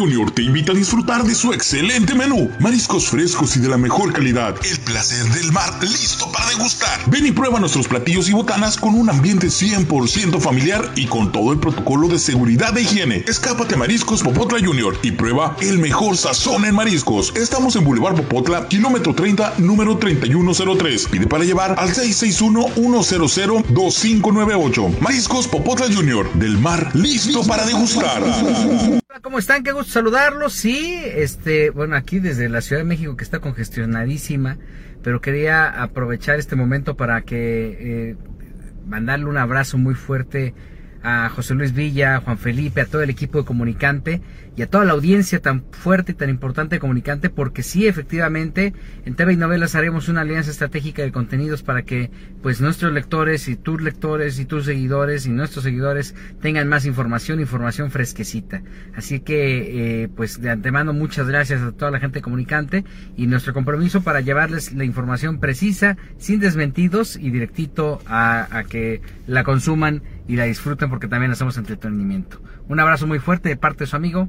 Junior te invita a disfrutar de su excelente menú. Mariscos frescos y de la mejor calidad. El placer del mar listo para degustar. Ven y prueba nuestros platillos y botanas con un ambiente 100% familiar y con todo el protocolo de seguridad e higiene. Escápate a Mariscos Popotla Junior y prueba el mejor sazón en mariscos. Estamos en Boulevard Popotla, kilómetro 30, número 3103. Pide para llevar al 661-100-2598. Mariscos Popotla Junior, del mar listo para degustar. Hola, ¿cómo están? Qué gusto saludarlos. Sí, este, bueno, aquí desde la Ciudad de México que está congestionadísima, pero quería aprovechar este momento para que eh, mandarle un abrazo muy fuerte a José Luis Villa, a Juan Felipe, a todo el equipo de Comunicante y a toda la audiencia tan fuerte y tan importante Comunicante, porque sí, efectivamente, en TV y Novelas haremos una alianza estratégica de contenidos para que pues nuestros lectores y tus lectores y tus seguidores y nuestros seguidores tengan más información, información fresquecita. Así que, eh, pues de antemano, muchas gracias a toda la gente Comunicante y nuestro compromiso para llevarles la información precisa, sin desmentidos y directito a, a que la consuman y la disfruten porque también hacemos entretenimiento. Un abrazo muy fuerte de parte de su amigo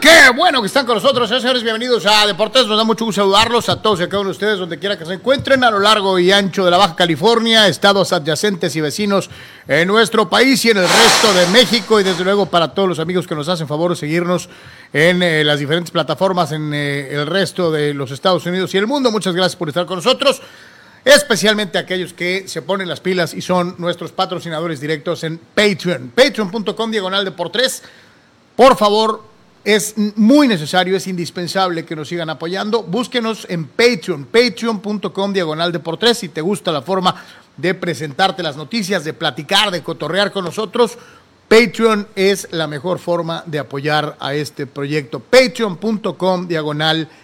Qué bueno que están con nosotros, ¿eh, señores. Bienvenidos a Deportes. Nos da mucho gusto saludarlos a todos y a cada uno de ustedes, donde quiera que se encuentren, a lo largo y ancho de la Baja California, estados adyacentes y vecinos en nuestro país y en el resto de México. Y desde luego para todos los amigos que nos hacen favor de seguirnos en eh, las diferentes plataformas en eh, el resto de los Estados Unidos y el mundo. Muchas gracias por estar con nosotros. Especialmente aquellos que se ponen las pilas y son nuestros patrocinadores directos en Patreon. Patreon.com diagonal de por tres. Por favor, es muy necesario, es indispensable que nos sigan apoyando. Búsquenos en Patreon, patreon.com diagonal de por tres. Si te gusta la forma de presentarte las noticias, de platicar, de cotorrear con nosotros, Patreon es la mejor forma de apoyar a este proyecto. Patreon.com diagonal de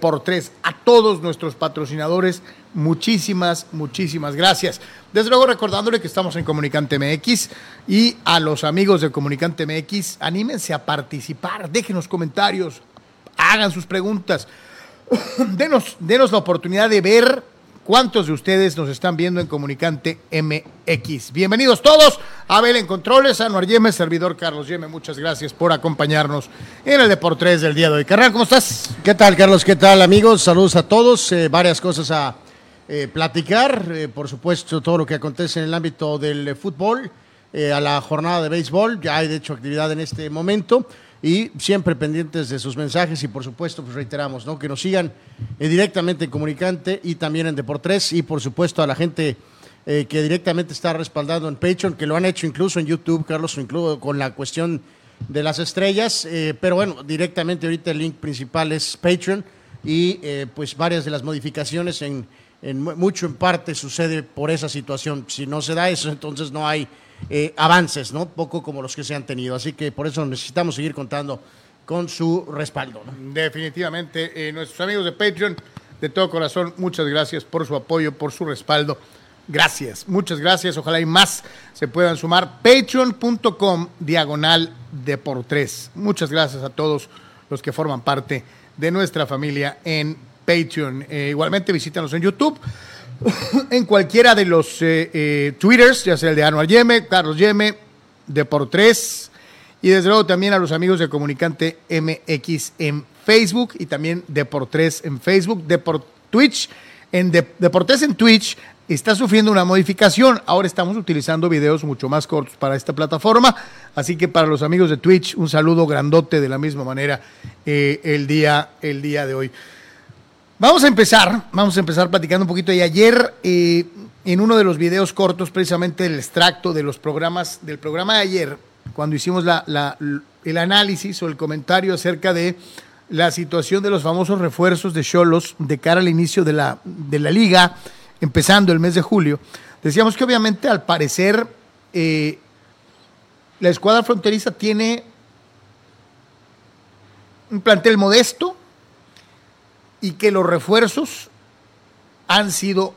por tres. A todos nuestros patrocinadores, muchísimas, muchísimas gracias. Desde luego recordándole que estamos en Comunicante MX y a los amigos de Comunicante MX, anímense a participar, déjenos comentarios, hagan sus preguntas, denos, denos la oportunidad de ver cuántos de ustedes nos están viendo en Comunicante MX. Bienvenidos todos, Abel en Controles, Anuar Yeme, servidor Carlos Yeme, muchas gracias por acompañarnos en el Deportes del día de hoy. Carnal, ¿cómo estás? ¿Qué tal, Carlos? ¿Qué tal, amigos? Saludos a todos, eh, varias cosas a eh, platicar, eh, por supuesto, todo lo que acontece en el ámbito del fútbol, a la jornada de béisbol, ya hay de hecho actividad en este momento y siempre pendientes de sus mensajes y por supuesto pues reiteramos, ¿no? Que nos sigan directamente en Comunicante y también en Deportes y por supuesto a la gente que directamente está respaldando en Patreon, que lo han hecho incluso en YouTube, Carlos, incluso con la cuestión de las estrellas, eh, pero bueno, directamente ahorita el link principal es Patreon y eh, pues varias de las modificaciones en, en mu- mucho en parte sucede por esa situación. Si no se da eso, entonces no hay eh, avances, ¿no? Poco como los que se han tenido. Así que por eso necesitamos seguir contando con su respaldo. Definitivamente, eh, nuestros amigos de Patreon, de todo corazón, muchas gracias por su apoyo, por su respaldo. Gracias, muchas gracias. Ojalá y más se puedan sumar. Patreon.com diagonal de por tres. Muchas gracias a todos los que forman parte de nuestra familia en Patreon. Eh, igualmente visítanos en YouTube, en cualquiera de los eh, eh, Twitters, ya sea el de Anual Yeme, Carlos Yeme, de por tres. Y desde luego también a los amigos de Comunicante MX en Facebook y también de por tres en Facebook, de por Twitch. En de, Deportes en Twitch está sufriendo una modificación. Ahora estamos utilizando videos mucho más cortos para esta plataforma. Así que para los amigos de Twitch, un saludo grandote de la misma manera eh, el, día, el día de hoy. Vamos a empezar, vamos a empezar platicando un poquito. Y ayer, eh, en uno de los videos cortos, precisamente el extracto de los programas, del programa de ayer, cuando hicimos la, la- el análisis o el comentario acerca de la situación de los famosos refuerzos de Cholos de cara al inicio de la, de la liga, empezando el mes de julio, decíamos que obviamente al parecer eh, la escuadra fronteriza tiene un plantel modesto, y que los refuerzos han sido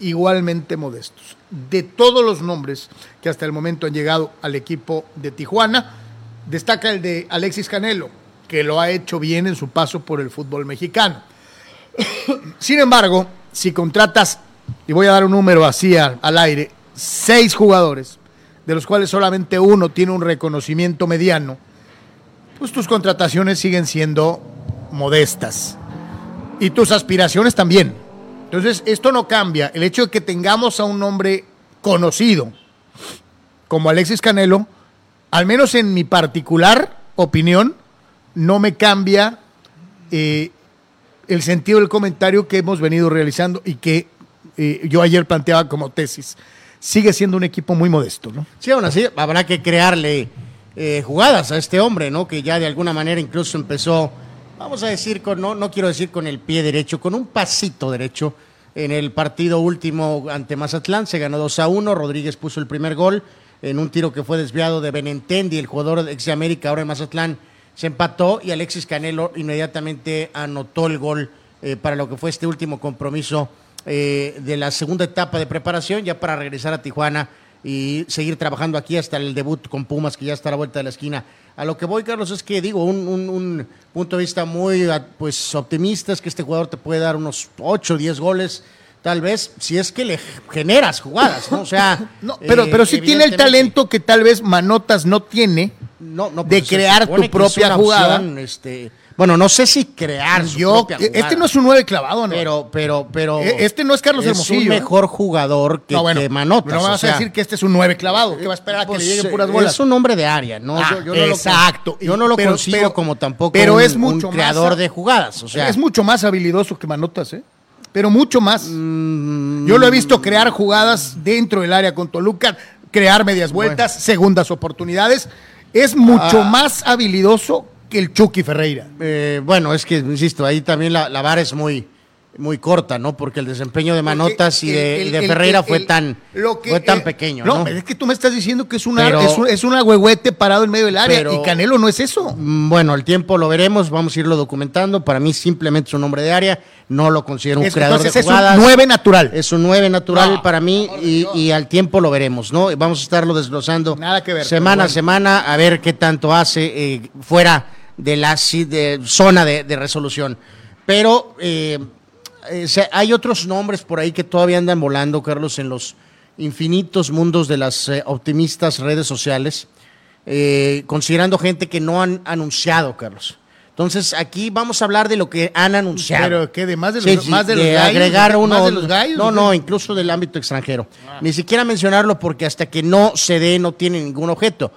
igualmente modestos. De todos los nombres que hasta el momento han llegado al equipo de Tijuana, destaca el de Alexis Canelo, que lo ha hecho bien en su paso por el fútbol mexicano. Sin embargo, si contratas, y voy a dar un número así al, aire, seis jugadores, de los cuales solamente uno tiene un reconocimiento mediano, pues tus contrataciones siguen siendo modestas y tus aspiraciones también. Entonces, esto no cambia. El hecho de que tengamos a un hombre conocido como Alexis Canelo, al menos en mi particular opinión, no me cambia eh, el sentido del comentario que hemos venido realizando y que eh, yo ayer planteaba como tesis. Sigue siendo un equipo muy modesto, ¿no? Sí, aún así habrá que crearle eh, jugadas a este hombre, ¿no? Que ya de alguna manera incluso empezó, vamos a decir, con, no, no quiero decir con el pie derecho, con un pasito derecho. En el partido último ante Mazatlán se ganó 2 a 1, Rodríguez puso el primer gol en un tiro que fue desviado de Benintendi, el jugador de ex de América, ahora en Mazatlán, se empató y Alexis Canelo inmediatamente anotó el gol eh, para lo que fue este último compromiso eh, de la segunda etapa de preparación, ya para regresar a Tijuana y seguir trabajando aquí hasta el debut con Pumas, que ya está a la vuelta de la esquina. A lo que voy, Carlos, es que digo, un, un- un punto de vista muy ah, pues, optimista es que este jugador te puede dar unos 8 o 10 goles, tal vez, si es que le generas jugadas, ¿no? O sea, No, pero, eh, pero sí tiene el talento que tal vez Manotas no tiene. no, no, de pues, crear tu propia jugada. opción, este, bueno, no sé si crear su Yo, propia este no es un nueve clavado, ¿no? pero, pero, pero. E- este no es Carlos Es Hermosillo, un ¿eh? mejor jugador que, no, bueno, que Manotas. No me o vas sea, a decir que este es un nueve clavado, que va a esperar a que pues, le lleguen eh, puras bolas. Es un hombre de área, ¿no? Ah, yo, yo no lo- exacto. yo no lo Pero- consigo pero- como tampoco pero un, es un mucho más creador a- de jugadas. O sea, es mucho más habilidoso que Manotas, ¿eh? Pero mucho más. Mm. Yo lo he visto crear jugadas dentro del área con Toluca, crear medias vueltas, segundas oportunidades. Es mucho Ah. más habilidoso el Chucky Ferreira. eh, bueno, es que, insisto, ahí también la, la vara es muy, muy corta, ¿no? Porque el desempeño de Manotas y de, el- y de el- Ferreira fue tan, lo que- fue tan eh, pequeño, No, ¿no? es que tú me estás diciendo que es una, Pero- es, un- es una huehuete parado en medio del área Pero- y Canelo no es eso. Mm, Bueno, el tiempo lo veremos, vamos a irlo documentando. Para mí simplemente es un hombre de área, no lo considero un Es- creador entonces de es un jugadas. nueve natural. Es un 9 natural No, para mí y, y al tiempo lo veremos, ¿no? Vamos a estarlo desglosando Nada que ver, semana a semana a ver qué tanto hace eh, fuera de la de zona de, de resolución. Pero eh, eh, hay otros nombres por ahí que todavía andan volando, Carlos, en los infinitos mundos de las eh, optimistas redes sociales, eh, considerando gente que no han anunciado, Carlos. Entonces, aquí vamos a hablar de lo que han anunciado. Pero que de más de los, Sí, sí, más de los de gallos. agregar ¿de- uno más de los gallos. no no incluso del ámbito extranjero ni siquiera mencionarlo porque hasta que no se dé no tiene ningún objeto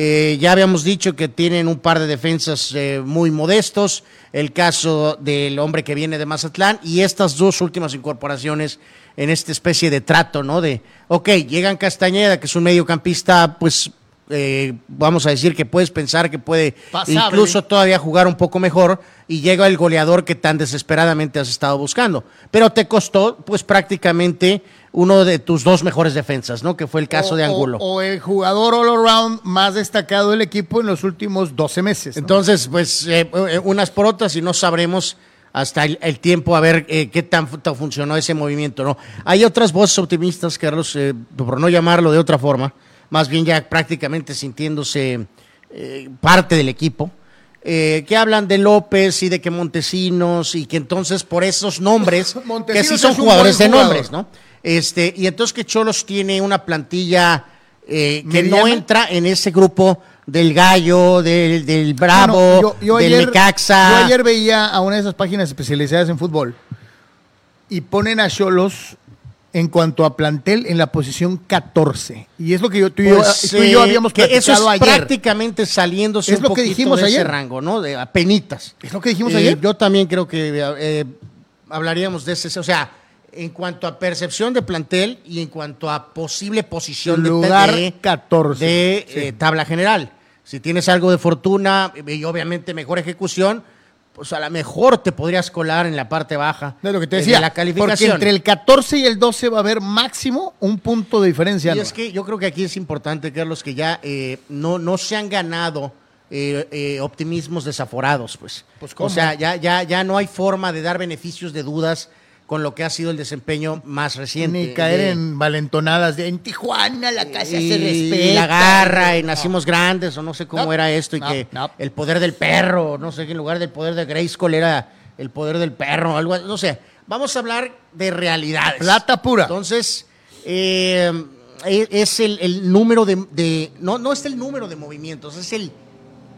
Eh, ya habíamos dicho que tienen un par de defensas eh, muy modestos el caso del hombre que viene de Mazatlán y estas dos últimas incorporaciones en esta especie de trato no de ok llegan Castañeda que es un mediocampista pues eh, vamos a decir que puedes pensar que puede Pasable. incluso todavía jugar un poco mejor y llega el goleador que tan desesperadamente has estado buscando. Pero te costó, pues prácticamente uno de tus dos mejores defensas, ¿no? Que fue el caso O- de Angulo. O, el jugador all around más destacado del equipo en los últimos 12 meses. ¿no? Entonces, pues eh, eh, unas por otras y no sabremos hasta el, el tiempo a ver eh, qué tan, fu- tan funcionó ese movimiento, ¿no? Hay otras voces optimistas, Carlos, eh, por no llamarlo de otra forma, más bien ya prácticamente sintiéndose eh, parte del equipo, eh, que hablan de López y de que Montesinos y que entonces por esos nombres, que sí son jugadores de nombres, ¿no? Este, y entonces que Cholos tiene una plantilla eh, que no entra en ese grupo del Gallo, del, del Bravo, Bueno, yo- yo del ayer- Necaxa. Yo ayer veía a una de esas páginas especializadas en fútbol y ponen a Cholos en cuanto a plantel en la posición 14. Y es lo que yo, tú, y yo- Pues, tú y yo eh, habíamos que eso platicado es ayer. prácticamente saliéndose Es un lo que dijimos de ese ayer. rango, ¿no? De apenitas. Es lo que dijimos Eh, ayer. Yo también creo que eh, hablaríamos de ese, o sea, en cuanto a percepción de plantel y en cuanto a posible posición de- Lugar de, 14. de Sí. eh, tabla general. Si tienes algo de fortuna eh, y obviamente mejor ejecución, pues a lo mejor te podrías colar en la parte baja Es lo que te eh, decía. de la calificación. Porque entre el 14 y el 12 va a haber máximo un punto de diferencia. Y es que yo creo que aquí es importante, Carlos, que ya eh, no, no se han ganado eh, eh, optimismos desaforados, pues. Pues, ¿cómo? O sea, ya, ya, ya no hay forma de dar beneficios de dudas con lo que ha sido el desempeño más reciente. Ni caer de- en valentonadas de en Tijuana la casa y, se respeta. y la garra y nacimos grandes o no sé cómo No, era esto y no, que el poder del perro, no sé, en lugar del poder de Grayskull era el poder del perro, algo, no sé. Vamos a hablar de realidades. Plata pura. Entonces, eh, e- es el, el número de, de- no, no es el número de movimientos, es el,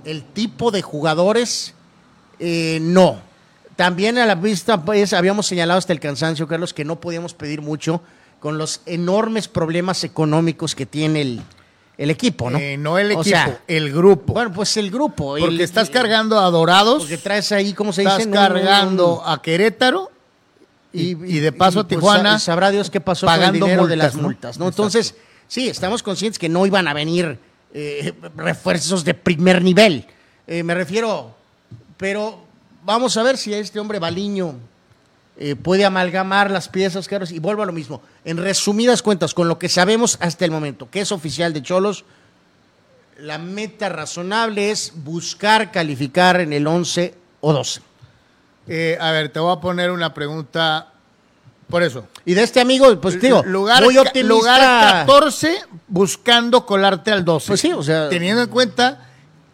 el tipo de jugadores, eh, no. También a la vista, pues, habíamos señalado hasta el cansancio, Carlos, que no podíamos pedir mucho con los enormes problemas económicos que tiene el, el equipo, ¿no? Eh, no el O equipo, sea, el grupo. Bueno, pues el grupo. porque el- estás cargando a Dorados, Porque traes ahí, ¿cómo se estás dice? No, cargando a Querétaro y, y de paso a y, pues, Tijuana. sa- sabrá Dios qué pasó con el pagando dinero de las multas, ¿no? Entonces, sí, estamos conscientes que no iban a venir eh, refuerzos de primer nivel. Eh, me refiero, pero vamos a ver si este hombre Baliño eh, puede amalgamar las piezas, Carlos, y vuelvo a lo mismo. En resumidas cuentas, con lo que sabemos hasta el momento, que es oficial de Cholos, la meta razonable es buscar calificar en el 11 o 12. Eh, a ver, te voy a poner una pregunta por eso. Y de este amigo, pues digo, lugar, muy lugar 14 buscando colarte al 12. Pues sí, o sea- Teniendo en cuenta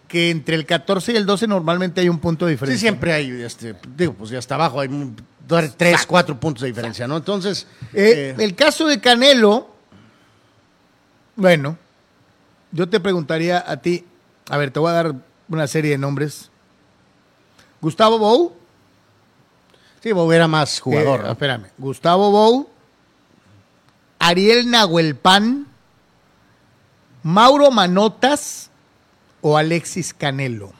que entre el 14 y el 12 normalmente hay un punto de Sí, diferencia. siempre hay, este, digo, pues ya hasta abajo hay un- tres, cuatro puntos de diferencia, ¿no? Entonces, Eh, eh, el caso de Canelo, bueno, yo te preguntaría a ti, a ver, te voy a dar una serie de nombres. Gustavo Bou, sí, Bob era más jugador. eh, ¿no? espérame, Gustavo Bou, Ariel Nahuelpan, Mauro Manotas o Alexis Canelo.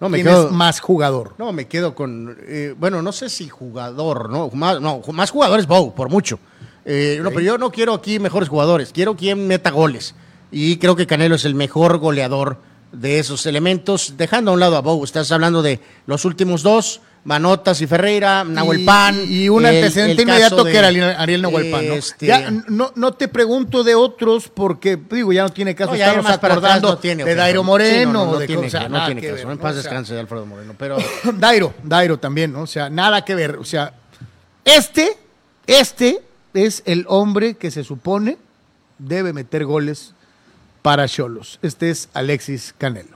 no, me ¿Quién quedo, es más jugador? no, me quedo con, eh, bueno, no sé si jugador, ¿no? Más, no, más jugadores Bow, por mucho. Eh, no, pero yo no quiero aquí mejores jugadores, quiero quien meta goles. Y creo que Canelo es el mejor goleador de esos elementos. Dejando a un lado a Bow, estás hablando de los últimos dos, Manotas y Ferreira, Nahuel Pan. Y, y un el- antecedente el inmediato de, que era Ariel- Nahuel Pan, ¿no? este, Ya no, no te pregunto de otros porque, digo, ya no tiene caso No, estarnos acordando no tiene de. Dairo Moreno. no, no, no de tiene, o sea, que- no nada tiene que caso. ver, en paz O sea, descanse de Alfredo Moreno. Pero Dairo, Dairo también, ¿no? O sea, nada que ver. O sea, este, este es el hombre que se supone debe meter goles para Cholos. Este es Alexis Canelo.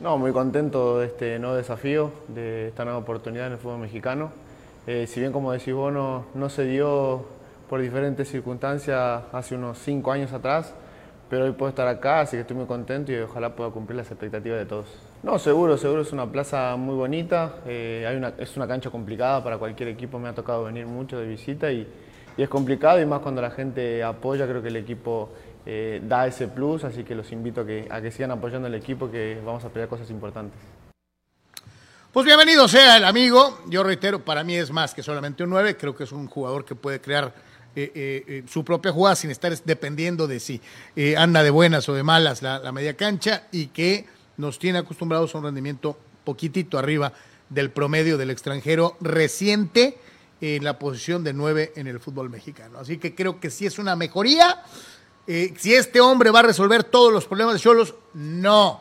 No, muy contento de este nuevo desafío, de esta nueva oportunidad en el fútbol mexicano. Eh, si bien, como decís vos, no, se dio por diferentes circunstancias hace unos cinco años atrás, pero hoy puedo estar acá, así que estoy muy contento y ojalá pueda cumplir las expectativas de todos. No, seguro, seguro es una plaza muy bonita, eh, hay una, es una cancha complicada para cualquier equipo, me ha tocado venir mucho de visita y es complicado y más cuando la gente apoya, creo que el equipo eh, da ese plus, así que los invito a que, a que sigan apoyando al equipo, que vamos a pelear cosas importantes. Pues bienvenido sea el amigo. Yo reitero, para mí es más que solamente un 9. Creo que es un jugador que puede crear eh, eh, su propia jugada sin estar dependiendo de si anda de buenas o de malas la, la media cancha y que nos tiene acostumbrados a un rendimiento poquitito arriba del promedio del extranjero reciente en la posición de nueve en el fútbol mexicano. Así que creo que sí es una mejoría. Eh, si este hombre va a resolver todos los problemas de Cholos, no.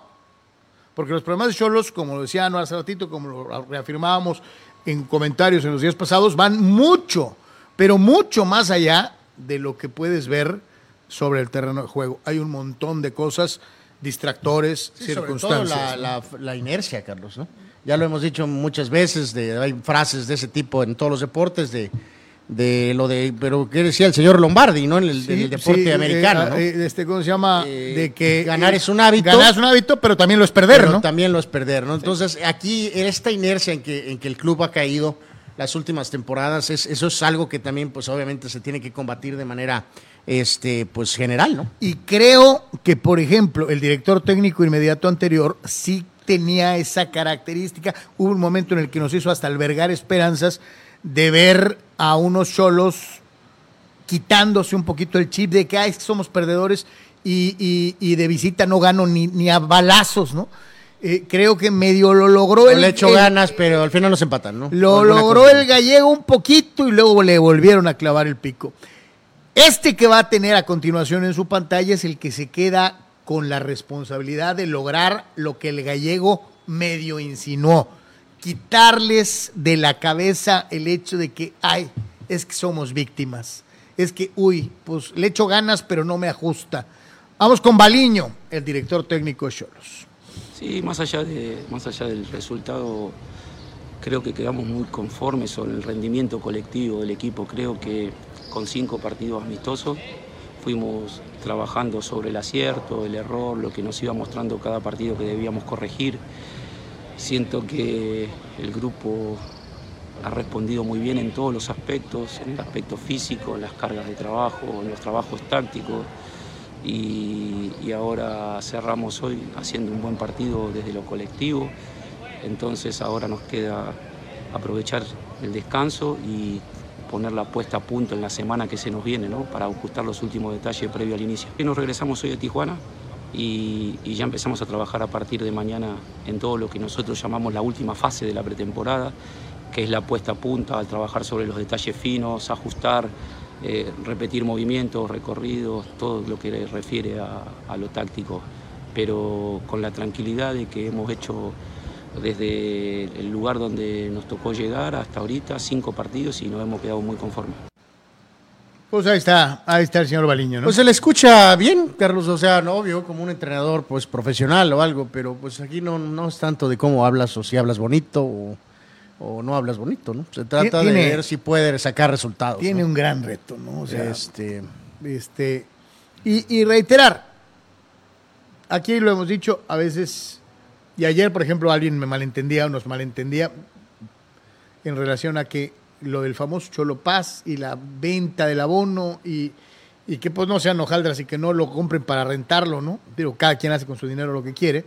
Porque los problemas de Cholos, como lo decía Anuar hace ratito, como lo reafirmábamos en comentarios en los días pasados, van mucho, pero mucho más allá de lo que puedes ver sobre el terreno de juego. Hay un montón de cosas, distractores, Sí, sobre todo circunstancias. la, la- la inercia, Carlos, ¿no? Ya lo hemos dicho muchas veces, de, hay frases de ese tipo en todos los deportes, de, de lo de, pero ¿qué decía el señor Lombardi, ¿no? En el, en el deporte sí, americano, eh, ¿no? eh, este, ¿Cómo se llama? Eh, de que ganar eh, es un hábito. Ganar es un hábito, pero también lo es perder, pero ¿no? también lo es perder, ¿no? Entonces, aquí, esta inercia en que, en que el club ha caído las últimas temporadas, es, eso es algo que también, pues obviamente, se tiene que combatir de manera, este, pues general, ¿no? Y creo que, por ejemplo, el director técnico inmediato anterior sí tenía esa característica. Hubo un momento en el que nos hizo hasta albergar esperanzas de ver a unos solos quitándose un poquito el chip de que "Ay, somos perdedores y, y- y de visita no gano ni, ni a balazos, ¿no? Eh, creo que medio lo logró el, le echó ganas, pero al final nos empatan, ¿no? lo logró cosa. el gallego un poquito y luego le volvieron a clavar el pico. Este que va a tener a continuación en su pantalla es el que se queda con la responsabilidad de lograr lo que el gallego medio insinuó. Quitarles de la cabeza el hecho de que, ay, es que somos víctimas. Es que, uy, pues le echo ganas, pero no me ajusta. Vamos con Baliño, el director técnico de Cholos. Sí, más allá, de, más allá del resultado, creo que quedamos muy conformes sobre el rendimiento colectivo del equipo. Creo que con cinco partidos amistosos fuimos trabajando sobre el acierto, el error, lo que nos iba mostrando cada partido que debíamos corregir. Siento que el grupo ha respondido muy bien en todos los aspectos, en el aspecto físico, en las cargas de trabajo, en los trabajos tácticos y, ahora cerramos hoy haciendo un buen partido desde lo colectivo. Entonces ahora nos queda aprovechar el descanso y poner la puesta a punto en la semana que se nos viene, ¿no? para ajustar los últimos detalles previo al inicio. Y nos regresamos hoy a Tijuana y, ya empezamos a trabajar a partir de mañana en todo lo que nosotros llamamos la última fase de la pretemporada, que es la puesta a punta, al trabajar sobre los detalles finos, ajustar, eh, repetir movimientos, recorridos, todo lo que refiere a, a lo táctico, pero con la tranquilidad de que hemos hecho desde el lugar donde nos tocó llegar hasta ahorita cinco partidos y nos hemos quedado muy conformes. Pues ahí está, ahí está el señor Baliño, ¿no? Pues se le escucha bien, Carlos, o sea, no obvio, como un entrenador pues profesional o algo, pero pues aquí no, no es tanto de cómo hablas o si hablas bonito o, o no hablas bonito, ¿no? Se trata Tiene- de ver si puede sacar resultados. tiene ¿no? un gran reto, ¿no? O sea, este, este, y, y reiterar, aquí lo hemos dicho a veces, y ayer, por ejemplo, alguien me malentendía o nos malentendía en relación a que lo del famoso Cholo Paz y la venta del abono y, y que pues no sean hojaldras y que no lo compren para rentarlo, ¿no? Pero cada quien hace con su dinero lo que quiere.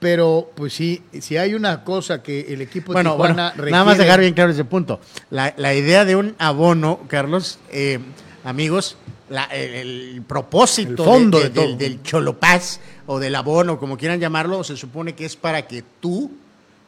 Pero, pues sí, si hay una cosa que el equipo de bueno, bueno, Tijuana nada más dejar bien claro ese punto. La, la idea de un abono, Carlos, eh, amigos, la- el, el propósito El fondo de- de todo. del, del cholopaz o del abono, como quieran llamarlo, se supone que es para que tú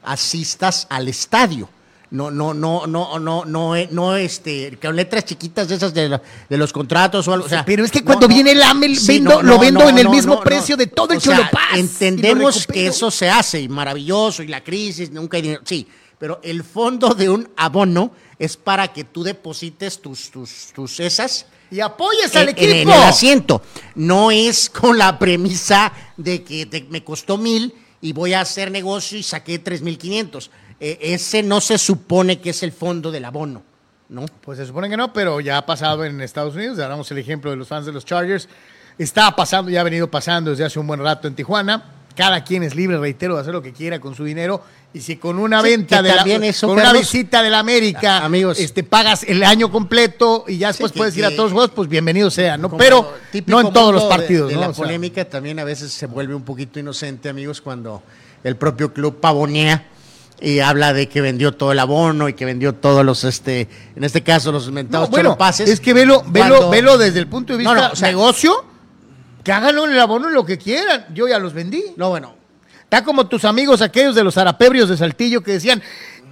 asistas al estadio. No, no, no, no, no, no, eh, no, este, con letras chiquitas de esas de, la- de los contratos o algo. o sea, Pero es que cuando no. viene el AMEL, Sí, vendo- no, lo vendo en el mismo precio de todo el O sea, Entendemos que eso se hace y maravilloso y la crisis, nunca hay dinero. Sí, pero el fondo de un abono es para que tú deposites tus, tus, tus esas Y apoyes al en- equipo. en el asiento. No es con la premisa de que te- me costó mil y voy a hacer negocio y saqué tres mil quinientos. Eh, ese no se supone que es el fondo del abono, ¿no? Pues se supone que no, pero ya ha pasado en Estados Unidos. Damos el ejemplo de los fans de los Chargers. Está pasando, ya ha venido pasando desde hace un buen rato en Tijuana. Cada quien es libre, reitero, de hacer lo que quiera con su dinero. Y si con una Sí, venta de la, también eso, con una visita de la América, a- amigos. este, pagas el año completo y ya después que- puedes ir a todos los juegos, pues bienvenido sea, ¿no? Pero no en todos los de- partidos, de ¿no? La O sea, polémica también a veces se vuelve un poquito inocente, amigos, cuando el propio club pavonea y habla de que vendió todo el abono y que vendió todos los, este, en este caso, los mentados No, bueno, pases. es que velo, velo, Cuando- velo desde el punto de vista No, no, o sea- negocio, que hagan el abono lo que quieran. Yo ya los vendí. No, bueno, Está como tus amigos aquellos de los arapebrios de Saltillo que decían,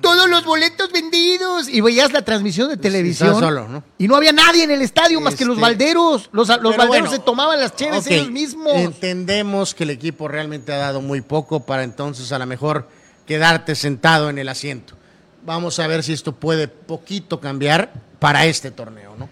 todos los boletos vendidos. Y veías la transmisión de televisión. estaba solo, ¿no? Y no había nadie en el estadio más que los Este, balderos. Los, los balderos bueno, se tomaban las cheves ok, ellos mismos. Entendemos que el equipo realmente ha dado muy poco para entonces a lo mejor quedarte sentado en el asiento. Vamos a ver si esto puede poquito cambiar para este torneo, ¿no?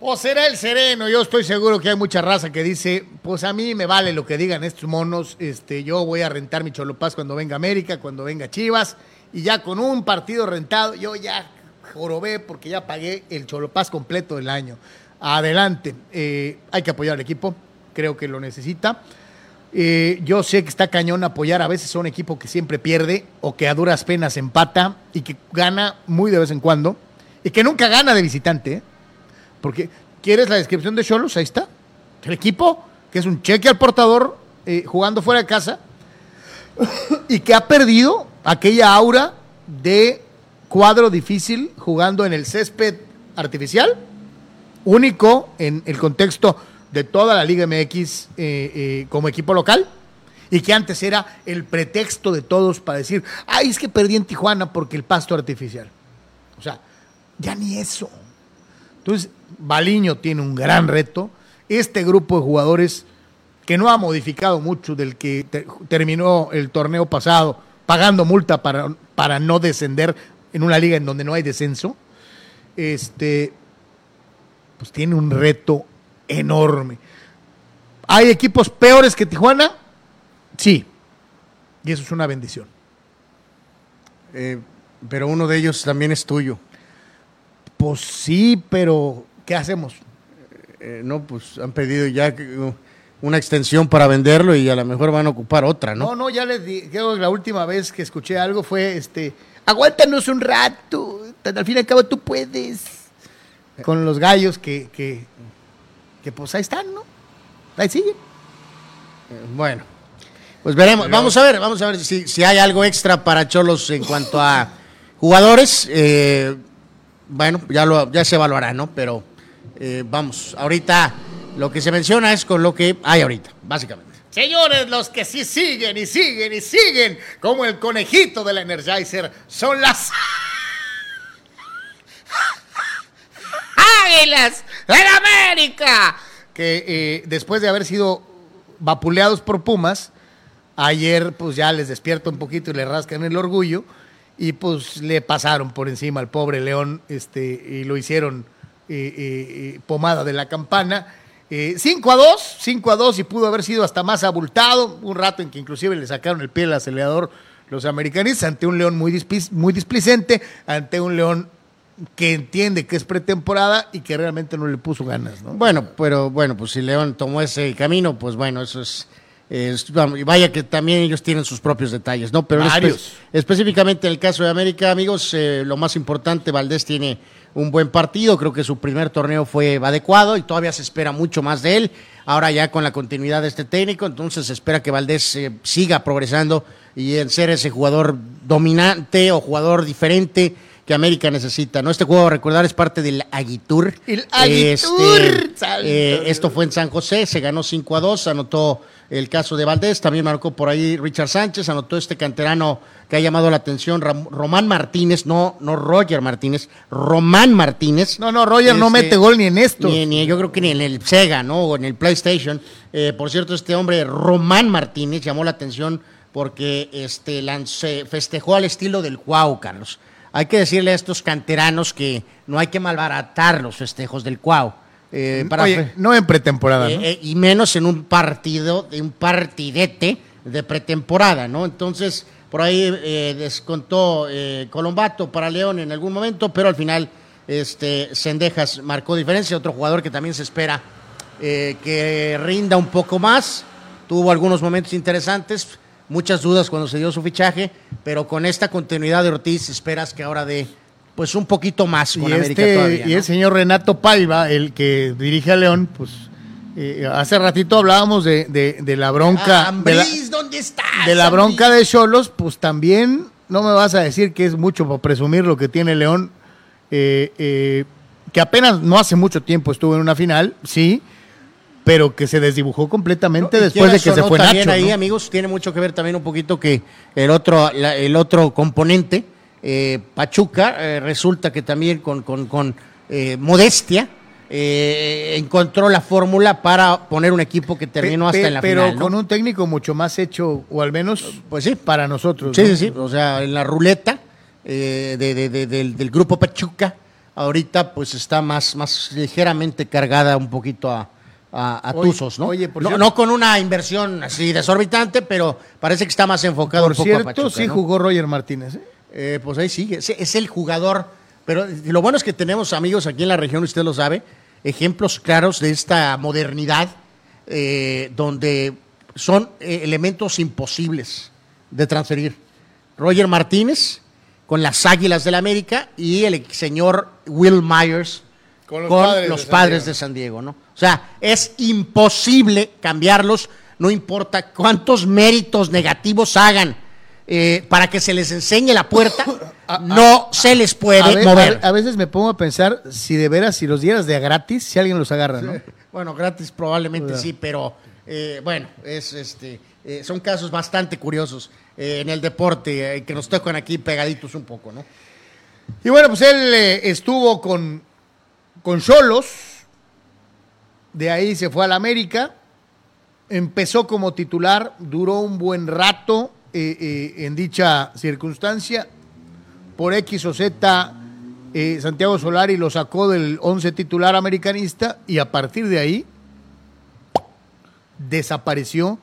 O será el sereno. Yo estoy seguro que hay mucha raza que dice, pues a mí me vale lo que digan estos monos. Este, yo voy a rentar mi Cholopaz cuando venga América, cuando venga Chivas. Y ya con un partido rentado, yo ya jorobé porque ya pagué el Cholopaz completo del año. Adelante. Eh, hay que apoyar al equipo. Creo que lo necesita. Eh, yo sé que está cañón apoyar a veces a un equipo que siempre pierde o que a duras penas empata y que gana muy de vez en cuando y que nunca gana de visitante. ¿eh? Porque, ¿quieres la descripción de Cholos? Ahí está. El equipo, que es un cheque al portador, eh, jugando fuera de casa, y que ha perdido aquella aura de cuadro difícil jugando en el césped artificial, único en el contexto de toda la Liga MX eh, eh, como equipo local, y que antes era el pretexto de todos para decir, ay, es que perdí en Tijuana porque el pasto artificial. O sea, ya ni eso. Entonces, Baliño tiene un gran reto. Este grupo de jugadores que no ha modificado mucho del que te- terminó el torneo pasado pagando multa para, para no descender en una liga en donde no hay descenso, este, pues tiene un reto enorme. ¿Hay equipos peores que Tijuana? Sí. Y eso es una bendición. Eh, pero uno de ellos también es tuyo. Pues sí, pero ¿qué hacemos? Eh, no, pues han pedido ya uh, una extensión para venderlo y a lo mejor van a ocupar otra, ¿no? No, no, ya les di, creo que la última vez que escuché algo fue este, aguántanos un rato, al fin y al cabo tú puedes. Con los gallos que, que, que pues ahí están, ¿no? Ahí siguen. Eh, Bueno, pues veremos. Vamos a ver, vamos a ver si, si hay algo extra para Cholos en cuanto a jugadores. Eh, bueno, ya, lo, ya se evaluará, ¿no? Pero eh, vamos, ahorita lo que se menciona es con lo que hay ahorita, básicamente. Señores, los que sí siguen y siguen y siguen, como el conejito del Energizer, son las Águilas del América. Que eh, después de haber sido vapuleados por Pumas, ayer pues ya les despierta un poquito y le rascan el orgullo y pues le pasaron por encima al pobre León este, y lo hicieron eh, eh, pomada de la campana. 5 a 2, 5 a 2 y pudo haber sido hasta más abultado, un rato en que inclusive le sacaron el pie al acelerador los americanistas ante un León muy displicente, ante un León que entiende que es pretemporada y que realmente no le puso ganas, ¿no? Bueno, pero bueno, pues si León tomó ese camino, pues bueno, eso es. es- vaya que también ellos tienen sus propios detalles, ¿no? Pero espe- específicamente en el caso de América, amigos, eh, lo más importante, Valdés tiene un buen partido, creo que su primer torneo fue adecuado y todavía se espera mucho más de él. Ahora ya con la continuidad de este técnico, entonces se espera que Valdés eh, siga progresando y en ser ese jugador dominante o jugador diferente que América necesita, ¿no? Este juego, recordar, es parte del Aguitur. El Aguitur, Este, eh, esto fue en San José, se ganó 5 a 2, anotó el caso de Valdés, también marcó por ahí Richard Sánchez, anotó este canterano que ha llamado la atención, Ram- Román Martínez, no, no Roger Martínez, Román Martínez. No, no, Roger no Este, mete gol ni en esto. Ni, ni- yo creo que ni en el Sega, ¿no? O en el PlayStation. Eh, por cierto, este hombre, Román Martínez, llamó la atención porque este, lance- festejó al estilo del Cuau, Carlos. Hay que decirle a estos canteranos que no hay que malbaratar los festejos del Cuau. Eh, para Oye, fe- no en pretemporada, eh, ¿no? eh, y menos en un partido, de un partidete de pretemporada, ¿no? Entonces, por ahí eh, descontó Colombato para León en algún momento, pero al final este Sendejas marcó diferencia, otro jugador que también se espera que rinda un poco más, tuvo algunos momentos interesantes, muchas dudas cuando se dio su fichaje, pero con esta continuidad de Ortiz esperas que ahora dé pues un poquito más con y América este, todavía. y el señor Renato Paiva, el que dirige a León, pues eh, hace ratito hablábamos de, de- de la bronca. Ah, de la, Ambriz, ¿dónde estás? de la Ambriz? bronca de Cholos, pues también no me vas a decir que es mucho para presumir lo que tiene León, eh, eh, que apenas no hace mucho tiempo estuvo en una final, sí, pero que se desdibujó completamente Y después de que se no, fue también Nacho. ahí, ¿no? amigos, tiene mucho que ver también un poquito que el otro, la- el otro componente, eh, Pachuca, eh, resulta que también con, con- con, eh, modestia eh, encontró la fórmula para poner un equipo que terminó Pe- hasta pe- en la pero final. ¿no? con un técnico mucho más hecho, o al menos Pues sí. para nosotros. Sí, ¿no? sí, sí. O sea, en la ruleta eh, de- de- de- del, del grupo Pachuca, ahorita pues está más, más ligeramente cargada un poquito a, a, a Oye, Tuzos, ¿no? oye, por no, cierto- no con una inversión así desorbitante, pero parece que está más enfocado Por un poco cierto, a Pachuca. sí ¿no? jugó Roger Martínez. ¿eh? Eh, pues ahí sigue. Es, es el jugador. Pero lo bueno es que tenemos amigos aquí en la región, usted lo sabe, ejemplos claros de esta modernidad, eh, donde son eh, elementos imposibles de transferir. Roger Martínez con las Águilas del América y el señor Will Myers Con con los los, padres de San padres Diego. de San Diego, ¿no? O sea, es imposible cambiarlos, no importa cuántos méritos negativos hagan eh, para que se les enseñe la puerta, no se les puede A, mover. a- a veces me pongo a pensar si de veras, si los dieras de a gratis, si alguien los agarra, ¿no? Bueno, gratis probablemente sí, pero eh, bueno, es este, eh, son casos bastante curiosos eh, en el deporte eh, que nos tocan aquí pegaditos un poco, ¿no? Y bueno, pues él eh, estuvo con con Cholos, de ahí se fue al América, empezó como titular, duró un buen rato eh, eh, en dicha circunstancia, por X o Z, eh, Santiago Solari lo sacó del 11 titular americanista y a partir de ahí desapareció,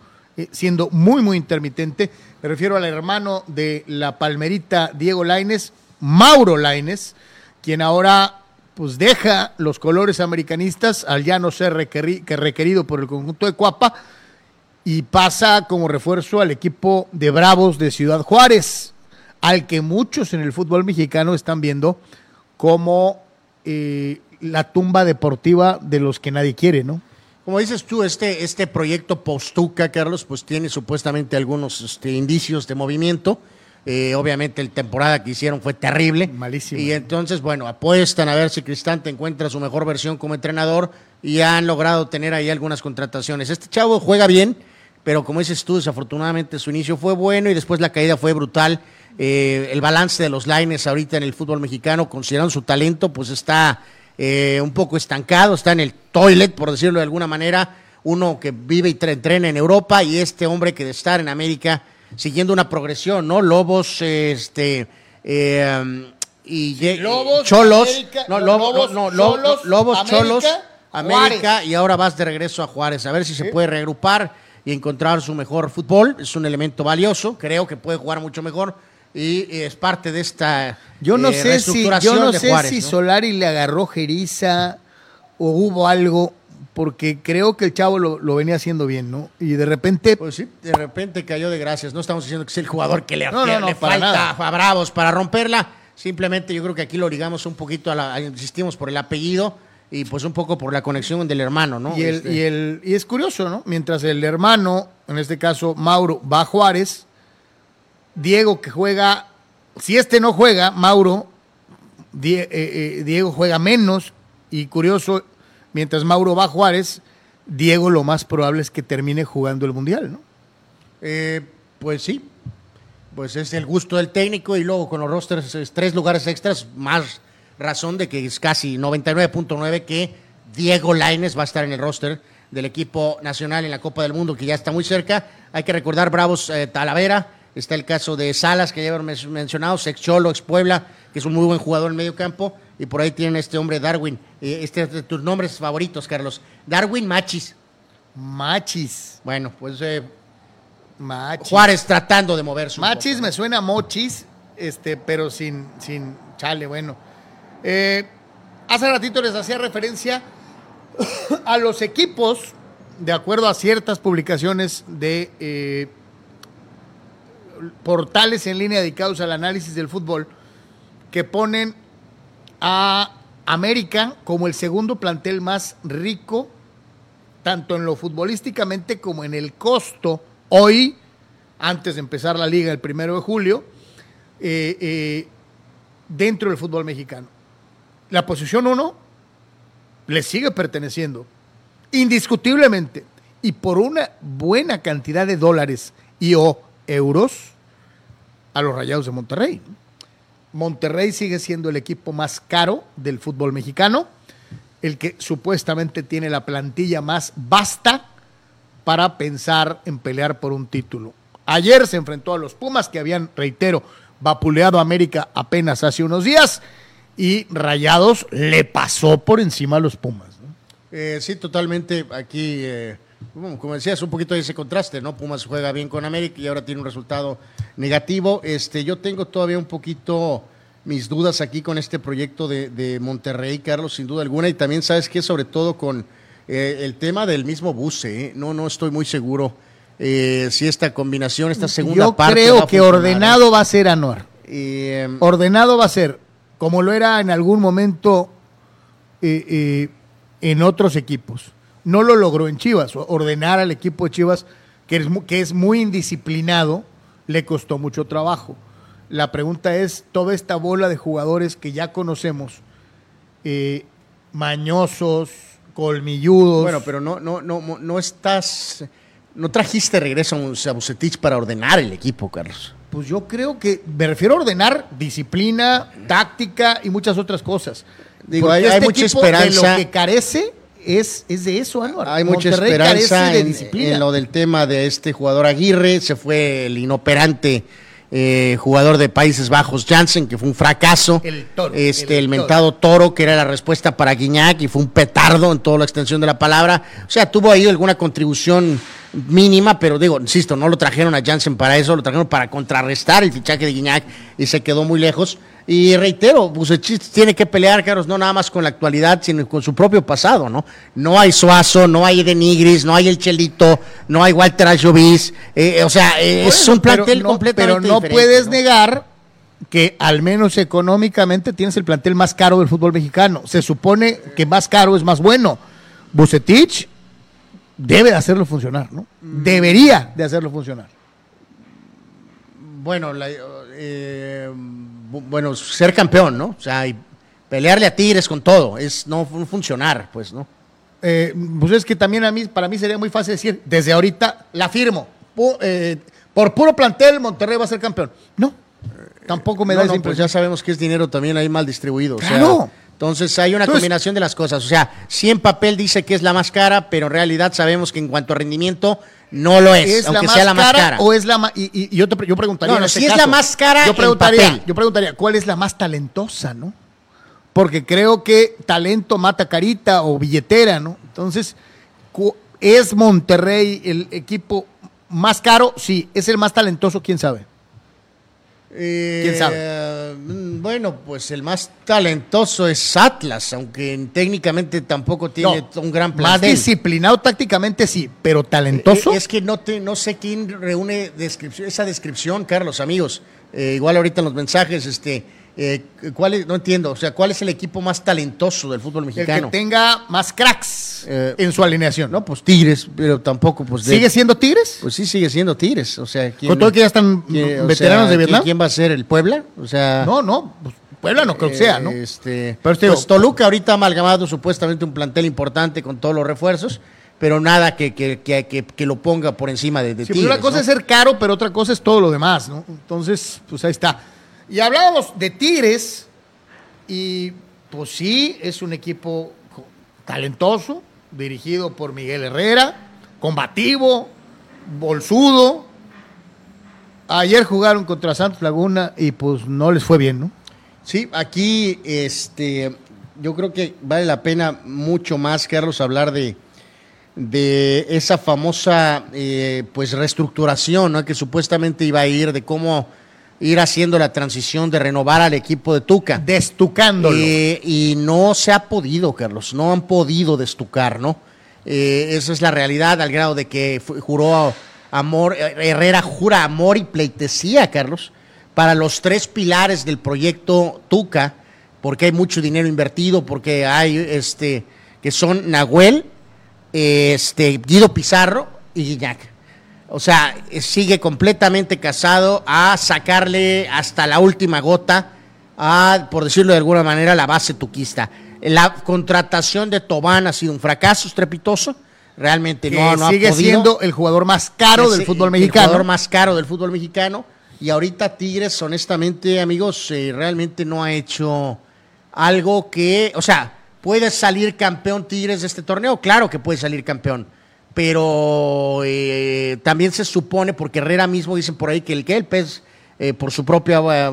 siendo muy, muy intermitente. Me refiero al hermano de la palmerita Diego Laines, Mauro Laines, quien ahora pues deja los colores americanistas al ya no ser que requerido por el conjunto de Cuapa y pasa como refuerzo al equipo de Bravos de Ciudad Juárez, al que muchos en el fútbol mexicano están viendo como eh, la tumba deportiva de los que nadie quiere, ¿no? Como dices tú, este, este proyecto Postuca, Carlos, pues tiene supuestamente algunos este, indicios de movimiento. Eh, obviamente, la temporada que hicieron fue terrible. Malísima. Y entonces, bueno, apuestan a ver si Cristante encuentra su mejor versión como entrenador y han logrado tener ahí algunas contrataciones. Este chavo juega bien, pero como dices tú, desafortunadamente su inicio fue bueno y después la caída fue brutal. Eh, el balance de los lines ahorita en el fútbol mexicano, considerando su talento, pues está eh, un poco estancado, está en el toilet, por decirlo de alguna manera. Uno que vive y tre- entrena en Europa y este hombre que de estar en América siguiendo una progresión, ¿no? Lobos, este. eh, y Lobos, Cholos, América, no, no, Lobos, no, Cholos, Lobos, América, Cholos, América, Juárez. y ahora vas de regreso a Juárez, a ver si se puede reagrupar y encontrar su mejor fútbol. Es un elemento valioso, creo que puede jugar mucho mejor y, y es parte de esta Yo no eh, sé si, reestructuración yo no de sé Juárez, si ¿no? Solari le agarró jeriza o hubo algo, porque creo que el chavo lo, lo venía haciendo bien, ¿no? Y de repente, Pues sí, de repente cayó de gracias. No estamos diciendo que es el jugador que le, No, que no, no, le para falta nada. a Bravos para romperla. Simplemente yo creo que aquí lo ligamos un poquito a la, a- insistimos por el apellido y pues un poco por la conexión del hermano, ¿no? y, el, Este, y, el, y es curioso, ¿no? Mientras el hermano, en este caso Mauro, va a Juárez, Diego que juega, si este no juega, Mauro, Die- eh, eh, Diego juega menos y curioso, mientras Mauro va Juárez, Diego lo más probable es que termine jugando el Mundial, ¿no? eh, pues sí, pues es el gusto del técnico y luego con los rosters, es tres lugares extras, más razón de que es casi 99.9 que Diego Laines va a estar en el roster del equipo nacional en la Copa del Mundo, que ya está muy cerca. Hay que recordar Bravos eh, Talavera, está el caso de Salas, que ya hemos men- mencionado, ex Cholo, ex Puebla, que es un muy buen jugador en medio campo, y por ahí tienen a este hombre Darwin, eh, este es de tus nombres favoritos, Carlos. Darwin Machis. Machis. Bueno, pues eh, Machis. Juárez tratando de moverse. Machis poco, me suena a mochis, este, pero sin, sin chale, bueno. Eh, hace ratito les hacía referencia a los equipos, de acuerdo a ciertas publicaciones de eh, portales en línea dedicados al análisis del fútbol, que ponen a América como el segundo plantel más rico, tanto en lo futbolísticamente como en el costo hoy, antes de empezar la liga el primero de julio, eh, eh, dentro del fútbol mexicano. La posición 1 le sigue perteneciendo, indiscutiblemente, y por una buena cantidad de dólares y o euros a los Rayados de Monterrey. Monterrey sigue siendo el equipo más caro del fútbol mexicano, el que supuestamente tiene la plantilla más vasta para pensar en pelear por un título. Ayer se enfrentó a los Pumas que habían, reitero, vapuleado a América apenas hace unos días y Rayados le pasó por encima a los Pumas. Eh, sí, totalmente. Aquí, eh, como decías, un poquito de ese contraste, ¿no? Pumas juega bien con América y ahora tiene un resultado negativo. Este, yo tengo todavía un poquito mis dudas aquí con este proyecto de, de Monterrey, Carlos, sin duda alguna. Y también, ¿sabes qué? Sobre todo con eh, el tema del mismo Buse. ¿eh? No, no estoy muy seguro eh, si esta combinación, esta segunda Yo parte. va creo que ordenado va a ser Anuar. Eh, Ordenado va a ser, como lo era en algún momento en otros equipos. No lo logró en Chivas. Ordenar al equipo de Chivas, que es, que es muy indisciplinado, le costó mucho trabajo. La pregunta es, toda esta bola de jugadores que ya conocemos, eh, mañosos, colmilludos. Bueno, pero no, no, no, no estás. No trajiste regreso a Bucetich para ordenar el equipo, Carlos. Pues yo creo que me refiero a ordenar disciplina, táctica y muchas otras cosas. Digo, Porque hay- hay este mucha equipo De esperanza. lo que carece es, es de eso, Anuar. Hay mucha Monterrey esperanza de en, lo del tema de este jugador Aguirre. Se fue el inoperante eh, jugador de Países Bajos, Jansen, que fue un fracaso. El toro, Este, el el, mentado toro, que era la respuesta para Guiñac, y fue un petardo en toda la extensión de la palabra. O sea, tuvo ahí alguna contribución mínima, pero digo, insisto, no lo trajeron a Jansen para eso, lo trajeron para contrarrestar el fichaje de Guiñac y se quedó muy lejos. Y reitero, Bucetich tiene que pelear, Carlos, no nada más con la actualidad, sino con su propio pasado, ¿no? No hay Suazo, no hay Edenigris, no hay El Chelito, no hay Walter Ayovis, eh, o sea, eh, es un plantel pero no- completamente Pero no puedes ¿no? negar que al menos económicamente tienes el plantel más caro del fútbol mexicano. Se supone que más caro es más bueno. Bucetich debe de hacerlo funcionar, ¿no? Mm. Debería de hacerlo funcionar. Bueno, la- eh, bueno, ser campeón, ¿no? O sea, y pelearle a Tigres con todo, es no fun- funcionar, pues, ¿no? Eh, pues es que también a mí, para mí sería muy fácil decir, desde ahorita la firmo. Pu- eh, por puro plantel, Monterrey va a ser campeón. No, tampoco me No, da no, pues ya sabemos que es dinero también ahí mal distribuido. o sea, Claro. entonces hay una Entonces- combinación de las cosas. O sea, sí en papel dice que es la más cara, pero en realidad sabemos que en cuanto a rendimiento no lo es, ¿Es aunque la sea la más cara, o es la más... Y, yo, te, yo preguntaría No, en no, este si es la más cara yo en preguntaría, papel. yo preguntaría, ¿cuál es la más talentosa, no? Porque creo que talento mata carita o billetera, ¿no? Entonces, ¿es Monterrey el equipo más caro? Sí. ¿Es el más talentoso? ¿Quién sabe? Eh, ¿Quién sabe? mm, Bueno, pues el más talentoso es Atlas, aunque técnicamente tampoco tiene No, un gran Más plantel. disciplinado tácticamente, sí, pero talentoso. Eh, Es que no, te, no sé quién reúne descripción, esa descripción, Carlos, amigos. Eh, igual ahorita en los mensajes, este, eh, ¿cuál es? no entiendo, o sea, ¿cuál es el equipo más talentoso del fútbol el que mexicano? tenga más cracks Eh, en su alineación. No, pues Tigres, pero tampoco, pues. de- ¿Sigue siendo Tigres? Pues sí, sigue siendo Tigres, o sea. ¿quién, ¿Con todo que ya están veteranos sea, de Vietnam? ¿quién, va a ser el Puebla? O sea. No, no, pues, Puebla no creo que sea, ¿no? Este, Pero te digo- pues Toluca ahorita ha amalgamado supuestamente un plantel importante con todos los refuerzos, pero nada que, que, que, que- que lo ponga por encima de, de Sí, pues Tigres. una cosa ¿no? es ser caro, pero otra cosa es todo lo demás, ¿no? Entonces, pues ahí está. Y hablábamos de Tigres, y pues sí, es un equipo talentoso, dirigido por Miguel Herrera, combativo, bolsudo. Ayer jugaron contra Santos Laguna y pues no les fue bien, ¿no? Sí, aquí este, yo creo que vale la pena mucho más, Carlos, hablar de, de esa famosa eh, pues reestructuración ¿no? que supuestamente iba a ir, de cómo ir haciendo la transición de renovar al equipo de Tuca. Destucándolo. Eh, y no se ha podido, Carlos, no han podido destucar, ¿no? Eh, esa es la realidad, al grado de que juró amor, eh, Herrera jura amor y pleitesía, Carlos, para los tres pilares del proyecto Tuca, porque hay mucho dinero invertido, porque hay, este, que son Nahuel, este, Guido Pizarro y Guiñac. O sea, sigue completamente casado a sacarle hasta la última gota a, por decirlo de alguna manera, la base tuquista. La contratación de Tobán ha sido un fracaso estrepitoso. Realmente Que no, no ha sigue podido. siendo el jugador más caro del fútbol El mexicano. jugador más caro del fútbol mexicano. Y ahorita Tigres, honestamente, amigos, eh, realmente no ha hecho algo que, o sea, puede salir campeón Tigres de este torneo, claro que puede salir campeón, pero eh, también se supone, porque Herrera mismo dicen por ahí que el que el pez eh, por su propia eh,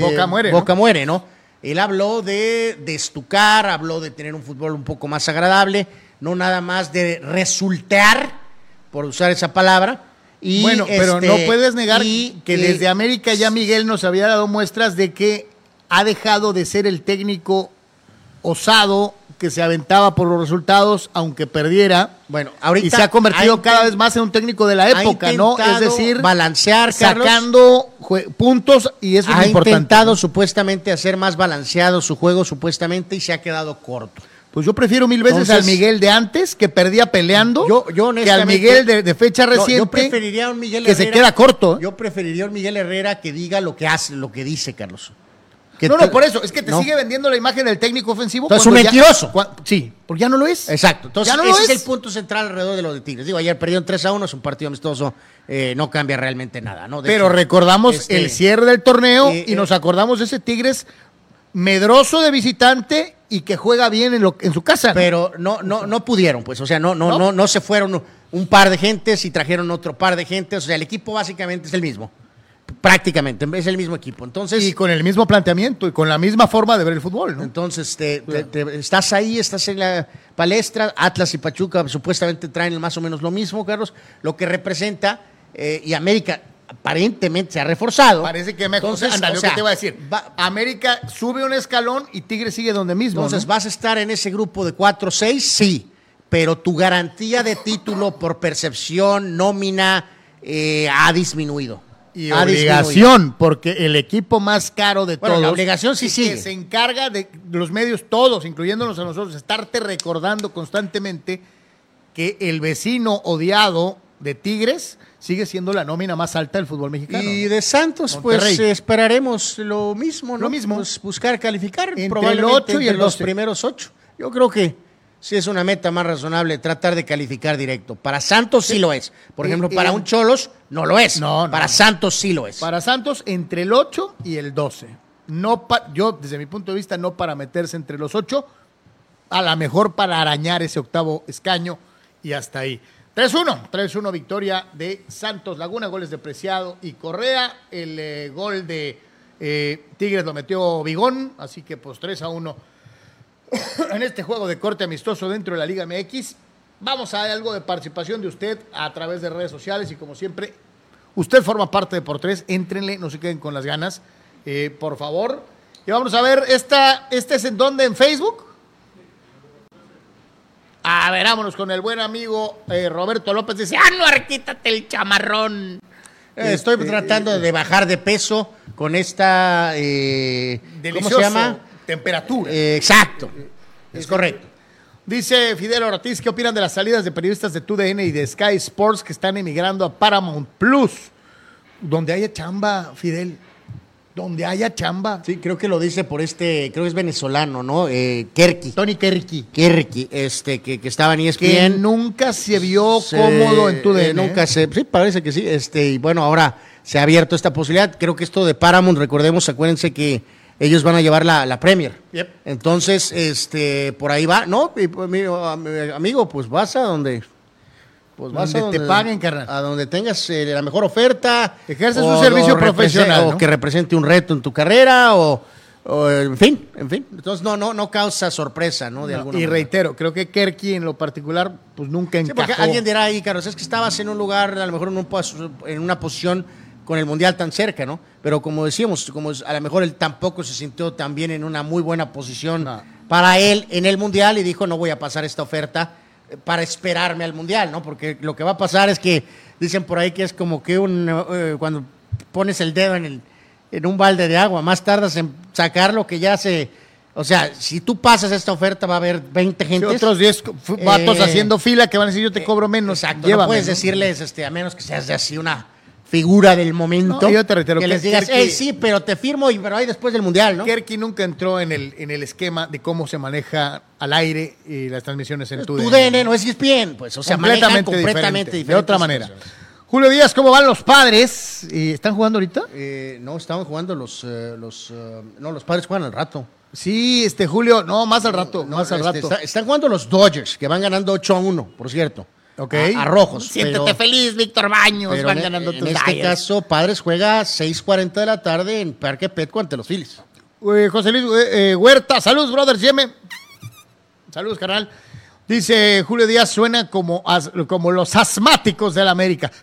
Boca muere, ¿no? boca muere, ¿no? Él habló de, de estucar, habló de tener un fútbol un poco más agradable, no nada más de resultar, por usar esa palabra. Y, bueno, pero este, no puedes negar y que desde América ya Miguel nos había dado muestras de que ha dejado de ser el técnico osado que se aventaba por los resultados aunque perdiera. Bueno, ahorita y se ha convertido cada vez más en un técnico de la época, ¿no? Es decir, balancear, Carlos. sacando puntos y eso es ha importante. intentado supuestamente hacer más balanceado su juego, supuestamente, y se ha quedado corto. Pues yo prefiero mil veces Entonces- al Miguel de antes, que perdía peleando, Yo- yo que al Miguel de, de fecha No, reciente, yo preferiría a un Miguel que se queda corto. ¿eh? Yo preferiría a un Miguel Herrera que diga lo que hace, lo que dice, Carlos. Que no, no, por eso, es que te ¿no? sigue vendiendo la imagen del técnico ofensivo. Entonces, cuando un ya- mentiroso. sí, porque ya no lo es. Exacto. Entonces, Ya no ese es. es. el punto central alrededor de los de Tigres. Digo, ayer perdieron 3 a 1, es un partido amistoso, eh, no cambia realmente nada, ¿no? De Pero hecho, recordamos este, el cierre del torneo eh, y eh, nos acordamos de ese Tigres medroso de visitante y que juega bien en, lo, en su casa. ¿no? Pero no, no, no pudieron, pues. O sea, no, no, ¿No? no, no se fueron un par de gentes y trajeron otro par de gentes. O sea, el equipo básicamente es el mismo. Prácticamente, es el mismo equipo. Entonces, y con el mismo planteamiento y con la misma forma de ver el fútbol, ¿no? Entonces, te- te- te- estás ahí, estás en la palestra. Atlas y Pachuca supuestamente traen más o menos lo mismo, Carlos. Lo que representa, eh, y América aparentemente se ha reforzado. Parece que mejor. Entonces, Anda, o lo sea, que te voy a decir. va- América sube un escalón y Tigres sigue donde mismo. entonces, ¿no? ¿vas a estar en ese grupo de 4-6? Sí. Pero tu garantía de título por percepción, nómina, eh, ha disminuido. Y Ha disminuido. obligación, porque el equipo más caro de Bueno, todos. la obligación sí y que sigue. se encarga de los medios todos, incluyéndonos a nosotros, estarte recordando constantemente que el vecino odiado de Tigres sigue siendo la nómina más alta del fútbol mexicano. Y de Santos, pues Monterrey. esperaremos lo mismo, ¿no? Lo mismo. Pues, buscar calificar Entre el probablemente ocho y entre el los 12. primeros ocho. Yo creo que sí es una meta más razonable tratar de calificar directo. Para Santos sí, lo es. Por ejemplo, y- para un Cholos no lo es. No, no, para. Santos sí lo es. Para Santos, entre el 8 y el 12. No pa- yo, desde mi punto de vista, no para meterse entre los 8, a lo mejor para arañar ese octavo escaño y hasta ahí. 3-1, 3-1 victoria de Santos Laguna, goles de Preciado y Correa. El eh, gol de eh, Tigres lo metió Bigón, así que pues 3-1 en este juego de corte amistoso dentro de la Liga MX. Vamos a algo de participación de usted a través de redes sociales y como siempre, usted forma parte de Por Tres, éntrenle, no se queden con las ganas, eh, por favor. Y vamos a ver, esta, ¿este es en dónde? ¿En Facebook? A ver, vámonos con el buen amigo eh, Roberto López. Dice, ¡ah, no, quítate el chamarrón! Eh, estoy Este, tratando de bajar de peso con esta... ¿Cómo se llama? Temperatura. Eh, exacto. Es correcto. Dice Fidel Ortiz, ¿qué opinan de las salidas de periodistas de TUDN y de Sky Sports que están emigrando a Paramount Plus? Donde haya chamba, Fidel. Donde haya chamba. Sí, creo que lo dice por este, creo que es venezolano, ¿no? Eh, Kerky. Tony Kerky. Kerky, este, que, que estaba en Que ESPN. nunca se vio Se- cómodo en TUDN. eh, nunca se, sí, parece que sí. Este, y bueno, ahora se ha abierto esta posibilidad. Creo que esto de Paramount, recordemos, acuérdense que ellos van a llevar la, la Premier. Yep. Entonces, este, por ahí va, ¿no? Pues, mi- am- amigo, pues vas a donde. Pues vas a Donde te paguen, carnal. A donde tengas eh, la mejor oferta. Ejerces o- un servicio o profesional, O que represente un reto en tu carrera, o, o, en fin, en fin. Entonces, no, no, no causa sorpresa, ¿no? De No, alguna y manera. reitero, creo que Kerky en lo particular, pues nunca Sí, encajó. porque alguien dirá ahí, Carlos, es que estabas en un lugar, a lo mejor en, un en una posición con el Mundial tan cerca, ¿no? Pero como decíamos, como a lo mejor él tampoco se sintió tan bien en una muy buena posición No. para él en el Mundial y dijo, no voy a pasar esta oferta eh, para esperarme al Mundial, ¿no? Porque lo que va a pasar es que dicen por ahí que es como que un, eh, cuando pones el dedo en, el, en un balde de agua, más tardas en sacarlo que ya se O sea, si tú pasas esta oferta, va a haber 20 Sí, gente. otros 10 fu- vatos Eh, haciendo fila que van a decir yo te cobro menos. Exacto, no puedes decirles, este, a menos que seas así una figura del momento. No, yo te reitero que que les digas, hey, sí, pero te firmo, y, pero ahí después del mundial, ¿no? Kerky nunca entró en el, en el esquema de cómo se maneja al aire y las transmisiones en tu Tu DN no es ESPN, pues, o sea, manejan completamente, completamente diferente, de otra manera. Julio Díaz, ¿cómo van los padres? ¿Y ¿Están jugando ahorita? Eh, no, estaban jugando los, eh, los, eh, no, los padres juegan al rato. Sí, este Julio, no, más al rato, No, más al este, rato. está- están jugando los Dodgers, que van ganando 8 a 1, por cierto. Ok. A, a rojos. Siéntete pero- feliz, Víctor Baños, pero van en, ganando en tus este Dyers. caso, Padres juega a 6.40 de la tarde en Parque Petco ante los Phillies. Eh, José Luis eh, eh, Huerta, saludos, brother, Yeme. Saludos, carnal. Dice Julio Díaz, suena como, as- como los asmáticos de la América.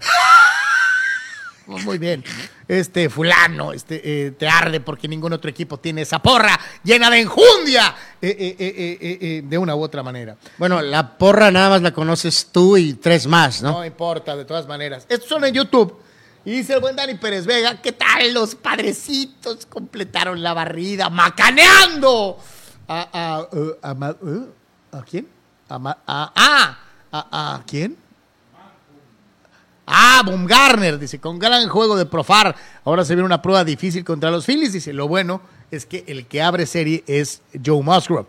Muy bien. Este fulano este, eh, te arde porque ningún otro equipo tiene esa porra llena de enjundia eh, eh, de una u otra manera. Bueno, la porra nada más la conoces tú y tres más, No, ¿no? importa, de todas maneras. Estos son en YouTube. Y dice el buen Dani Pérez Vega, ¿qué tal los padrecitos completaron la barrida macaneando? A, a, a ma- eh, ¿a quién? A, ma- a- ah, a, a quién? Ah, Baumgartner, dice, con gran juego de Profar. Ahora se viene una prueba difícil contra los Phillies. Dice, lo bueno es que el que abre serie es Joe Musgrove.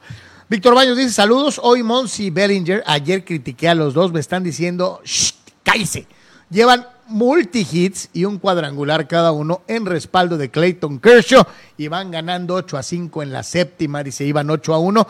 Víctor Baños dice, saludos. Hoy Monsi Bellinger, ayer critiqué a los dos, me están diciendo, "Shh, cállese. Llevan multi-hits y un cuadrangular cada uno en respaldo de Clayton Kershaw y van ganando 8 a 5 en la séptima, dice, iban 8 a 1.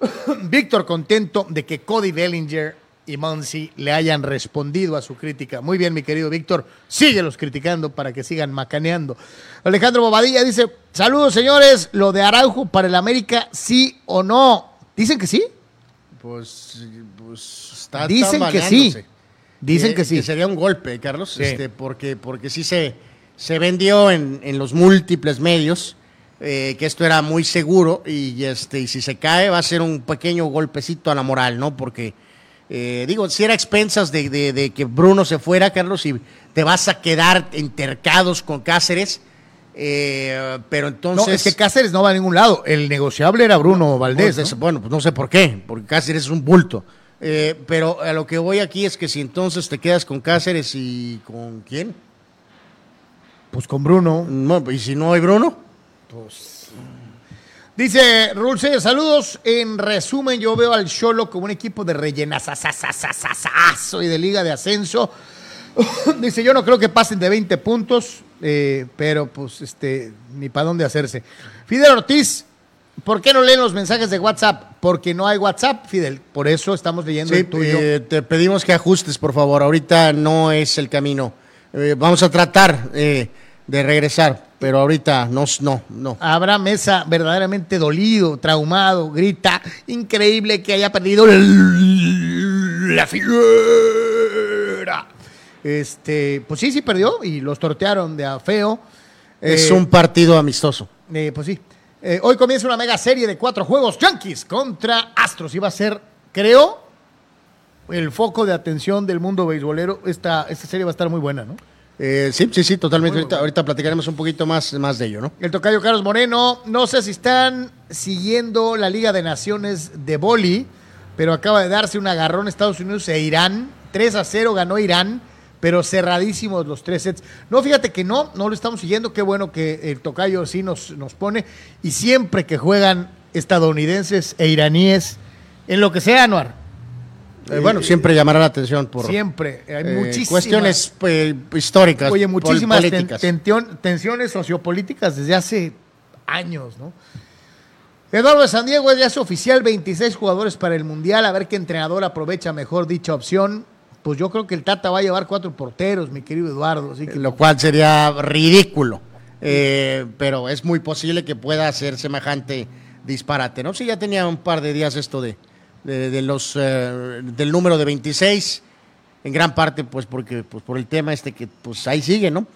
Víctor contento de que Cody Bellinger y Monsi le hayan respondido a su crítica. Muy bien, mi querido Víctor, síguelos criticando para que sigan macaneando. Alejandro Bobadilla dice, saludos señores, lo de Araujo para el América, sí o no. Dicen que sí, Pues, pues está dicen que sí. Dicen que sí. sería un golpe, Carlos, Sí. este, porque, porque sí se, se vendió en, en los múltiples medios eh, que esto era muy seguro y, este, y si se cae va a ser un pequeño golpecito a la moral, ¿no? Porque, eh, digo, si era expensas de, de- de que Bruno se fuera, Carlos, y te vas a quedar entercados con Cáceres, eh, pero entonces... no, es que Cáceres no va a ningún lado. El negociable era Bruno Valdés. Pues, ¿no? Bueno, pues no sé por qué, porque Cáceres es un bulto. Eh, pero a lo que voy aquí es que si entonces te quedas con Cáceres y con quién, Pues con Bruno. no, y si no hay Bruno, Dice Rulce, saludos. En resumen, yo veo al Cholo como un equipo de rellenazazazazazazo y de liga de ascenso. Dice, yo no creo que pasen de 20 puntos, eh, pero pues este, ni para dónde hacerse. Fidel Ortiz, ¿por qué no leen los mensajes de WhatsApp? Porque no hay WhatsApp, Fidel. Por eso estamos leyendo sí, el tuyo. eh, te pedimos que ajustes, por favor. Ahorita no es el camino. Eh, vamos a tratar de regresar, pero ahorita no, no, no. Habrá Mesa verdaderamente dolido, traumado, grita, increíble que haya perdido la fiera. Este, pues sí, sí perdió y los tortearon de a feo. Es Eh, un partido amistoso. eh, pues sí. Eh, hoy comienza una mega serie de cuatro juegos Yankees contra Astros. Y va a ser, creo, el foco de atención del mundo beisbolero. Esta, esta serie va a estar muy buena, ¿no? Eh, sí, sí, sí, totalmente. Ahorita platicaremos un poquito más, más de ello, ¿no? El tocayo Carlos Moreno, no sé si están siguiendo la Liga de Naciones de Boli, pero acaba de darse un agarrón Estados Unidos e Irán. 3 a 0 ganó Irán, pero cerradísimos los tres sets. No, fíjate que no, no lo estamos siguiendo. Qué bueno que el tocayo sí nos, nos pone. Y siempre que juegan estadounidenses e iraníes, en lo que sea, Anuar, Eh, bueno, siempre llamará la atención por siempre. Hay eh, muchísimas cuestiones pues, históricas. Oye, muchísimas ten- políticas. tensión- tensiones sociopolíticas desde hace años, ¿no? Eduardo de San Diego ya es oficial, 26 jugadores para el Mundial, a ver qué entrenador aprovecha mejor dicha opción. Pues yo creo que el Tata va a llevar cuatro porteros, mi querido Eduardo. Así que lo cual sería ridículo. Eh, pero es muy posible que pueda hacer semejante disparate, ¿no? Sí, ya tenía un par de días esto de, de, los eh, del número de 26, en gran parte pues porque pues por el tema este que pues ahí sigue, ¿no?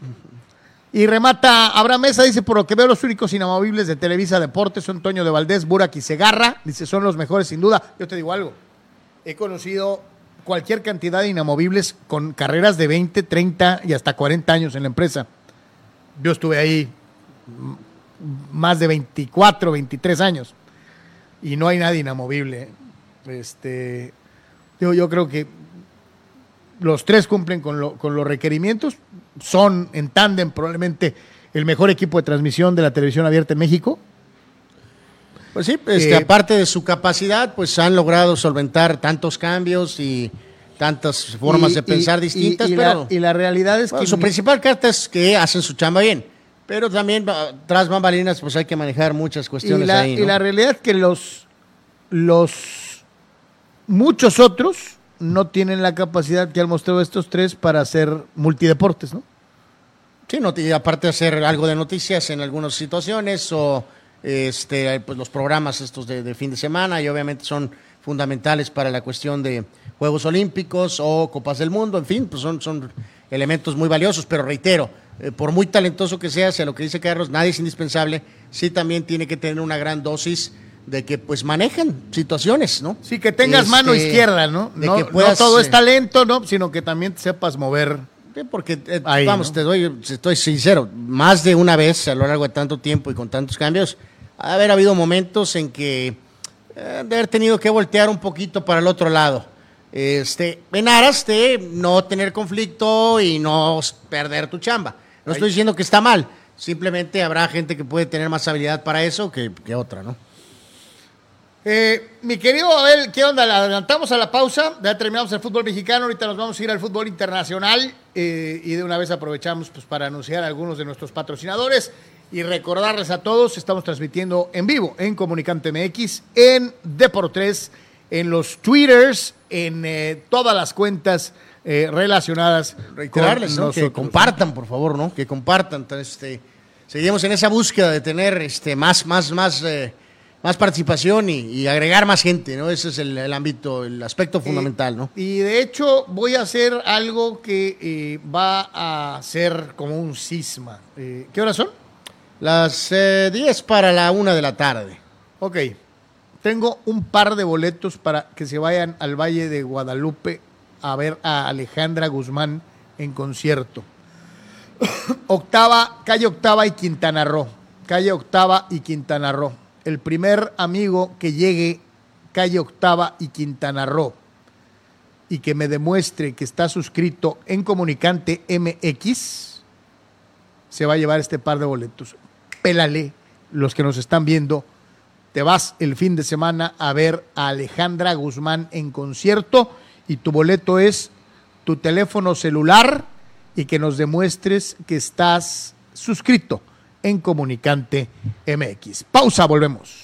Y remata Abraham Mesa, dice, por lo que veo, los únicos inamovibles de Televisa Deportes son Toño de Valdés, Burak y Segarra. Dice, son los mejores sin duda. Yo te digo algo, he conocido cualquier cantidad de inamovibles con carreras de 20, 30 y hasta 40 años en la empresa. Yo estuve ahí más de 24, 23 años. y no hay nadie inamovible. Este, yo, yo creo que los tres cumplen con, lo- con los requerimientos, son en tándem probablemente el mejor equipo de transmisión de la televisión abierta en México. Pues sí, este, Eh, aparte de su capacidad, pues han logrado solventar tantos cambios y tantas formas Y- de pensar y- distintas, y, y pero la, y la realidad es bueno, que su principal carta es que hacen su chamba bien. Pero también tras bambalinas pues hay que manejar muchas y cuestiones la, ahí, y la realidad es que los, los muchos otros no tienen la capacidad que han mostrado estos tres para hacer multideportes, ¿no? Sí, no, aparte de hacer algo de noticias en algunas situaciones o este, pues los programas estos de, de fin de semana y obviamente son fundamentales para la cuestión de Juegos Olímpicos o Copas del Mundo, en fin, pues son, son elementos muy valiosos, pero reitero, eh, por muy talentoso que sea, sea lo que dice Carlos, nadie es indispensable, sí también tiene que tener una gran dosis de que pues manejen situaciones, ¿no? Sí, que tengas mano Este, izquierda, ¿no? de No, que no puedas, todo eh, es talento, ¿no? Sino que también sepas mover. Porque, eh, Ahí, vamos, ¿no? te doy, estoy sincero, más de una vez a lo largo de tanto tiempo y con tantos cambios, ha haber habido momentos en que eh, de haber tenido que voltear un poquito para el otro lado. Este, en aras de no tener conflicto y no perder tu chamba. No estoy diciendo que está mal, simplemente habrá gente que puede tener más habilidad para eso que, que otra, ¿no? Eh, mi querido Abel, ¿qué onda? ¿La adelantamos a la pausa, ya terminamos el fútbol mexicano, ahorita nos vamos a ir al fútbol internacional eh, y de una vez aprovechamos pues, para anunciar a algunos de nuestros patrocinadores y recordarles a todos, estamos transmitiendo en vivo en Comunicante MX, en Deportes, en los Twitters, en eh, todas las cuentas eh, relacionadas reiterarles, con ¿no? que compartan, por favor, ¿no? Que compartan. Entonces, este, seguimos en esa búsqueda de tener este, más, más, más, eh, más participación y, y agregar más gente, ¿no? Ese es el, el ámbito, el aspecto fundamental, ¿no? Y de hecho voy a hacer algo que eh, va a ser como un cisma. Eh, ¿Qué horas son? Las eh, 10 para la una de la tarde. Ok. Tengo un par de boletos para que se vayan al Valle de Guadalupe a ver a Alejandra Guzmán en concierto. Octava, calle Octava y Quintana Roo. Calle Octava y Quintana Roo. El primer amigo que llegue calle Octava y Quintana Roo y que me demuestre que está suscrito en Comunicante MX, se va a llevar este par de boletos. Pélale, los que nos están viendo, te vas el fin de semana a ver a Alejandra Guzmán en concierto y tu boleto es tu teléfono celular y que nos demuestres que estás suscrito en Comunicante MX. Pausa, volvemos.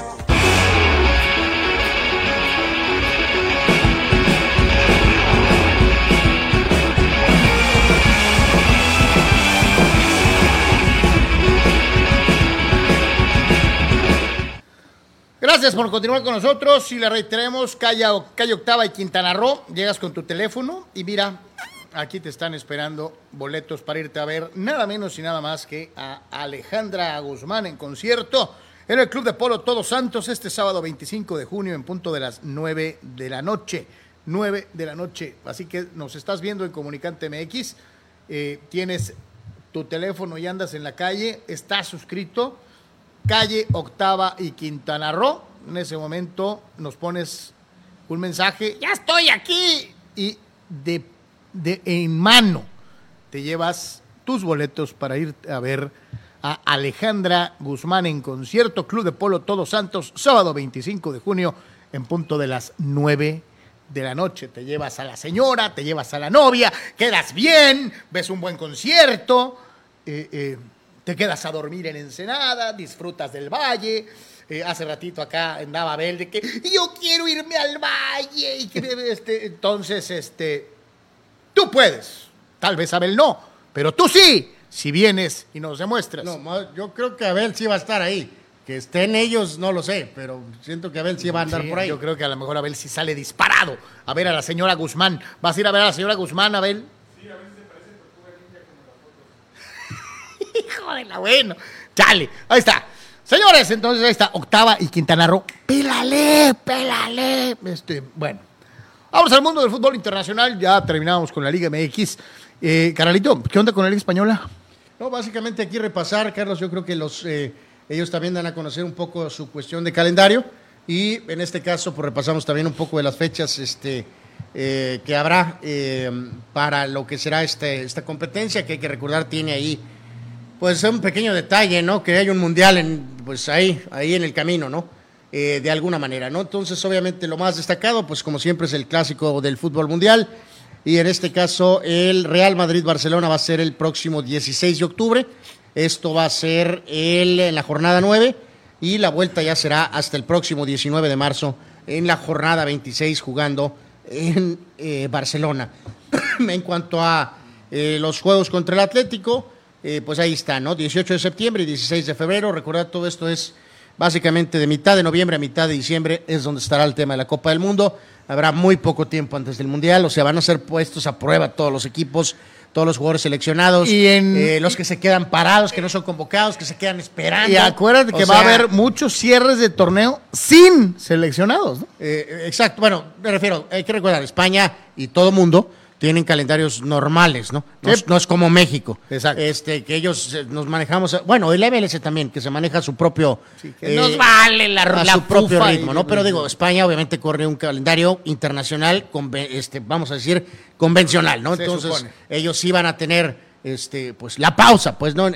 Gracias por continuar con nosotros y le reiteremos, calle, calle Octava y Quintana Roo, llegas con tu teléfono y mira, aquí te están esperando boletos para irte a ver nada menos y nada más que a Alejandra Guzmán en concierto en el Club de Polo Todos Santos este sábado 25 de junio en punto de las 9 de la noche. 9 de la noche. Así que nos estás viendo en Comunicante MX. Eh, tienes tu teléfono y andas en la calle, estás suscrito, calle Octava y Quintana Roo. En ese momento nos pones un mensaje, ya estoy aquí. Y de, de en mano te llevas tus boletos para ir a ver a Alejandra Guzmán en concierto, Club de Polo Todos Santos, sábado 25 de junio, en punto de las 9 de la noche. Te llevas a la señora, te llevas a la novia, quedas bien, ves un buen concierto, eh, eh, te quedas a dormir en Ensenada, disfrutas del valle. Eh, hace ratito acá andaba Abel de que yo quiero irme al valle. Y que, este, entonces, este, tú puedes. Tal vez Abel no, pero tú sí si vienes y nos demuestras. No, yo creo que Abel sí va a estar ahí. Que estén ellos, no lo sé, pero siento que Abel sí va a andar por ahí. Yo creo que a lo mejor Abel sí sale disparado a ver a la señora Guzmán. ¿Vas a ir a ver a la señora Guzmán, Abel? Sí, a ver si se parece Hijo de la bueno. Chale, ahí está. Señores, entonces ahí está, octava y Quintana Roo. Pélale, pélale. Este, bueno. Vamos al mundo del fútbol internacional. Ya terminamos con la Liga MX. Eh, Caralito, ¿qué onda con la Liga Española? No, básicamente aquí repasar, Carlos, yo creo que los, eh, ellos también dan a conocer un poco su cuestión de calendario y en este caso pues repasamos también un poco de las fechas este, eh, que habrá para lo que será este, esta competencia, que hay que recordar tiene ahí pues un pequeño detalle, ¿no? Que hay un mundial en, pues ahí, ahí en el camino, ¿no? de alguna manera, ¿no? Entonces, obviamente, lo más destacado, pues como siempre, es el clásico del fútbol mundial y en este caso el Real Madrid-Barcelona va a ser el próximo 16 de octubre. Esto va a ser el, en la jornada 9 y la vuelta ya será hasta el próximo 19 de marzo en la jornada 26 jugando en eh, Barcelona. en cuanto a eh, los juegos contra el Atlético, eh, pues ahí está, ¿no? 18 de septiembre y 16 de febrero. Recordad, todo esto es básicamente de mitad de noviembre a mitad de diciembre es donde estará el tema de la Copa del Mundo habrá muy poco tiempo antes del Mundial, o sea, van a ser puestos a prueba todos los equipos, todos los jugadores seleccionados, y eh, los que se quedan parados, que no son convocados, que se quedan esperando. Y acuérdate que va a haber muchos cierres de torneo sin seleccionados, ¿no? Eh, exacto, bueno, me refiero, hay que recordar, España y todo mundo tienen calendarios normales, ¿no? No, es, como México. Exacto. Este, que ellos eh, nos manejamos, bueno, el MLS también, que se maneja su propio. que nos vale la, su propio ritmo, ¿no? Pero digo, España obviamente corre un calendario internacional, este, vamos a decir, convencional, ¿no? Entonces, ellos iban a tener, este, pues, la pausa, pues, ¿no?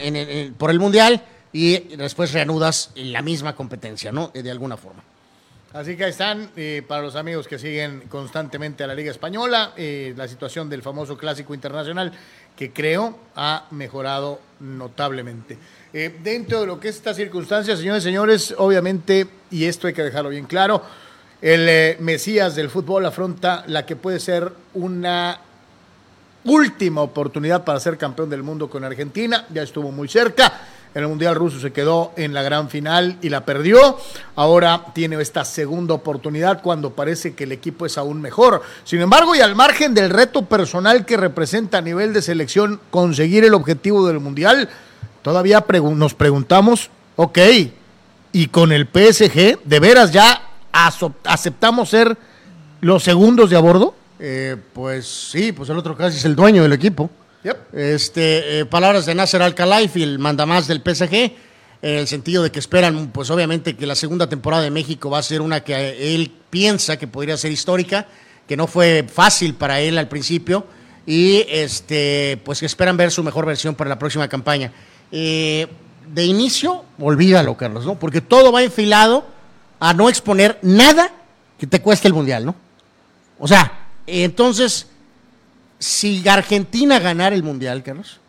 por el Mundial y después reanudas la misma competencia, ¿no? De alguna forma. Así que ahí están, eh, para los amigos que siguen constantemente a la Liga Española, eh, la situación del famoso Clásico Internacional, que creo ha mejorado notablemente. Eh, dentro de lo que es esta circunstancia, señores y señores, obviamente, y esto hay que dejarlo bien claro, el Mesías del fútbol afronta la que puede ser una última oportunidad para ser campeón del mundo con Argentina, ya estuvo muy cerca en el Mundial Ruso se quedó en la gran final y la perdió. Ahora tiene esta segunda oportunidad cuando parece que el equipo es aún mejor. Sin embargo, y al margen del reto personal que representa a nivel de selección conseguir el objetivo del Mundial, todavía nos preguntamos, ok, y con el PSG, ¿de veras ya aceptamos ser los segundos de a bordo? Eh, pues sí, pues el otro casi es el dueño del equipo. Este, eh, palabras de Nasser Al-Khelaifi, el mandamás del PSG, en el sentido de que esperan, pues obviamente que la segunda temporada de México va a ser una que él piensa que podría ser histórica, que no fue fácil para él al principio, y este, pues que esperan ver su mejor versión para la próxima campaña. Eh, de inicio, olvídalo, Carlos, ¿no? Porque todo va enfilado a no exponer nada que te cueste el mundial, ¿no? O sea, entonces si Argentina ganara el Mundial, Carlos,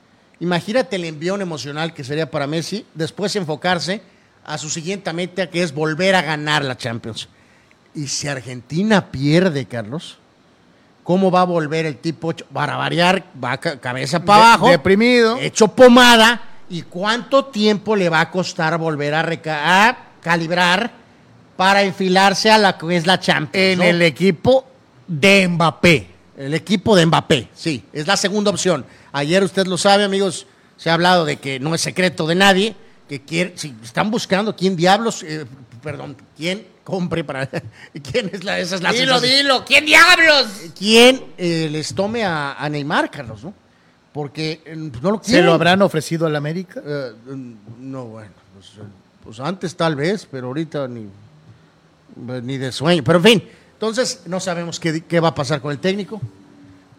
imagínate el envión emocional que sería para Messi, después enfocarse a su siguiente meta, que es volver a ganar la Champions. Y si Argentina pierde, Carlos, ¿cómo va a volver el tipo? Para variar, va cabeza para abajo. Deprimido. Hecho pomada. ¿Y cuánto tiempo le va a costar volver a, a calibrar para enfilarse a la que es la Champions. En ¿no? el equipo de Mbappé. El equipo de Mbappé, sí, es la segunda opción. Ayer usted lo sabe, amigos, se ha hablado de que no es secreto de nadie, que quiere, si están buscando quién diablos, eh, perdón, quién compre para, quién es la, esa es la Dilo, sensación. dilo. ¿Quién diablos? quién eh, les tome a, a Neymar, Carlos, ¿no? Porque eh, pues, no lo ¿Se quieren. lo habrán ofrecido al América? Eh, no, bueno, pues, eh, pues antes tal vez, pero ahorita ni, eh, ni de sueño. Pero en fin, entonces no sabemos qué, qué va a pasar con el técnico.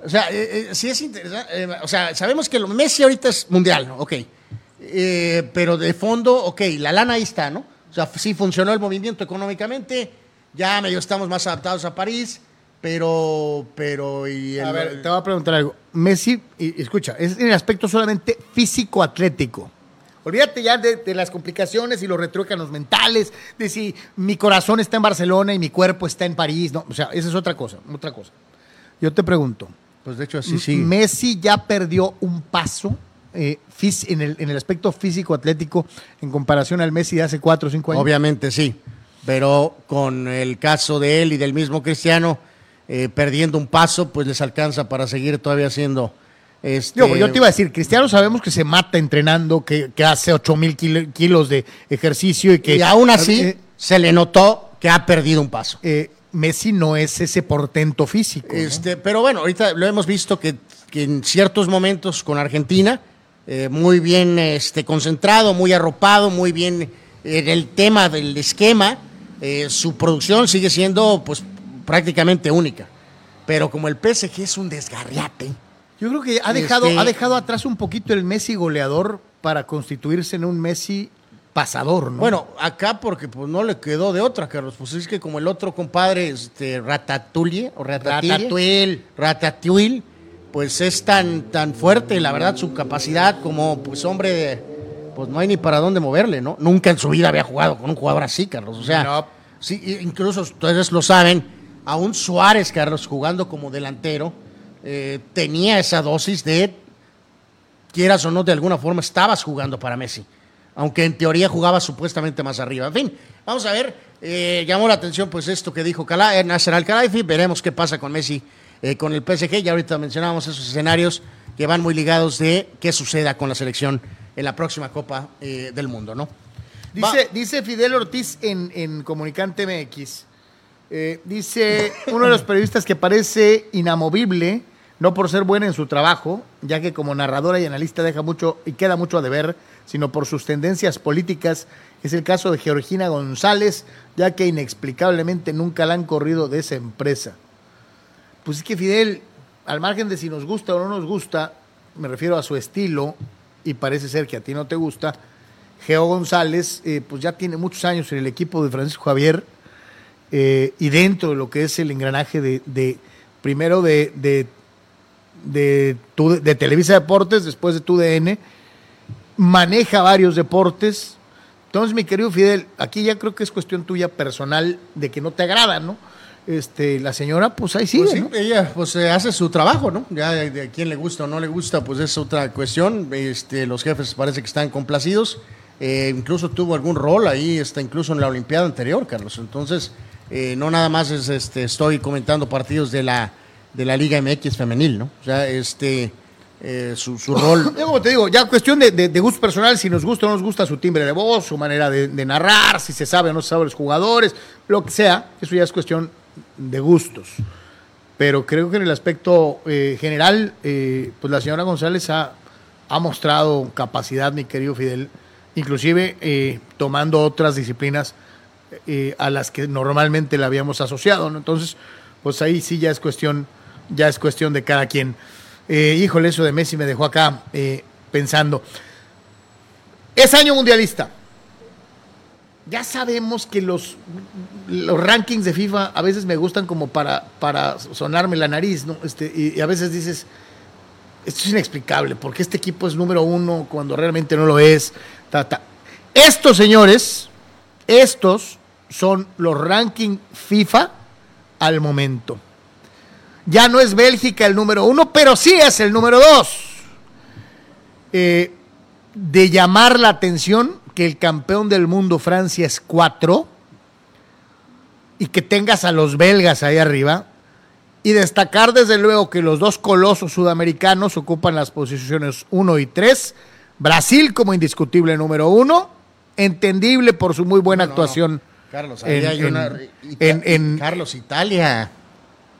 O sea, eh, eh, sí es interesante. eh, o sea, sabemos que Messi ahorita es mundial, ¿no? Ok. Eh, pero de fondo, ok, la lana ahí está, ¿no? O sea, sí funcionó el movimiento económicamente, ya medio estamos más adaptados a París, pero, pero, y A ver, te voy a preguntar algo. Messi, y, escucha, es en el aspecto solamente físico-atlético. Olvídate ya de, de las complicaciones y los retruécanos mentales, de si mi corazón está en Barcelona y mi cuerpo está en París. No, o sea, esa es otra cosa, otra cosa. Yo te pregunto, pues de hecho así sigue. ¿Messi ya perdió un paso eh, en, el, en el aspecto físico-atlético en comparación al Messi de hace cuatro o cinco años? Obviamente sí, pero con el caso de él y del mismo Cristiano eh, perdiendo un paso, pues les alcanza para seguir todavía siendo... Este, Digo, yo te iba a decir, Cristiano sabemos que se mata entrenando, que, que hace 8 mil kilos de ejercicio y que... y aún así eh, se le notó que ha perdido un paso. eh, Messi no es ese portento físico. ¿no? Este, pero bueno, ahorita lo hemos visto que, que en ciertos momentos con Argentina, eh, muy bien este, concentrado, muy arropado, muy bien en el tema del esquema, su producción sigue siendo pues prácticamente única. Pero como el PSG es un desgarriate, Yo creo que ha dejado, Este- ha dejado atrás un poquito el Messi goleador para constituirse en un Messi pasador, ¿no? Bueno, acá porque pues no le quedó de otra, Carlos. Pues es que como el otro compadre, este, Ratatouille, o Ratatouille, Ratatouille. Pues es tan, tan fuerte, la verdad, su capacidad como pues hombre pues no hay ni para dónde moverle, ¿no? Nunca en su vida había jugado con un jugador así, Carlos. O sea, No. sí, incluso ustedes lo saben, aún Suárez, Carlos, jugando como delantero, eh, tenía esa dosis de quieras o no, de alguna forma estabas jugando para Messi. Aunque en teoría jugaba supuestamente más arriba. En fin, vamos a ver. eh, llamó la atención pues esto que dijo Cala- eh, Nasser Al-Khelaifi. Veremos qué pasa con Messi, eh, con el PSG. Ya ahorita mencionábamos esos escenarios que van muy ligados de qué suceda con la selección en la próxima Copa del Mundo, ¿no? Dice, dice Fidel Ortiz en, en Comunicante MX. Eh, dice uno de los periodistas que parece inamovible, no por ser buena en su trabajo, ya que como narradora y analista deja mucho y queda mucho a deber, sino por sus tendencias políticas. Es el caso de Georgina González, ya que inexplicablemente nunca la han corrido de esa empresa. Pues es que Fidel, al margen de si nos gusta o no nos gusta, me refiero a su estilo, y parece ser que a ti no te gusta, Geo González, eh, pues ya tiene muchos años en el equipo de Francisco Javier eh, y dentro de lo que es el engranaje de, de- primero de, de, de, tu- de Televisa Deportes, después de TUDN, maneja varios deportes. Entonces, mi querido Fidel, aquí ya creo que es cuestión tuya personal de que no te agrada, ¿no? Este, la señora, pues ahí sigue, Pues sí, ¿no? ella pues eh, hace su trabajo, ¿no? Ya de, de quién le gusta o no le gusta, pues es otra cuestión. Este, los jefes parece que están complacidos. Eh, incluso tuvo algún rol ahí, está incluso en la Olimpiada anterior, Carlos. Entonces, eh, no nada más es, este, estoy comentando partidos de la, de la Liga MX femenil, ¿no? O sea, este, eh, su, su rol. Yo como te digo, ya cuestión de, de- de gusto personal, si nos gusta o no nos gusta su timbre de voz, su manera de, de narrar, si se sabe o no se sabe los jugadores, lo que sea, eso ya es cuestión de gustos. Pero creo que en el aspecto eh, general, eh, pues la señora González ha, ha mostrado capacidad, mi querido Fidel, inclusive tomando otras disciplinas eh, a las que normalmente la habíamos asociado, ¿no? Entonces, pues ahí sí ya es cuestión, ya es cuestión de cada quien. Eh, híjole, eso de Messi me dejó acá eh, pensando. Es año mundialista. Ya sabemos que los, los rankings de FIFA a veces me gustan como para, para sonarme la nariz, ¿no? Este, y, y a veces dices, esto es inexplicable, porque este equipo es número uno cuando realmente no lo es. ta, ta. Estos señores, estos son los rankings FIFA al momento. Ya no es Bélgica el número uno, pero sí es el número dos. Eh, de llamar la atención que el campeón del mundo, Francia, es cuatro. y que tengas a los belgas ahí arriba. Y destacar desde luego que los dos colosos sudamericanos ocupan las posiciones 1 y 3. Brasil como indiscutible número uno, entendible por su muy buena No, actuación. no. Carlos, en- hay en- una- en- Carlos, Italia.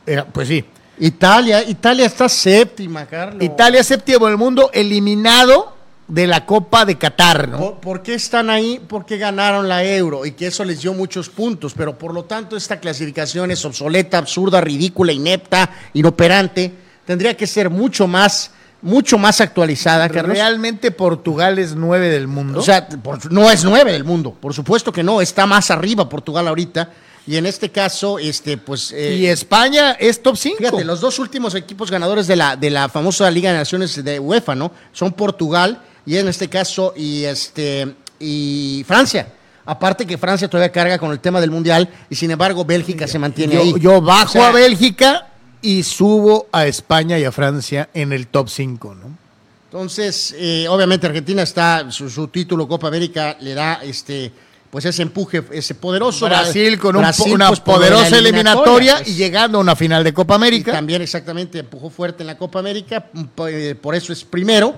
Eh, pues sí. Italia, Italia está séptima, Carlos. Italia séptimo del mundo, eliminado de la Copa de Qatar, ¿no? ¿Por, por qué están ahí? Porque ganaron la euro y que eso les dio muchos puntos, pero por lo tanto esta clasificación es obsoleta, absurda, ridícula, inepta, inoperante. Tendría que ser mucho más, mucho más actualizada, Carlos. Realmente Portugal es nueve del mundo. O sea, por- no es nueve del mundo, por supuesto que no, está más arriba Portugal ahorita. Y en este caso, este, pues. eh, y España es top 5. Fíjate, los dos últimos equipos ganadores de la, de la famosa Liga de Naciones de UEFA, ¿no? Son Portugal y en este caso y este y Francia. Aparte que Francia todavía carga con el tema del Mundial y sin embargo Bélgica se mantiene yo, ahí. yo bajo O sea, a Bélgica y subo a España y a Francia en el top 5, ¿no? Entonces, eh, obviamente Argentina está, su, su título Copa América le da este pues ese empuje, ese poderoso. Brasil con un Brasil, una pues, poderosa eliminatoria pues. y llegando a una final de Copa Y América. también exactamente empujó fuerte en la Copa América, p- eh, por eso es primero.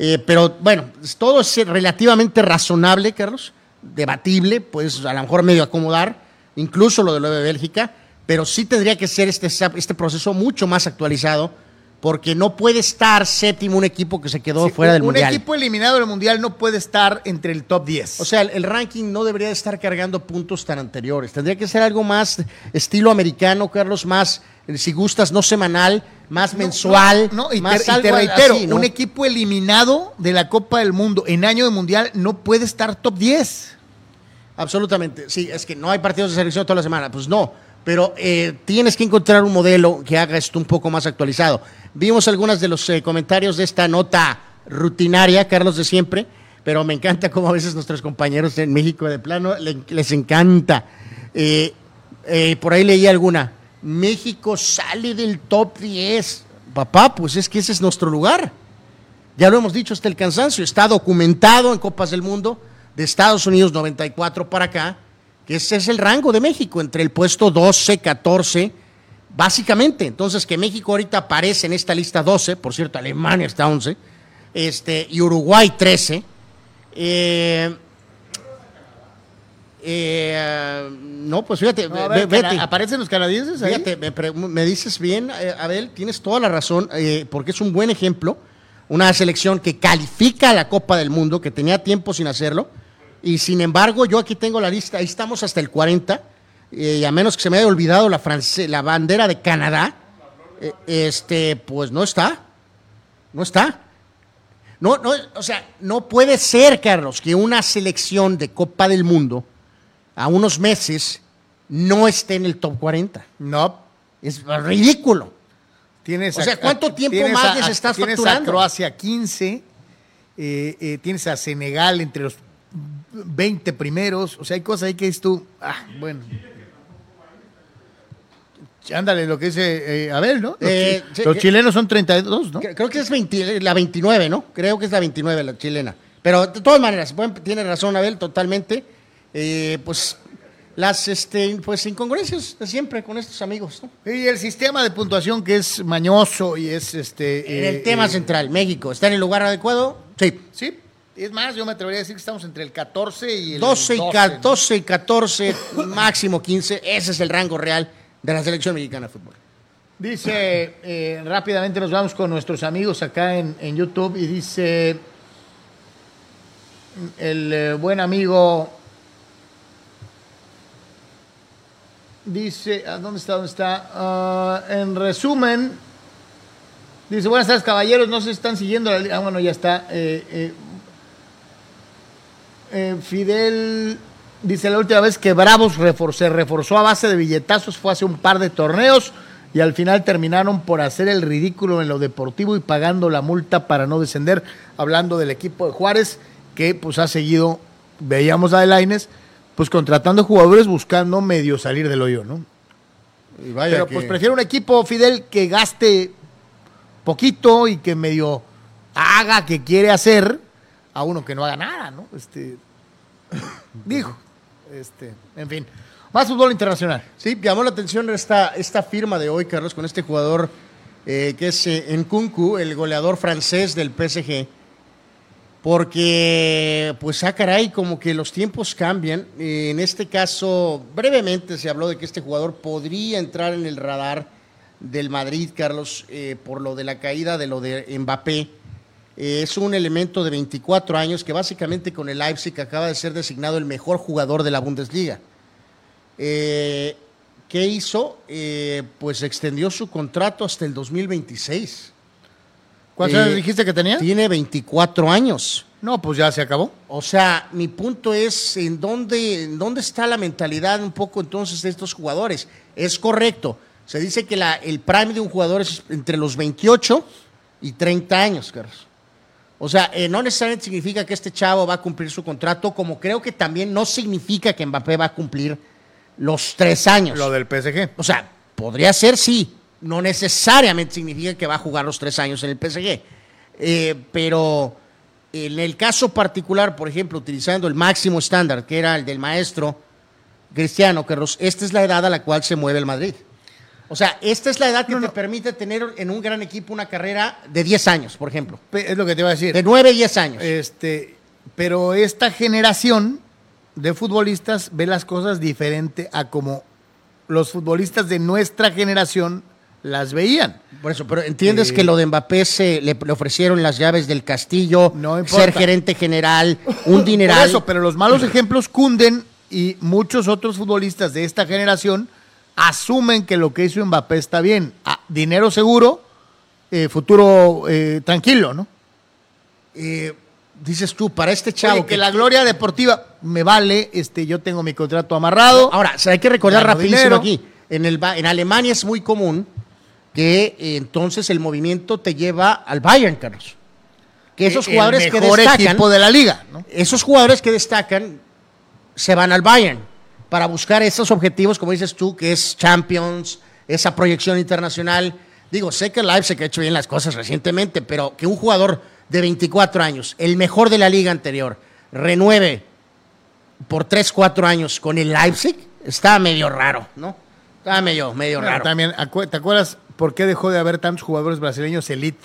Eh, pero bueno, todo es relativamente razonable, Carlos, debatible, pues a lo mejor medio acomodar, incluso lo de lo de Bélgica, pero sí tendría que ser este, este proceso mucho más actualizado, porque no puede estar séptimo un equipo que se quedó Sí, fuera del un Mundial. equipo eliminado del Mundial no puede estar entre el top 10. O sea, el, el ranking no debería estar cargando puntos tan anteriores. Tendría que ser algo más estilo americano, Carlos, más, eh, si gustas, no semanal, más mensual. No, y, más te, y te algo reitero, así, ¿no? un equipo eliminado de la Copa del Mundo en año de Mundial no puede estar top 10. Absolutamente. Sí, es que no hay partidos de selección toda la semana. Pues no. Pero eh, tienes que encontrar un modelo que haga esto un poco más actualizado. Vimos algunos de los eh, comentarios de esta nota rutinaria, Carlos, de siempre. Pero me encanta cómo a veces nuestros compañeros en México de plano le- les encanta. Eh, eh, por ahí leí alguna. México sale del top 10. Papá, pues es que ese es nuestro lugar. Ya lo hemos dicho hasta el cansancio, está documentado en Copas del Mundo de Estados Unidos 94 para acá, ese es el rango de México, entre el puesto 12, 14, básicamente. Entonces, que México ahorita aparece en esta lista 12, por cierto, Alemania está 11, este, y Uruguay 13. eh, eh, no, pues fíjate, No, ver, ¿Aparecen los canadienses ahí? Fíjate, me dices bien, eh, Abel, tienes toda la razón, eh, porque es un buen ejemplo. Una selección que califica a la Copa del Mundo, que tenía tiempo sin hacerlo, y sin embargo, yo aquí tengo la lista, ahí estamos hasta el 40, eh, y a menos que se me haya olvidado la, france- la bandera de Canadá, eh, este, pues no está, no está. No, no, o sea, no puede ser, Carlos, que una selección de Copa del Mundo a unos meses no esté en el top 40. No. Es ridículo. Tienes O sea, ¿cuánto tiempo tienes más les estás tienes facturando? a Croacia 15, eh, eh, tienes a Senegal entre los 20 primeros. O sea, hay cosas ahí que dices tú, ah, bueno. Ándale, lo que dice eh, Abel, ¿no? Los, Eh, chi- sí, los que- chilenos son 32, ¿no? Cre- Creo que es 20 la 29, ¿no? Creo que es la 29 la chilena. Pero de todas maneras, tiene razón Abel totalmente. Eh, pues las este, pues, incongruencias de siempre con estos amigos, ¿no? Y el sistema de puntuación que es mañoso y es este. En eh, el tema eh, central, México, ¿está en el lugar adecuado? Sí. Sí, es más, yo me atrevería a decir que estamos entre el 14 y el 12 y, 12, ca- ¿no? 12 y 14, máximo 15, ese es el rango real de la selección mexicana de fútbol. Dice, eh, rápidamente nos vamos con nuestros amigos acá en, en YouTube y dice el eh, buen amigo, dice, ¿a dónde está? ¿Dónde está? Ah, en resumen, dice, buenas tardes caballeros, no se están siguiendo la Ah, bueno, ya está. Eh, eh, Fidel dice la última vez que Bravos refor- se reforzó a base de billetazos fue hace un par de torneos y al final terminaron por hacer el ridículo en lo deportivo y pagando la multa para no descender. Hablando del equipo de Juárez que pues ha seguido, veíamos a Laines, pues contratando jugadores buscando medio salir del hoyo, ¿no? Y vaya Pero que- pues prefiero un equipo, Fidel, que gaste poquito y que medio haga que quiere hacer a uno que no haga nada, ¿no? Este, dijo, este, en fin. Más fútbol internacional. Sí, llamó la atención esta, esta firma de hoy, Carlos, con este jugador eh, que es eh, Nkunku, el goleador francés del PSG. Porque, pues, ah, caray, como que los tiempos cambian. Eh, en este caso, brevemente se habló de que este jugador podría entrar en el radar del Madrid, Carlos, eh, por lo de la caída de lo de Mbappé. Eh, es un elemento de 24 años que básicamente con el Leipzig acaba de ser designado el mejor jugador de la Bundesliga. Eh, ¿Qué hizo? Eh, pues extendió su contrato hasta el 2026. ¿Cuántos Eh, años dijiste que tenía? Tiene 24 años. No, pues ya se acabó. O sea, mi punto es en dónde, en dónde está la mentalidad un poco entonces de estos jugadores. Es correcto. Se dice que la, el prime de un jugador es entre los 28 y 30 años, Carlos. O sea, eh, no necesariamente significa que este chavo va a cumplir su contrato, como creo que también no significa que Mbappé va a cumplir los tres años. Lo del PSG. O sea, podría ser, sí. No necesariamente significa que va a jugar los tres años en el PSG. Eh, pero en el caso particular, por ejemplo, utilizando el máximo estándar, que era el del maestro Cristiano Carlos, esta es la edad a la cual se mueve el Madrid. O sea, esta es la edad que te permite tener en un gran equipo una carrera de 10 años, por ejemplo. Es lo que te iba a decir. De 9, 10 años. Este, pero esta generación de futbolistas ve las cosas diferente a como los futbolistas de nuestra generación las veían. Por eso, pero entiendes Eh, que lo de Mbappé se le, le ofrecieron las llaves del castillo, No ser gerente general, un dineral. Por eso, pero los malos ejemplos cunden y muchos otros futbolistas de esta generación asumen que lo que hizo Mbappé está bien. Ah, dinero seguro, eh, futuro eh, tranquilo, ¿no? Eh, dices tú, para este chavo Oye, que la gloria deportiva me vale, este, yo tengo mi contrato amarrado. Ahora, o sea, hay que recordar rapidísimo dinero. aquí. En, el, en Alemania es muy común que entonces el movimiento te lleva al Bayern, Carlos. Que esos El jugadores que mejor destacan, equipo de la liga, ¿no? esos jugadores que destacan se van al Bayern para buscar esos objetivos, como dices tú, que es Champions, esa proyección internacional. Digo, sé que el Leipzig ha hecho bien las cosas recientemente, pero que un jugador de 24 años, el mejor de la liga anterior, renueve por 3, 4 años con el Leipzig, está medio raro, ¿no? Está medio, medio Bueno, raro. También, ¿te acuerdas por qué dejó de haber tantos jugadores brasileños elite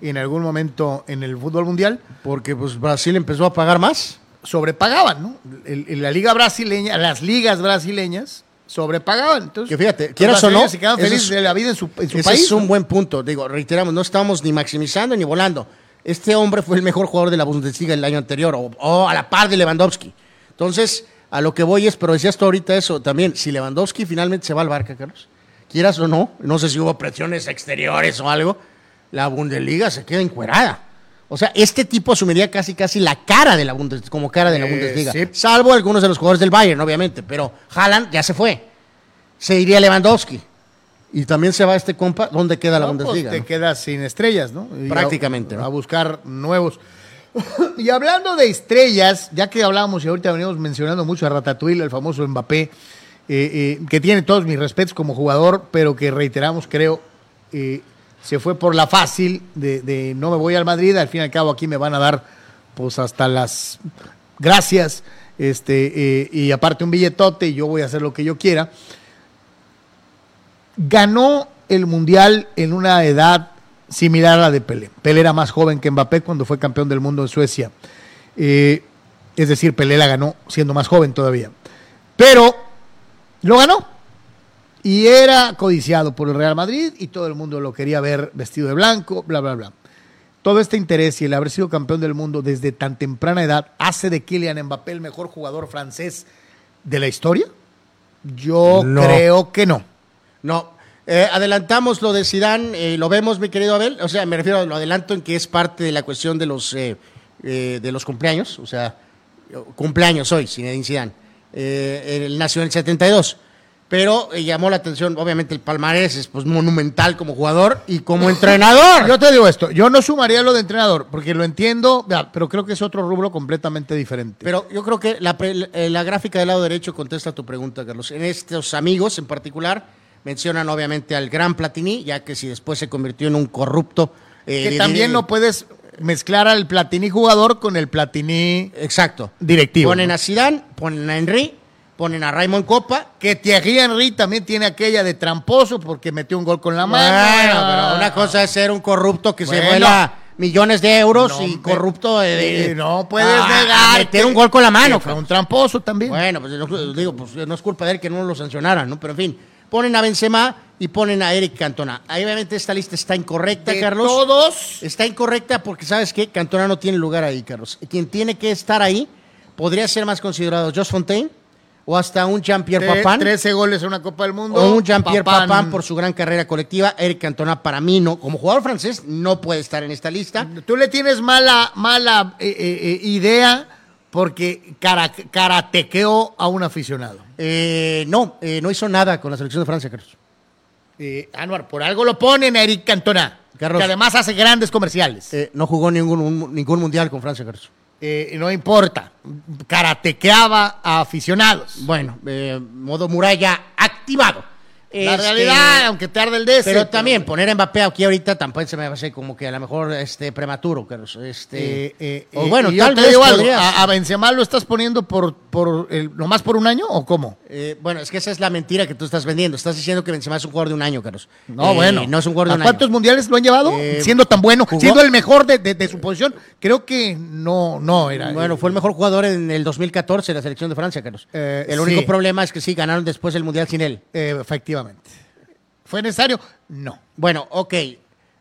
en algún momento en el fútbol mundial? Porque pues Brasil empezó a pagar más. Sobrepagaban, ¿no? El- el- la liga brasileña, las ligas brasileñas sobrepagaban. Entonces, Que fíjate, quieras o no, se quedaban ese felices es- de la vida en su, en su Ese país. es un ¿no? buen punto. Digo, reiteramos, no estamos ni maximizando ni volando. Este hombre fue el mejor jugador de la Bundesliga el año anterior, o, o a la par de Lewandowski. Entonces, a lo que voy es, pero decías tú ahorita eso también, si Lewandowski finalmente se va al Barca, Carlos, quieras o no, no sé si hubo presiones exteriores o algo, la Bundesliga se queda encuerada. O sea, este tipo asumiría casi casi la cara de la Bundes, como cara de la Eh, Bundesliga. sí. Salvo algunos de los jugadores del Bayern, obviamente, pero Haaland ya se fue. Se iría Lewandowski. Y también se va este compa, ¿dónde queda la pues, Bundesliga? te no? quedas sin estrellas, ¿no? Y Prácticamente, A, ¿no? a buscar nuevos. y hablando de estrellas, ya que hablábamos y ahorita venimos mencionando mucho a Ratatouille, el famoso Mbappé, eh, eh, que tiene todos mis respetos como jugador, pero que reiteramos, creo, se fue por la fácil de, no me voy al Madrid, al fin y al cabo aquí me van a dar pues hasta las gracias, este, eh, y aparte un billetote y yo voy a hacer lo que yo quiera ganó el Mundial en una edad similar a la de Pelé. Pelé era más joven que Mbappé cuando fue campeón del mundo en Suecia. Eh, es decir, Pelé la ganó siendo más joven todavía. Pero lo ganó. Y era codiciado por el Real Madrid y todo el mundo lo quería ver vestido de blanco, bla, bla, bla. Todo este interés y el haber sido campeón del mundo desde tan temprana edad hace de Kylian Mbappé el mejor jugador francés de la historia. Yo No. creo que no. No. Eh, adelantamos lo de Zidane, eh, lo vemos, mi querido Abel. O sea, me refiero, lo adelanto en que es parte de la cuestión de los, eh, eh, de los cumpleaños. O sea, cumpleaños hoy, Zinedine Zidane. Él nació en el 72. Pero eh, llamó la atención, obviamente, el palmarés es pues, monumental como jugador y como entrenador. Yo te digo esto, yo no sumaría lo de entrenador, porque lo entiendo, ya, pero creo que es otro rubro completamente diferente. Pero yo creo que la, pre- eh, la gráfica del lado derecho contesta tu pregunta, Carlos. En estos amigos en particular mencionan obviamente al gran Platini, ya que si después se convirtió en un corrupto. eh, que también no puedes mezclar al Platini jugador con el Platini Exacto. directivo. Ponen ¿no? a Zidane, ponen a Henry, ponen a Raymond Copa. Que Thierry Henry también tiene aquella de tramposo porque metió un gol con la mano. Bueno, pero una cosa es ser un corrupto que se vuela millones de euros No, y corrupto de, de- Eh, no puedes a- a negar. meter que- un gol con la mano. que fue cabrón. un tramposo también. Bueno, pues no, digo, pues no es culpa de él que no lo sancionaran, ¿no? Pero en fin, ponen a Benzema y ponen a Eric Cantona. Ahí obviamente esta lista está incorrecta, de Carlos. todos. Está incorrecta porque, ¿sabes qué? Cantona no tiene lugar ahí, Carlos. Quien tiene que estar ahí podría ser más considerado Josh Fontaine o hasta un Jean-Pierre Papin. 13 goles en una Copa del Mundo. O un Jean-Pierre Papin. Papin por su gran carrera colectiva. Eric Cantona, para mí, no. Como jugador francés, no puede estar en esta lista. Tú le tienes mala, mala eh, eh, eh, idea porque cara- karatequeó a un aficionado. Eh, no, no hizo nada con la selección de Francia, Carlos. Anuar, por algo lo ponen a Eric Cantona, Carlos. que además hace grandes comerciales. No jugó ningún, un- ningún mundial con Francia, Carlos. Eh, no importa, karatequeaba a aficionados. Bueno, eh, modo muralla activado. La Este, realidad, aunque tarde el ese, Pero también poner a Mbappé aquí ahorita tampoco se me hace como que a lo mejor este prematuro, Carlos. Este, Eh, eh, o eh, bueno, tal vez podrías. ¿a, a Benzema lo estás poniendo por, por el, nomás por un año o cómo? Eh, bueno, es que esa es la mentira que tú estás vendiendo. Estás diciendo que Benzema es un jugador de un año, Carlos. No, Eh, bueno. No es un jugador de ¿A un cuántos año. mundiales lo han llevado? Siendo tan bueno, jugó- siendo el mejor de, de- de su posición. Creo que no, no era. Bueno, fue el mejor jugador en el 2014 de la selección de Francia, Carlos. El único sí. problema es que sí, ganaron después el mundial sin él. Eh, efectivamente. ¿Fue necesario? No. Bueno, ok. eh,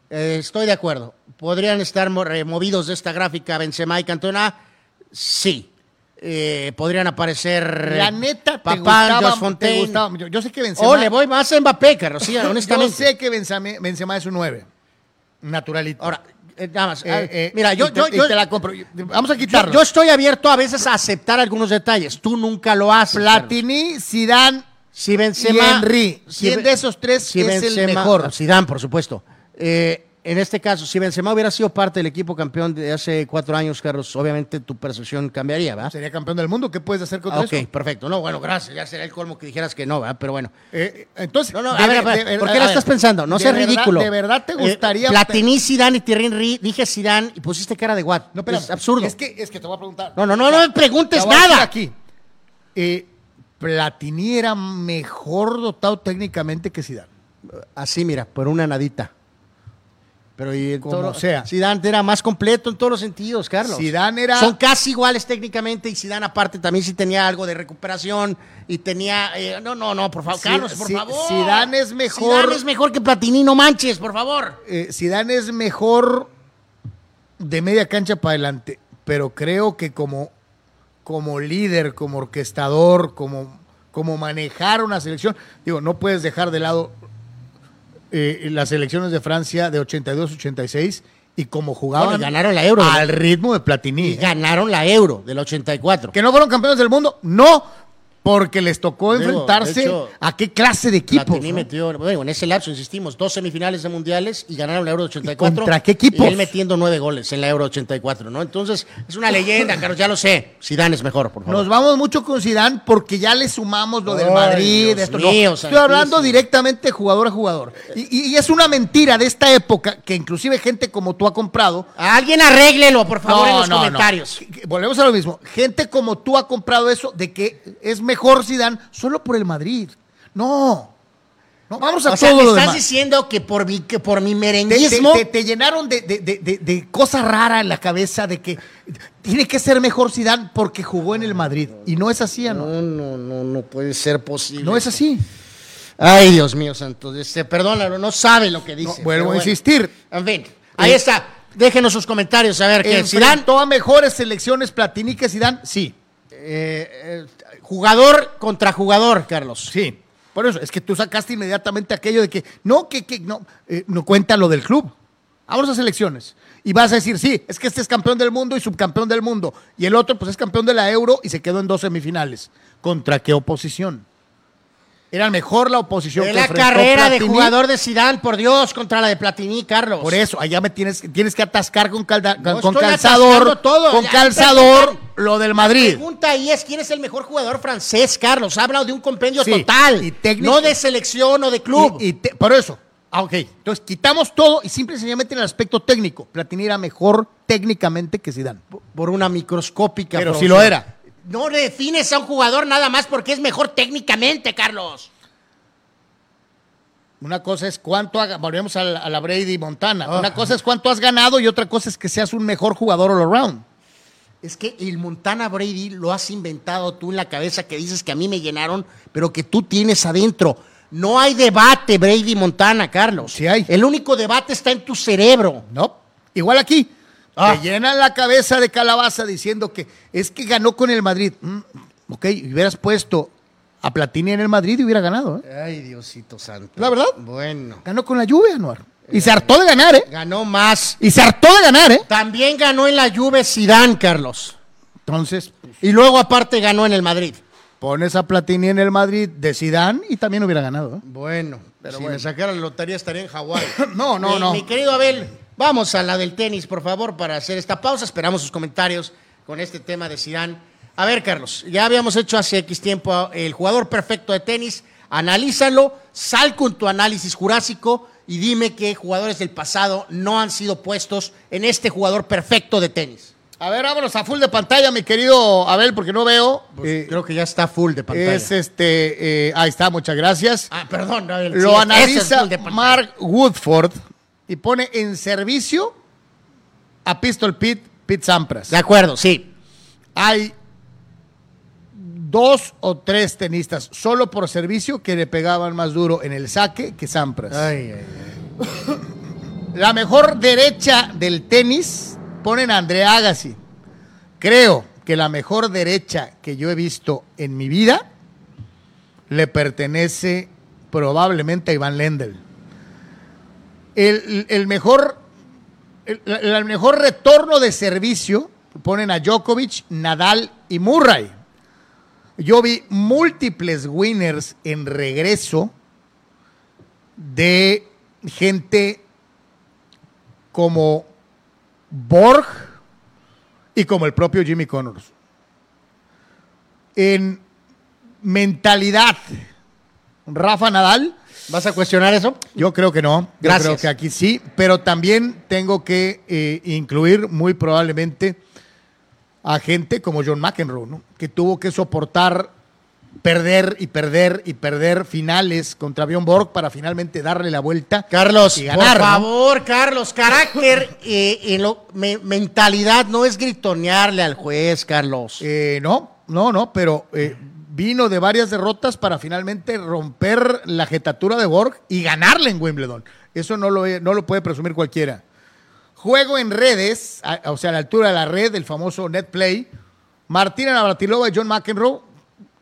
estoy de acuerdo. ¿Podrían estar mo- removidos de esta gráfica Benzema y Cantona? Sí. Eh, podrían aparecer La neta, te Papán, gustaba, Fontaine. gustaba. Yo, yo sé que Benzema... Oh, le voy más a Mbappé, Carlos, sí, Yo honestamente. sé que Benzema, Benzema es un 9. Naturalito. Ahora, eh, nada más. Eh, ah, eh, mira, y yo, te, yo, y yo- te la compro. Vamos a quitarlo. yo estoy abierto a veces a aceptar algunos detalles. Tú nunca lo haces. Platini, Zidane Si y Benzema, Henry. si ¿Quién de esos tres si es el Benzema- mejor? Zidane, por supuesto. Eh, en este caso, si Benzema hubiera sido parte del equipo campeón de hace cuatro años, Carlos, obviamente tu percepción cambiaría, ¿verdad? Sería campeón del mundo. ¿Qué puedes hacer contra Ah, ok, eso? perfecto. No, bueno, gracias. Ya sería el colmo que dijeras que no, ¿verdad? Pero bueno. Eh, entonces, No, no, a ver, ver- a ver, de ¿por qué ver, estás pensando? No seas verdad- ridículo. ¿De verdad te Eh, gustaría? Platini, Zidane y Thierry Henry. Dije Zidane y pusiste cara de what. No, pero es absurdo. Es que, es que te voy a preguntar. No, no, no, no me preguntes nada. Aquí. Eh, Platini era mejor dotado técnicamente que Zidane. Así, mira, por una nadita. Pero y Como todo- sea. Zidane era más completo en todos los sentidos, Carlos. Zidane era- Son casi iguales técnicamente y Zidane aparte también sí tenía algo de recuperación y tenía... eh, no, no, no, por favor, Carlos, por favor. Zidane es mejor- Zidane es mejor que Platini, no manches, por favor. Eh, Zidane es mejor de media cancha para adelante, pero creo que como, como líder, como orquestador, como, como manejar una selección, digo, no puedes dejar de lado eh, las selecciones de Francia de 82-86 y como jugaban Bueno, y ganaron la Euro, al ¿no? ritmo de Platini. Y ¿eh? ganaron la Euro del 84. Que no fueron campeones del mundo, no, porque les tocó Digo, enfrentarse de hecho, a qué clase de. Platini ¿no? metió, bueno, en ese lapso, insistimos, dos semifinales de mundiales y ganaron la Euro 84. ¿Y contra qué equipos? Y él metiendo nueve goles en la Euro 84, ¿no? Entonces, es una leyenda, Carlos, ya lo sé. Zidane es mejor, por favor. Nos vamos mucho con Zidane porque ya le sumamos lo del Ay, Madrid. Dios esto, mío, no. Estoy hablando directamente jugador a jugador. Y, es una mentira de esta época que inclusive gente como tú ha comprado. Alguien arréglelo, por favor, en los comentarios. Volvemos a lo mismo. Gente como tú ha comprado eso de que es mejor Zidane solo por el Madrid. No. No, vamos a O sea, todo me lo estás demás. diciendo que por mi, que por mi Te, te- merenguismo... te- te llenaron de, de, de, de- cosa rara en la cabeza de que tiene que ser mejor Zidane porque jugó en el Madrid. Y no es así, ¿no? No, no, no, no puede ser posible. No es así. Ay, Dios mío, santo. Este, perdónalo, no sabe lo que dice. No, vuelvo a insistir. En fin, ahí está. Déjenos sus comentarios a ver qué. Zidane, ¿Enfrentó a mejores selecciones Platini que Zidane? Sí. eh, eh, jugador contra jugador, Carlos. Sí. Por eso, es que tú sacaste inmediatamente aquello de que no, que, que no, eh, no cuenta lo del club. Vamos a selecciones. Y vas a decir, sí, es que este es campeón del mundo y subcampeón del mundo. Y el otro, pues es campeón de la Euro y se quedó en dos semifinales. ¿Contra qué oposición? Era mejor la oposición que la carrera de jugador de Zidane, por Dios, contra la de Platini, Carlos. Por eso, allá me tienes, tienes que atascar con, calda- No con calzador, todo. con calzador lo del La Madrid. pregunta ahí es quién es el mejor jugador francés, Carlos. Habla de un compendio Sí, total, y técnico- no de selección o de club. Y, y te- por eso, ah, ok. Entonces quitamos todo y simple y sencillamente en el aspecto técnico. Platini era mejor técnicamente que Zidane. por una microscópica. Pero sí lo era. No defines a un jugador nada más porque es mejor técnicamente, Carlos. Una cosa es cuánto, haga, volvemos a la, a la Brady Montana. Una cosa es cuánto has ganado y otra cosa es que seas un mejor jugador all around. Es que el Montana Brady lo has inventado tú en la cabeza que dices que a mí me llenaron, pero que tú tienes adentro. No hay debate Brady Montana, Carlos. Sí hay. El único debate está en tu cerebro. No, igual aquí. Ah. Te llenan la cabeza de calabaza diciendo que es que ganó con el Madrid. Mm, ok, hubieras puesto a Platini en el Madrid y hubiera ganado. ¿eh? Ay, Diosito santo. ¿La verdad? Bueno. Ganó con la lluvia, Anuar. Y se hartó de ganar, ¿eh? Ganó más. Y se hartó de ganar, ¿eh? También ganó en la Juve Zidane, Carlos. Entonces, Y luego aparte ganó en el Madrid. pones a Platini en el Madrid de Zidane y también hubiera ganado. ¿eh? Bueno, pero si bueno. me sacara la lotería estaría en Hawái. No, no, Mi- no. Mi querido Abel, vamos a la del tenis, por favor, para hacer esta pausa. Esperamos sus comentarios con este tema de Zidane. A ver, Carlos, ya habíamos hecho hace X tiempo el jugador perfecto de tenis. Analízalo, sal con tu análisis jurásico y dime qué jugadores del pasado no han sido puestos en este jugador perfecto de tenis. A ver, vámonos a full de pantalla, mi querido Abel, porque no veo. Eh, Creo que ya está full de pantalla. es este. eh, ahí está, muchas gracias. Ah, perdón, Abel. Lo sí, analiza. Mark Woodford y pone en servicio a Pistol Pete, Pete Sampras. De acuerdo, sí. Hay dos o tres tenistas solo por servicio que le pegaban más duro en el saque que Sampras. Ay, ay, ay. La mejor derecha del tenis ponen a Andrea Agassi. Creo que la mejor derecha que yo he visto en mi vida le pertenece probablemente a Iván Lendl. El, el mejor, el, mejor retorno de servicio ponen a Djokovic, Nadal y Murray. Yo vi múltiples winners en regreso de gente como Borg y como el propio Jimmy Connors. En mentalidad, Rafa Nadal, ¿Vas a cuestionar eso? yo creo que no. Yo Gracias. creo que aquí sí, pero también tengo que eh, incluir muy probablemente a gente como John McEnroe, ¿no? que tuvo que soportar perder y perder y perder finales contra Bjorn Borg para finalmente darle la vuelta. Carlos, y ganar, por ¿no? favor, Carlos, carácter eh, en lo- me- mentalidad no es gritonearle al juez, Carlos. Eh, no, no, no, pero eh, vino de varias derrotas para finalmente romper la jetatura de Borg y ganarle en Wimbledon. Eso no lo, no lo puede presumir cualquiera. Juego en redes, o sea, a la altura de la red, el famoso net play. Martina Navratilova y John McEnroe.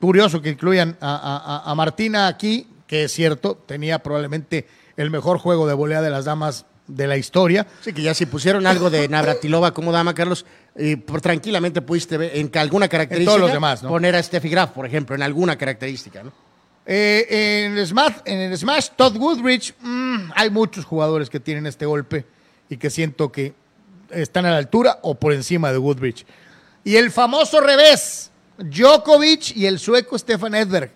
Curioso que incluyan a- a- a Martina aquí, que es cierto, tenía probablemente el mejor juego de volea de las damas de la historia. Sí, que ya si pusieron algo de Navratilova como dama, Carlos, eh, por- tranquilamente pudiste ver en alguna característica todos los demás, ¿no? poner a Steffi Graf, por ejemplo, en alguna característica, ¿no? Eh, en, el Smash, en el Smash, Todd Woodbridge, mm, hay muchos jugadores que tienen este golpe y que siento que están a la altura o por encima de Woodbridge. Y el famoso revés, Djokovic y el sueco Stefan Edberg.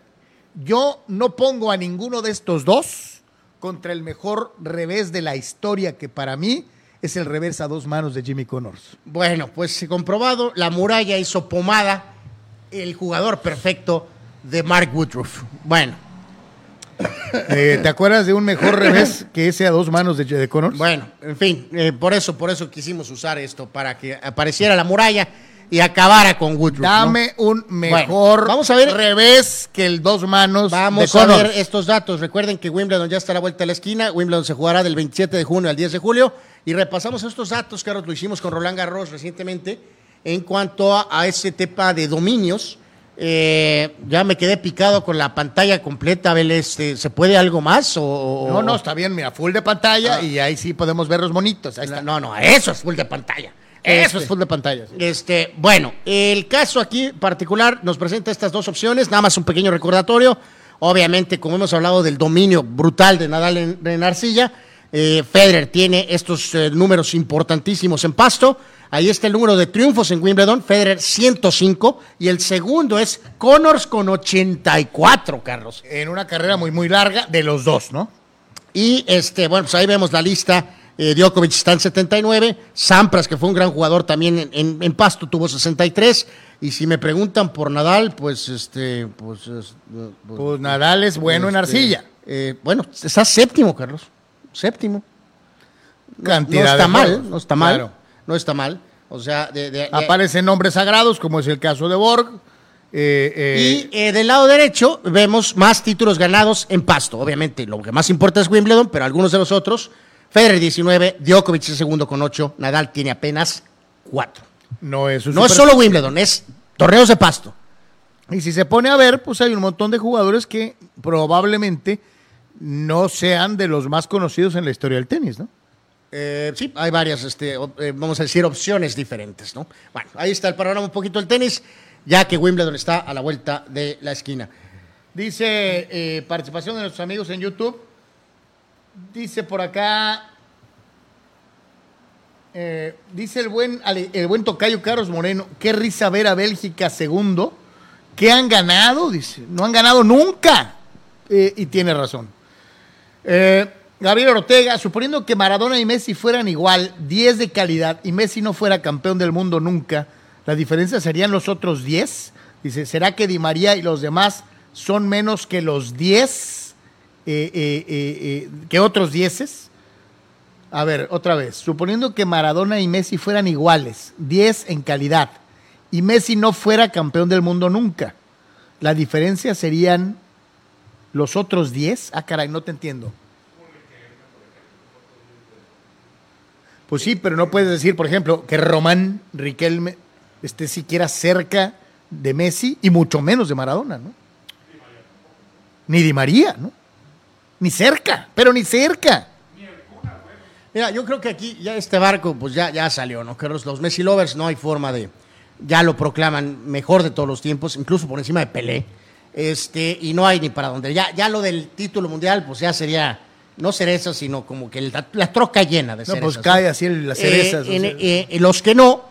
Yo no pongo a ninguno de estos dos contra el mejor revés de la historia, que para mí es el revés a dos manos de Jimmy Connors. Bueno, pues comprobado, la muralla hizo pomada el jugador perfecto de Mark Woodruff. Bueno, Eh, ¿Te acuerdas de un mejor revés que ese a dos manos de, de Connors? Bueno, en fin, eh, por eso, por eso quisimos usar esto, para que apareciera la muralla y acabara con Woodruff. ¿no? Dame un mejor vamos a ver- revés que el dos manos Vamos de a ver estos datos. Recuerden que Wimbledon ya está a la vuelta de la esquina. Wimbledon se jugará del 27 de junio al 10 de julio. Y repasamos estos datos, Carlos, lo hicimos con Roland Garros recientemente, en cuanto a, a ese tema de dominios. Eh, ya me quedé picado con la pantalla completa. Abel, este, ¿Se puede algo más? O, No, no, está bien, mira, full de pantalla y ahí sí podemos ver los monitos. Ahí está. No, no, eso es full de pantalla. Eso Este. es full de pantalla. sí. Este, bueno, el caso aquí particular nos presenta estas dos opciones, nada más un pequeño recordatorio. Obviamente, como hemos hablado del dominio brutal de Nadal en, en arcilla, eh, Federer tiene estos eh, números importantísimos en pasto. Ahí está el número de triunfos en Wimbledon, Federer 105 y el segundo es Connors con 84, Carlos. En una carrera muy, muy larga de los dos, ¿no? Y este, bueno, pues ahí vemos la lista eh, Djokovic está en 79, Sampras, que fue un gran jugador también en, en- en Pasto, tuvo 63, y si me preguntan por Nadal, pues este, pues, es- pues, Pues Nadal es bueno en este, arcilla. eh, bueno, está séptimo, Carlos, séptimo. No está mal, no está mal, claro. no está mal. O sea, de, de- de- Aparecen nombres sagrados, como es el caso de Borg. eh, eh, Y eh, del lado derecho vemos más títulos ganados en pasto. Obviamente, lo que más importa es Wimbledon, pero algunos de los otros. Federer 19, Djokovic es segundo con 8, Nadal tiene apenas 4. no es un No es super- solo Wimbledon, es torneos de pasto. Y si se pone a ver, pues hay un montón de jugadores que probablemente no sean de los más conocidos en la historia del tenis, ¿no? Eh, sí, hay varias, este, eh, vamos a decir, opciones diferentes, ¿no? Bueno, ahí está el panorama un poquito del tenis, ya que Wimbledon está a la vuelta de la esquina. Dice eh, participación de nuestros amigos en YouTube. Dice por acá. eh, dice el buen, el buen tocayo Carlos Moreno. Qué risa ver a Bélgica segundo. ¿Qué han ganado? Dice. No han ganado nunca. Eh, y tiene razón. Eh, Gabriel Ortega, suponiendo que Maradona y Messi fueran igual, 10 de calidad, y Messi no fuera campeón del mundo nunca, ¿la diferencia serían los otros 10? Dice, ¿será que Di María y los demás son menos que los 10? Eh, eh, eh, ¿Que otros 10? A ver, otra vez. Suponiendo que Maradona y Messi fueran iguales, 10 en calidad, y Messi no fuera campeón del mundo nunca, ¿la diferencia serían los otros 10? Ah, caray, no te entiendo. Pues sí, pero no puedes decir, por ejemplo, que Román Riquelme esté siquiera cerca de Messi y mucho menos de Maradona, ¿no? Ni Di María, ¿no? Ni cerca, pero ni cerca. Mira, yo creo que aquí ya este barco pues ya, ya salió, ¿no? Que los, los Messi Lovers no hay forma de, ya lo proclaman mejor de todos los tiempos, incluso por encima de Pelé, este, y no hay ni para dónde. Ya, ya lo del título mundial pues ya sería, no cereza, sino como que la, la troca llena de No, cerezas. pues cae así las cerezas. Eh, en- sea. eh, los que no,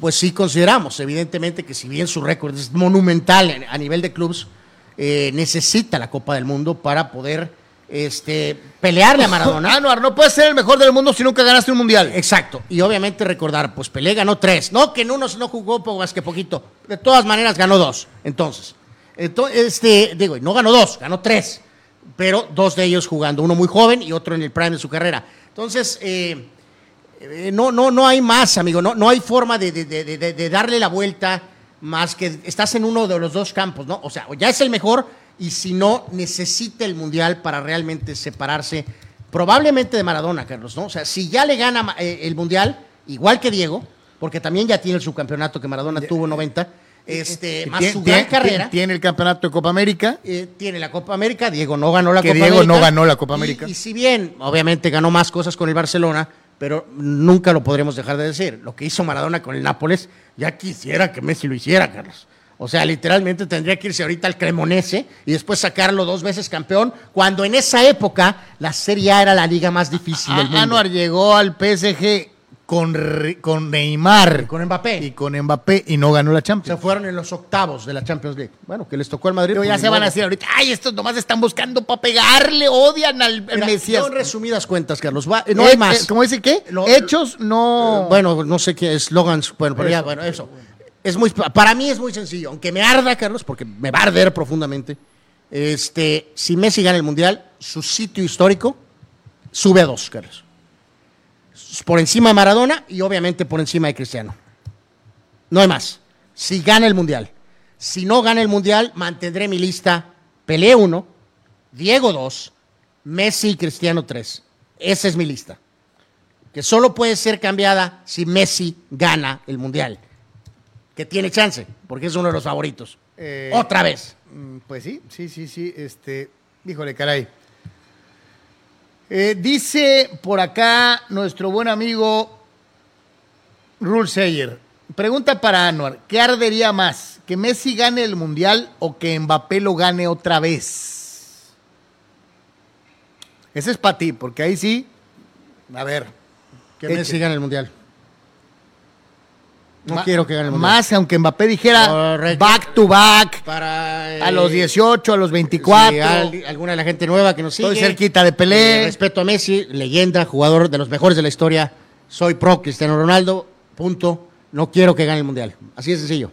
pues sí consideramos, evidentemente, que si bien su récord es monumental en- a nivel de clubes, eh, necesita la Copa del Mundo para poder este, pelearle a Maradona. Anuar, no puedes ser el mejor del mundo si nunca ganaste un mundial. Exacto. Y obviamente recordar, pues Pelé ganó tres. No, que en uno no jugó poco más que poquito. De todas maneras ganó dos. Entonces, ento- este, digo, no ganó dos, ganó tres. Pero dos de ellos jugando, uno muy joven y otro en el prime de su carrera. Entonces, eh, eh, no, no, no hay más, amigo. No, no hay forma de, de- de- de- de darle la vuelta más que estás en uno de los dos campos, ¿no? O sea, o ya es el mejor y si no, necesita el Mundial para realmente separarse probablemente de Maradona, Carlos, ¿no? O sea, si ya le gana eh, el Mundial, igual que Diego, porque también ya tiene el subcampeonato que Maradona tuvo 90, este, más Tien- su gran carrera. Tiene el campeonato de Copa América. Eh, tiene la Copa América, Diego no ganó la Que Copa Diego América. no ganó la Copa Y- América. Y, si bien, obviamente, ganó más cosas con el Barcelona, pero nunca lo podremos dejar de decir. Lo que hizo Maradona con el Nápoles, ya quisiera que Messi lo hiciera, Carlos. O sea, literalmente tendría que irse ahorita al Cremonese y después sacarlo dos veces campeón, cuando en esa época la Serie A era la liga más difícil del mundo. Anuar llegó al PSG con, con Neymar con Mbappé. y con Mbappé y no ganó la se Champions. fueron en los octavos de la Champions League. Bueno, que les tocó al Madrid. Pero ya pues, se van a decir ahorita, ay, estos nomás están buscando para pegarle, odian al, al Mira, Mesías. en resumidas cuentas, Carlos, va- no Eh, hay más. eh, ¿Cómo dice qué? Lo- Hechos no. Eh, Bueno, no sé qué slogans, bueno, pero ya, bueno, eso. Es muy, para mí es muy sencillo, aunque me arda, Carlos, porque me va a arder profundamente. Este, si Messi gana el Mundial, su sitio histórico sube a dos, Carlos. Por encima de Maradona y obviamente por encima de Cristiano. No hay más. Si gana el Mundial. Si no gana el Mundial, mantendré mi lista Pelé 1, Diego 2, Messi y Cristiano 3. Esa es mi lista que solo puede ser cambiada si Messi gana el Mundial. Que tiene chance, porque es uno de los favoritos. Eh, Otra vez. Mm, Pues sí, sí, sí, sí. Este, híjole, caray. Eh, dice por acá nuestro buen amigo Rule Sayer. Pregunta para Anuar: ¿qué ardería más? ¿Que Messi gane el mundial o que Mbappé lo gane otra vez? Ese es para ti, porque ahí sí. A ver. Que. Messi gane el Mundial. No Ma- quiero que gane el mundial. Más, aunque Mbappé dijera Correcto. back to back, Para, eh, a los 18, a los 24. sí, al- alguna de la gente nueva que nos sigue. Estoy cerquita de Pelé. Eh, respeto a Messi, leyenda, jugador de los mejores de la historia. Soy pro Cristiano Ronaldo, punto. No quiero que gane el mundial. Así de sencillo.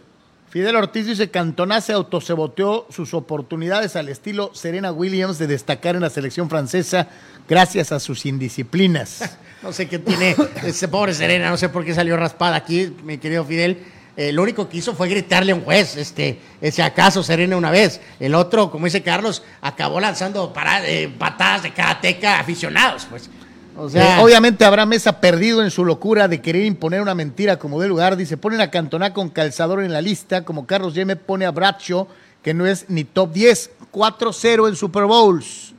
Fidel Ortiz dice Cantona se autoseboteó sus oportunidades al estilo Serena Williams de destacar en la selección francesa gracias a sus indisciplinas. No sé qué tiene ese pobre Serena, no sé por qué salió raspada aquí, mi querido Fidel. Eh, lo único que hizo fue gritarle a un juez, este, ese acaso Serena una vez. El otro, como dice Carlos, acabó lanzando eh, patadas de karateca a aficionados, pues. O sea, Eh, obviamente Abraham Mesa perdido en su locura de querer imponer una mentira como de lugar. Dice, ponen a Cantona con calzador en la lista, como Carlos Yeme pone a Bracho, que no es ni top 10. 4-0 en Super Bowls.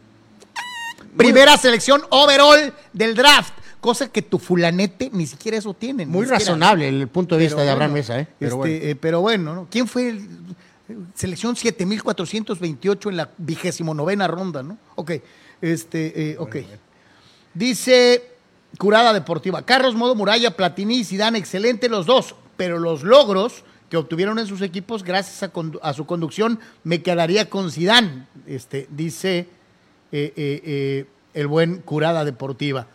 Primera selección overall del draft. Cosa que tu fulanete ni siquiera eso tiene. muy razonable el punto de vista Pero de Abraham bueno, Mesa, ¿eh? Pero este, bueno. eh, pero bueno, ¿no? ¿quién fue el selección 7428 en la vigésimo novena ronda, ¿no? Ok, este, eh, ok. Dice Curada Deportiva, Carlos Modo Muralla, Platini y Zidane, excelente los dos, pero los logros que obtuvieron en sus equipos gracias a, su conducción me quedaría con Zidane, este, dice eh, eh, eh, el buen Curada Deportiva.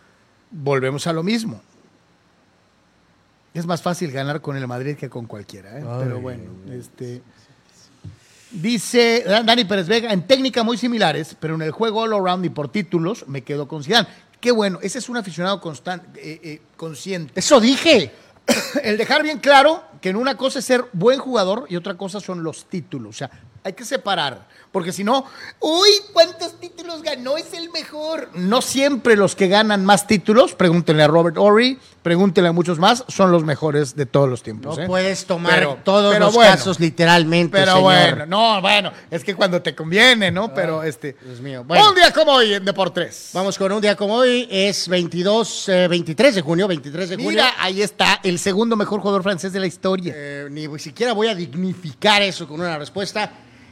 Volvemos a lo mismo. Es más fácil ganar con el Madrid que con cualquiera, pero bueno, este... Dice Dan- Dani Pérez Vega, en técnica muy similares, pero en el juego all around y por títulos me quedo con Zidane. Qué bueno, ese es un aficionado constan- eh, eh, consciente. Eso dije. El dejar bien claro que en una cosa es ser buen jugador y otra cosa son los títulos. O sea, hay que separar. Porque si no, uy, ¿cuántos títulos ganó? Es el mejor. No siempre los que ganan más títulos, pregúntenle a Robert Ory, pregúntenle a muchos más, son los mejores de todos los No tiempos. ¿eh? puedes tomar Pero- todos pero los bueno. casos literalmente, Pero señor. bueno, no, bueno, es que cuando te conviene, ¿no? Pero este. Dios mío. Bueno. Un día como hoy en Deportes. Vamos con un día como hoy, es 22, eh, 23 de junio, 23 de junio. Mira, ahí está el segundo mejor jugador francés de la historia. Eh, ni siquiera voy a dignificar eso con una respuesta.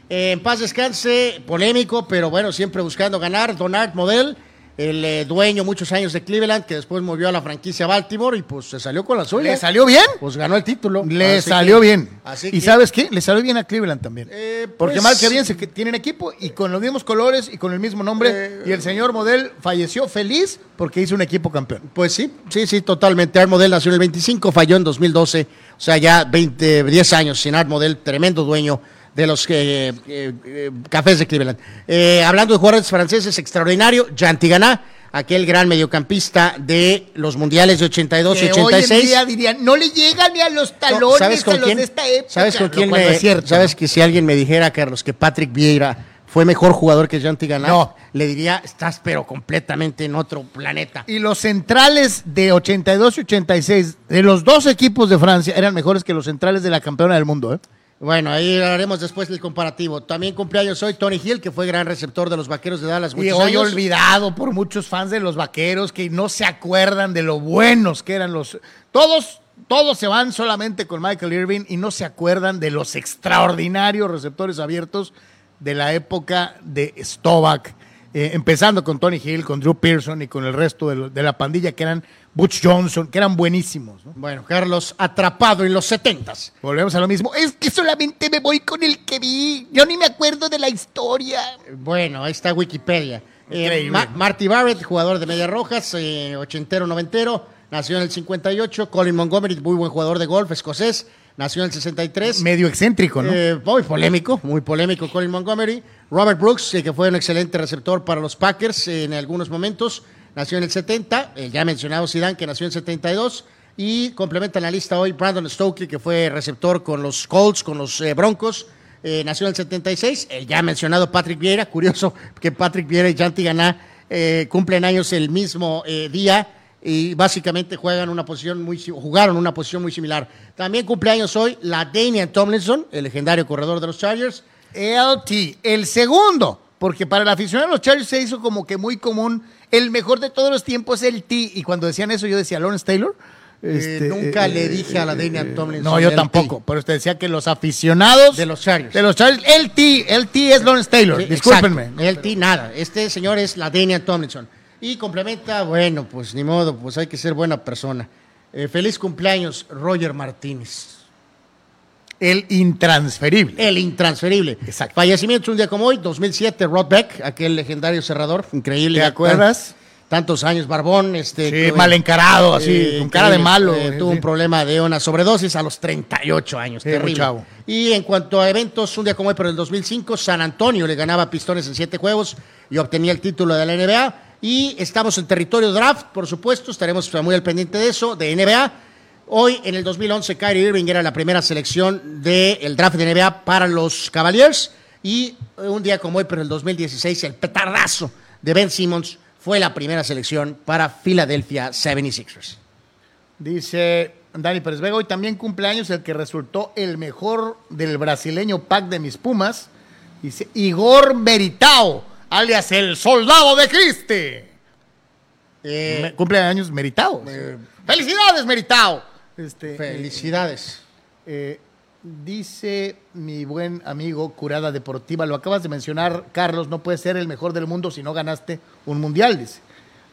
Eh, en paz descanse, polémico, pero bueno, siempre buscando ganar. Donald Model, el eh, dueño muchos años de Cleveland, que después movió a la franquicia Baltimore y pues se salió con la suya. ¿Le salió bien? Pues ganó el título. Le Así salió que- bien. Así ¿Y que- sabes qué? Le salió bien a Cleveland también. Eh, Porque pues- mal que bien se que tienen equipo y con los mismos colores y con el mismo nombre. Eh, y el señor Model falleció feliz porque hizo un equipo campeón. Pues sí, sí, sí, totalmente. Art Model nació en el 25, falló en 2012, o sea, ya 20, 10 años sin Art Model, tremendo dueño de los eh, eh, cafés de Cleveland. Eh, hablando de jugadores franceses, extraordinario, Jean Tigana, aquel gran mediocampista de los mundiales de 82 y Que hoy en 86. día dirían, no le llega ni a los No, talones ¿Sabes con a los quién? de esta época. ¿Sabes con quién me- cierto, ¿Sabes que si alguien me dijera, Carlos, que Patrick Vieira fue mejor jugador que Jean Tigana, No. le diría, estás pero completamente en otro planeta. Y los centrales de 82 y 86 de los dos equipos de Francia eran mejores que los centrales de la campeona del mundo, ¿eh? Bueno, ahí haremos después del comparativo. También cumpleaños hoy Tony Hill, que fue gran receptor de los Vaqueros de Dallas Y hoy años. olvidado por muchos fans de los vaqueros que no se acuerdan de lo buenos que eran los. Todos, todos se van solamente con Michael Irving y no se acuerdan de los extraordinarios receptores abiertos de la época de Stovak. Eh, empezando con Tony Hill, con Drew Pearson y con el resto de, lo- de la pandilla que eran Butch Johnson, que eran buenísimos. ¿no? Bueno, Carlos, atrapado en los setentas. Volvemos a lo mismo. Es que solamente me voy con el que vi. Yo ni me acuerdo de la historia. Bueno, ahí está Wikipedia. Eh. Ma- Marty Barrett, jugador de Medias Rojas, eh, ochentero, noventero, nació en el 58. Colin Montgomery, muy buen jugador de golf, escocés, nació en el 63. Medio excéntrico, ¿no? Eh, muy polémico, muy polémico Colin Montgomery. Robert Brooks, eh, que fue un excelente receptor para los Packers eh, en algunos momentos, nació en el 70. El ya mencionado Zidane, que nació en el 72. Y complementa la lista hoy Brandon Stokely, que fue receptor con los Colts, con los Broncos. eh, nació en el 76. El ya mencionado Patrick Vieira. Curioso que Patrick Vieira y Janti Ganá eh, cumplen años el mismo eh, día y básicamente juegan una posición muy jugaron una posición muy similar. También cumpleaños hoy la Damian Tomlinson, el legendario corredor de los Chargers. LT, el segundo, porque para el aficionado de los Chargers se hizo como que muy común, el mejor de todos los tiempos es el T, y cuando decían eso yo decía Lawrence Taylor. Eh, nunca le dije a la Damian Tomlinson No, yo tampoco, pero usted decía que los aficionados De los Chargers. de los Chargers, el T, el T es Lawrence Taylor, Sí, discúlpenme. El T, nada. Este señor es la Damian Tomlinson. Y complementa, bueno, pues ni modo, pues hay que ser buena persona. Eh, feliz cumpleaños, Roger Martínez. El intransferible. El intransferible. Exacto. Fallecimiento un día como hoy, 2007, Rod Beck, aquel legendario cerrador, increíble. ¿Te acuerdas? Tantos años, barbón, este. Sí, mal encarado, así, eh, con cara de malo. Eh, eh, tuvo sí. un problema de una sobredosis a los 38 años, Sí, terrible. chavo. Y en cuanto a eventos, un día como hoy, pero el 2005, San Antonio le ganaba Pistones en siete juegos y obtenía el título de la NBA. Y estamos en territorio draft, por supuesto, estaremos muy al pendiente de eso, de NBA. Hoy, en el 2011, Kyrie Irving era la primera selección del draft de NBA para los Cavaliers. Y eh, un día como hoy, pero en el 2016, el petardazo de Ben Simmons fue la primera selección para Philadelphia 76ers. Dice Dani Pérez Vega, hoy también cumpleaños el que resultó el mejor del brasileño pack de mis Pumas. Dice Igor Meritao, alias el soldado de Cristi. Eh, Me- cumpleaños Meritao. ¡Felicidades, Meritao! Este, felicidades. eh, dice mi buen amigo Curada Deportiva, lo acabas de mencionar, Carlos, no puedes ser el mejor del mundo si no ganaste un mundial, dice.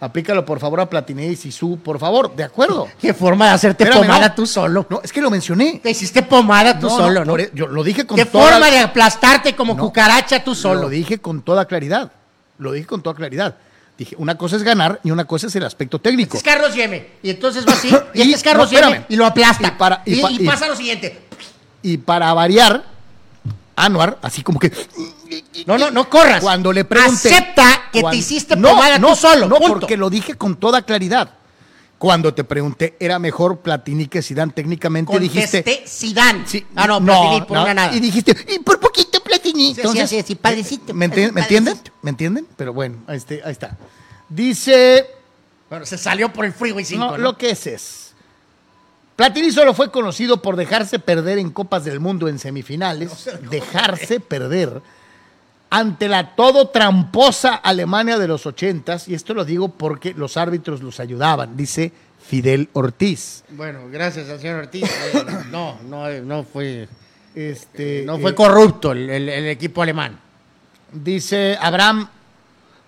Aplícalo por favor a Platiné y Sisu, por favor, de acuerdo. Qué forma de hacerte Espérame, pomada no. tú solo. No, es que lo mencioné. Te hiciste pomada tú No, solo, no, e- yo lo dije con Qué toda- forma de aplastarte como cucaracha tú solo. Lo dije con toda claridad. Lo dije con toda claridad. Dije, una cosa es ganar y una cosa es el aspecto técnico. Es Carlos Yeme. Y entonces va así. Y, Y- este es Carlos. Yeme. Y lo aplasta. Para- y- pasa lo siguiente. Y para variar, Anuar, así como que. No, no, no corras. Cuando le pregunté. Acepta que te hiciste No, pomada no, tú solo. No, punto. porque lo dije con toda claridad. Cuando te pregunté, ¿era mejor Platini que Zidane técnicamente? Contesté dijiste. Zidane. Sí, ah, no, Platini por no, una nada. Y dijiste, y por poquito Platini. Sí, Entonces, sí, sí, sí, padrecito, ¿Me, enti- padrecito. ¿me entienden? ¿Me entienden? Pero bueno, ahí, este- ahí está. Dice. Bueno, se salió por el Freeway 5, No, ¿no? lo que es es. Platini solo fue conocido por dejarse perder en Copas del Mundo en semifinales, dejarse perder ante la todo tramposa Alemania de los ochentas, y esto lo digo porque los árbitros los ayudaban, dice Fidel Ortiz. Bueno, gracias al señor Ortiz. Eh, no, no, no fue, Este, no fue eh, corrupto el, el- el equipo alemán. Dice Abraham,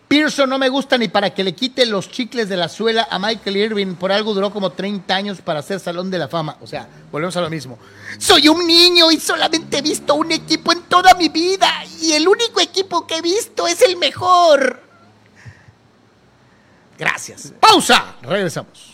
Pearson no me gusta ni para que le quite los chicles de la suela a Michael Irving. Por algo duró como 30 años para ser Salón de la Fama. O sea, volvemos a lo mismo. Soy un niño y solamente he visto un equipo en toda mi vida. Y el único equipo que he visto es el mejor. Gracias. Pausa. Regresamos.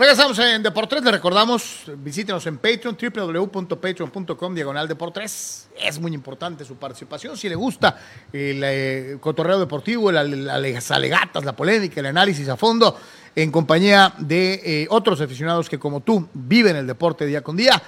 Regresamos en Deportes, le recordamos, visítenos en Patreon, www.patreon.com, diagonal Deportes. Es muy importante su participación, si le gusta el eh, cotorreo deportivo, la- la- las alegatas, la polémica, el análisis a fondo, en compañía de eh, otros aficionados que como tú viven el deporte día con día.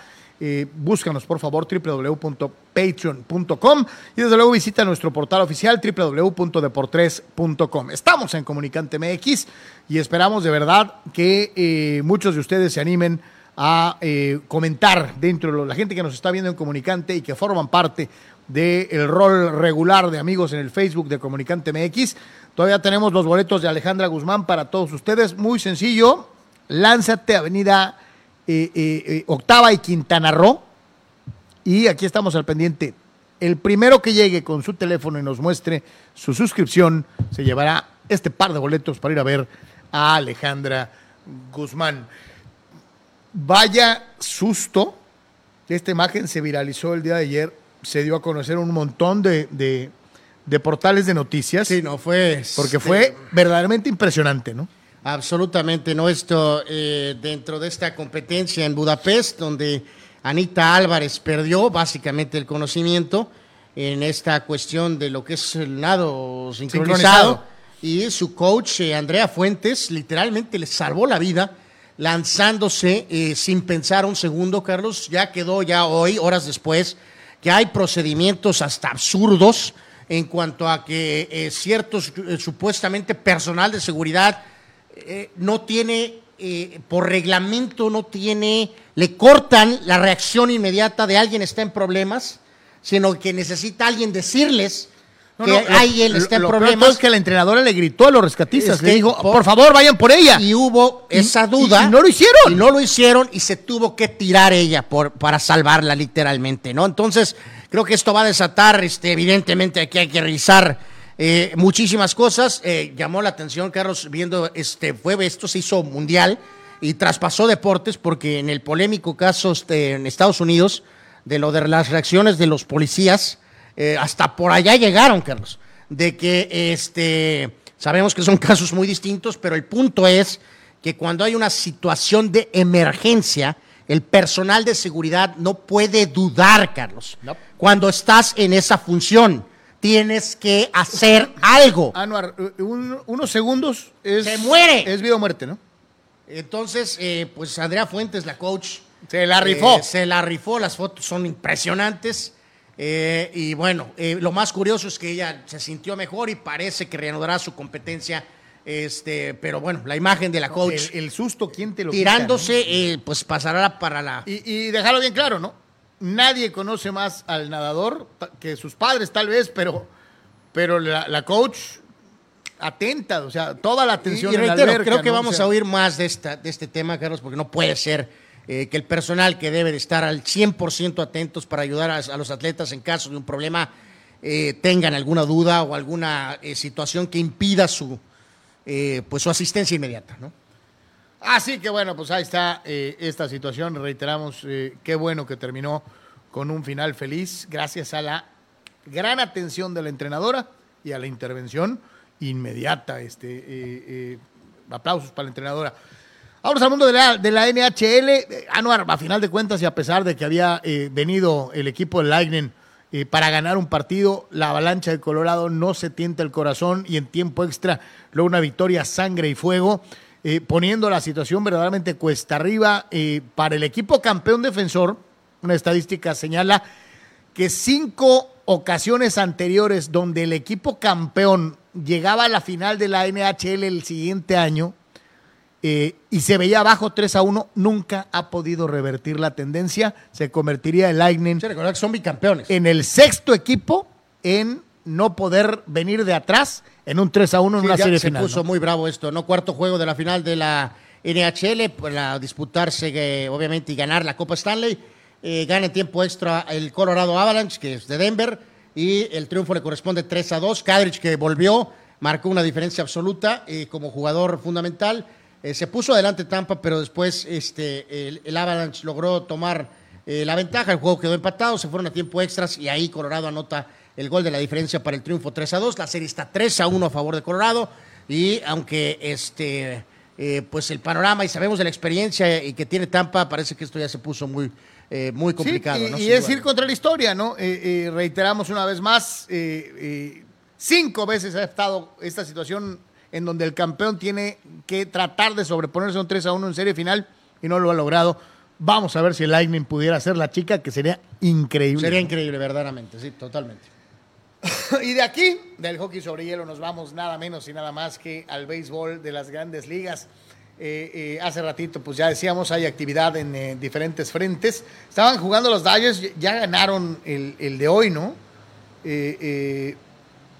Búscanos por favor www.patreon.com y desde luego visita nuestro portal oficial www.deportres.com. Estamos en Comunicante MX y esperamos de verdad que eh, muchos de ustedes se animen a eh, comentar dentro de la gente que nos está viendo en Comunicante y que forman parte del rol regular de amigos en el Facebook de Comunicante MX. Todavía tenemos los boletos de Alejandra Guzmán para todos ustedes. Muy sencillo, lánzate Avenida Octava y Quintana Roo. Y aquí estamos al pendiente. El primero que llegue con su teléfono y nos muestre su suscripción se llevará este par de boletos para ir a ver a Alejandra Guzmán. Vaya susto. Esta imagen se viralizó el día de ayer. Se dio a conocer un montón de, de- de portales de noticias. Sí, no fue. Porque fue verdaderamente impresionante, ¿no? Absolutamente no. Esto eh, dentro de esta competencia en Budapest, donde Anita Álvarez perdió básicamente el conocimiento en esta cuestión de lo que es el nado sincronizado. Sincronizado. Y su coach, eh, Andrea Fuentes, literalmente le salvó la vida lanzándose eh, sin pensar un segundo, Carlos. Ya quedó ya hoy, horas después, que hay procedimientos hasta absurdos en cuanto a que eh, ciertos supuestamente personal de seguridad eh, no tiene, eh, por reglamento, no tiene, le cortan la reacción inmediata de alguien está en problemas, sino que necesita alguien decirles No, que no, lo- alguien está en lo problemas. es que la entrenadora le gritó a los rescatistas, Es le dijo, por- por, favor, vayan por ella. Y hubo Y- esa y- duda. y no lo hicieron. Y no lo hicieron y se tuvo que tirar ella por, para salvarla literalmente, ¿no? Entonces, creo que esto va a desatar, este, evidentemente aquí hay que revisar eh, muchísimas cosas. Eh, llamó la atención, Carlos, viendo, este, fue, esto se hizo mundial y traspasó deportes porque en el polémico caso este, en Estados Unidos, de lo de las reacciones de los policías, eh, hasta por allá llegaron, Carlos, de que este, sabemos que son casos muy distintos, pero el punto es que cuando hay una situación de emergencia, el personal de seguridad no puede dudar, Carlos. No. Cuando estás en esa función, tienes que hacer algo. Anuar, eh, un- unos segundos es... ¡Se muere! Es vida o muerte, ¿no? Entonces, eh, pues Andrea Fuentes, la coach, Se la rifó. Eh, se la rifó, las fotos son impresionantes. eh, y bueno, eh, lo más curioso es que ella se sintió mejor y parece que reanudará su competencia. Este, pero bueno, la imagen de la coach el, el susto, ¿quién te lo quita, tirándose, eh, pues pasará para la. no? Y, y dejarlo bien claro, ¿no? Nadie conoce más al nadador que sus padres, tal vez, pero, pero la, la coach atenta, o sea, toda la atención Y, y en la alberca, creo que ¿no? O vamos sea, a oír más de, esta, de este tema, Carlos, porque no puede ser eh, que el personal que debe de estar al 100% atentos para ayudar a, a los atletas en caso de un problema eh, tengan alguna duda o alguna eh, situación que impida su, eh, pues su asistencia inmediata, ¿no? Así que bueno, pues ahí está eh, esta situación. Reiteramos, eh, qué bueno que terminó con un final feliz gracias a la gran atención de la entrenadora y a la intervención inmediata. Este, eh, eh, aplausos para la entrenadora. Ahora al mundo de la, de la NHL. Anuar, a final de cuentas y a pesar de que había venido el equipo del Lightning para ganar un partido, la avalancha de Colorado no se tienta el corazón y en tiempo extra logra una victoria sangre y fuego, eh, poniendo la situación verdaderamente cuesta arriba eh, para el equipo campeón defensor. Una estadística señala que cinco ocasiones anteriores donde el equipo campeón llegaba a la final de la NHL el siguiente año eh, y se veía abajo 3 a 1, nunca ha podido revertir la tendencia. Se convertiría el Lightning que son bicampeones. en el sexto equipo en no poder venir de atrás en un 3 a 1 en Sí, una ya serie se final. puso ¿no? muy bravo esto, ¿no? Cuarto juego de la final de la NHL para disputarse, eh, obviamente, y ganar la Copa Stanley. Eh, gana en tiempo extra el Colorado Avalanche, que es de Denver, y el triunfo le corresponde 3 a 2. Kadrich, que volvió, marcó una diferencia absoluta eh, como jugador fundamental. Se puso adelante Tampa, pero después este, el, el Avalanche logró tomar la ventaja. El juego quedó empatado, se fueron a tiempo extras y ahí Colorado anota el gol de la diferencia para el triunfo 3 a 2. La serie está 3 a 1 a favor de Colorado. Y aunque este, eh, pues el panorama y sabemos de la experiencia y que tiene Tampa, parece que esto ya se puso muy, eh, muy complicado. Sí, y, ¿no? y Sin es ir contra la historia, ¿no? Eh, eh, reiteramos una vez más, eh, eh, cinco veces ha estado esta situación en donde el campeón tiene que tratar de sobreponerse a un 3 a 1 en serie final y no lo ha logrado. Vamos a ver si el Lightning pudiera ser la chica, que sería increíble. Sería increíble, verdaderamente, sí, totalmente. Y de aquí, del hockey sobre hielo, nos vamos nada menos y nada más que al béisbol de las grandes ligas. Eh, eh, hace ratito, pues ya decíamos, hay actividad en eh, diferentes frentes. Estaban jugando los Dodgers, ya ganaron el, el de hoy, ¿no? Eh,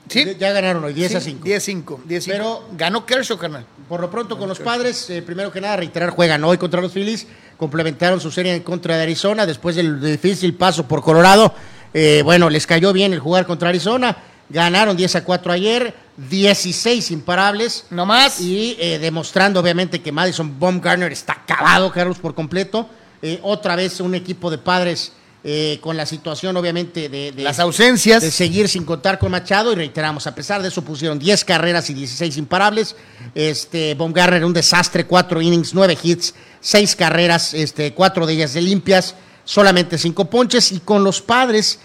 sí, Ya ganaron hoy, 10 a Sí, 5. 10-5. 10-5. Pero- ganó Kershaw, carnal. Por lo pronto con los padres, primero que nada, reiterar, juegan hoy contra los Phillies, complementaron su serie en contra de Arizona, después del difícil paso por Colorado, eh, bueno, les cayó bien el jugar contra Arizona, ganaron 10 a 4 ayer, 16 imparables, No más. y eh, demostrando obviamente que Madison Baumgartner está acabado, Carlos, por completo, Eh, otra vez un equipo de padres eh, con la situación obviamente de, de- Las ausencias. de seguir sin contar con Machado y reiteramos, a pesar de eso pusieron 10 carreras y 16 imparables. Este Baumgartner un desastre, 4 innings, 9 hits, 6 carreras, este 4 de ellas de limpias, solamente 5 ponches y con los padres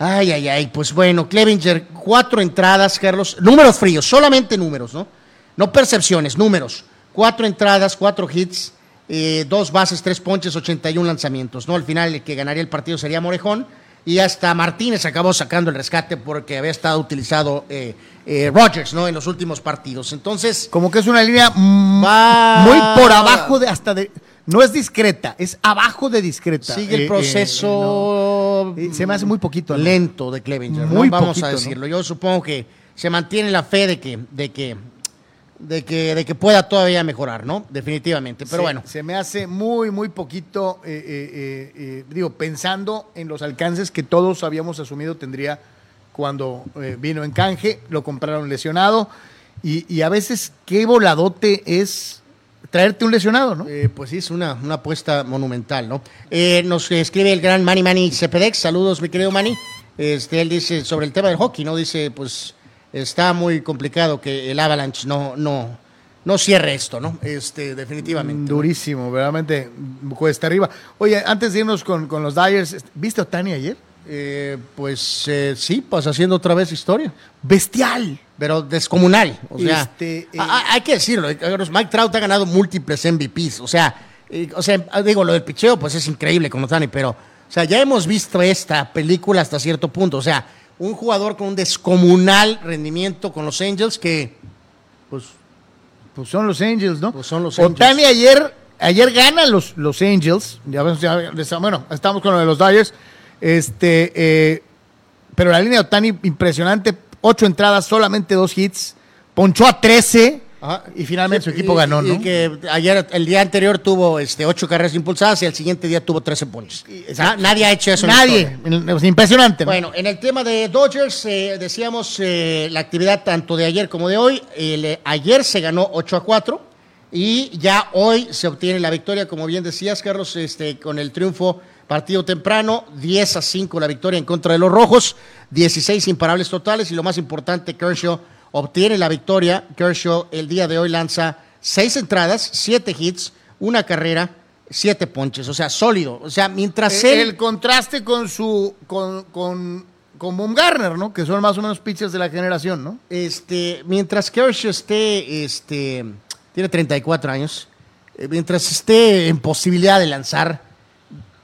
Ay, ay, ay, pues bueno, Clevinger, cuatro entradas, Carlos, números fríos, solamente números, ¿no? No percepciones, números. Cuatro entradas, cuatro hits, eh, dos bases, tres ponches, 81 lanzamientos, ¿no? Al final el que ganaría el partido sería Morejón y hasta Martínez acabó sacando el rescate porque había estado utilizado eh, eh, Rogers, ¿no? En los últimos partidos. Entonces, Como que es una línea Va- muy por abajo de hasta de. No es discreta, es abajo de discreta. sigue Eh, el eh, proceso no. Eh, se me hace muy poquito. ¿no? lento de Clevinger, ¿no? Muy vamos poquito, a ¿no? decirlo. Yo supongo que se mantiene la fe de que, de que, de que, de que pueda todavía mejorar, ¿no? Definitivamente. Pero bueno, Se me hace muy, muy poquito, eh, eh, eh, eh, digo, pensando en los alcances que todos habíamos asumido tendría cuando eh, vino en canje, lo compraron lesionado. Y, y a veces, qué voladote es traerte un lesionado, ¿no? eh, pues sí, es una, una apuesta monumental, ¿no? Eh, nos escribe el gran Manny Manny Cepedex. Saludos, mi querido Manny. Este, él dice sobre el tema del hockey, ¿no? Dice, pues está muy complicado que el Avalanche no, no, no cierre esto, ¿no? Este, definitivamente. ¿no? Durísimo, verdaderamente cuesta arriba. Oye, antes de irnos con, con los Dyers, ¿viste a Otani ayer? Eh, pues eh, sí, pues haciendo otra vez historia. Bestial. pero descomunal. O sea, Este, eh, a- a- hay que decirlo, eh, Mike Trout ha ganado múltiples MVPs. O sea, eh, o sea, digo, lo del picheo, pues es increíble con Otani, pero, o sea, ya hemos visto esta película hasta cierto punto. O sea, un jugador con un descomunal rendimiento con los Angels que, pues, Pues son los Angels, ¿no? Pues son los Otani ayer, ayer ganan los, los Angels. Ya ya bueno, estamos con lo de los Dodgers. Este, eh, pero la línea de Otani impresionante. Ocho entradas, solamente dos hits. Ponchó a 13 Ajá. y finalmente su y- equipo ganó, y ¿no? que ayer, el día anterior tuvo este, ocho carreras impulsadas y el siguiente día tuvo 13 ponches. Nadie ha hecho eso. Nadie. Es impresionante, ¿no? Bueno, en el tema de Dodgers, eh, decíamos eh, la actividad tanto de ayer como de hoy. El, ayer se ganó 8 a 4 y ya hoy se obtiene la victoria, como bien decías, Carlos, este, con el triunfo partido temprano, 10 a 5 la victoria en contra de los Rojos, 16 imparables totales y lo más importante, Kershaw obtiene la victoria. Kershaw el día de hoy lanza 6 entradas, 7 hits, una carrera, 7 ponches, o sea, sólido. O sea, mientras el, él... el contraste con su con, con, con Baumgartner, ¿no? Que son más o menos pitchers de la generación, ¿no? Este, mientras Kershaw esté, este, tiene 34 años, eh, mientras esté en posibilidad de lanzar,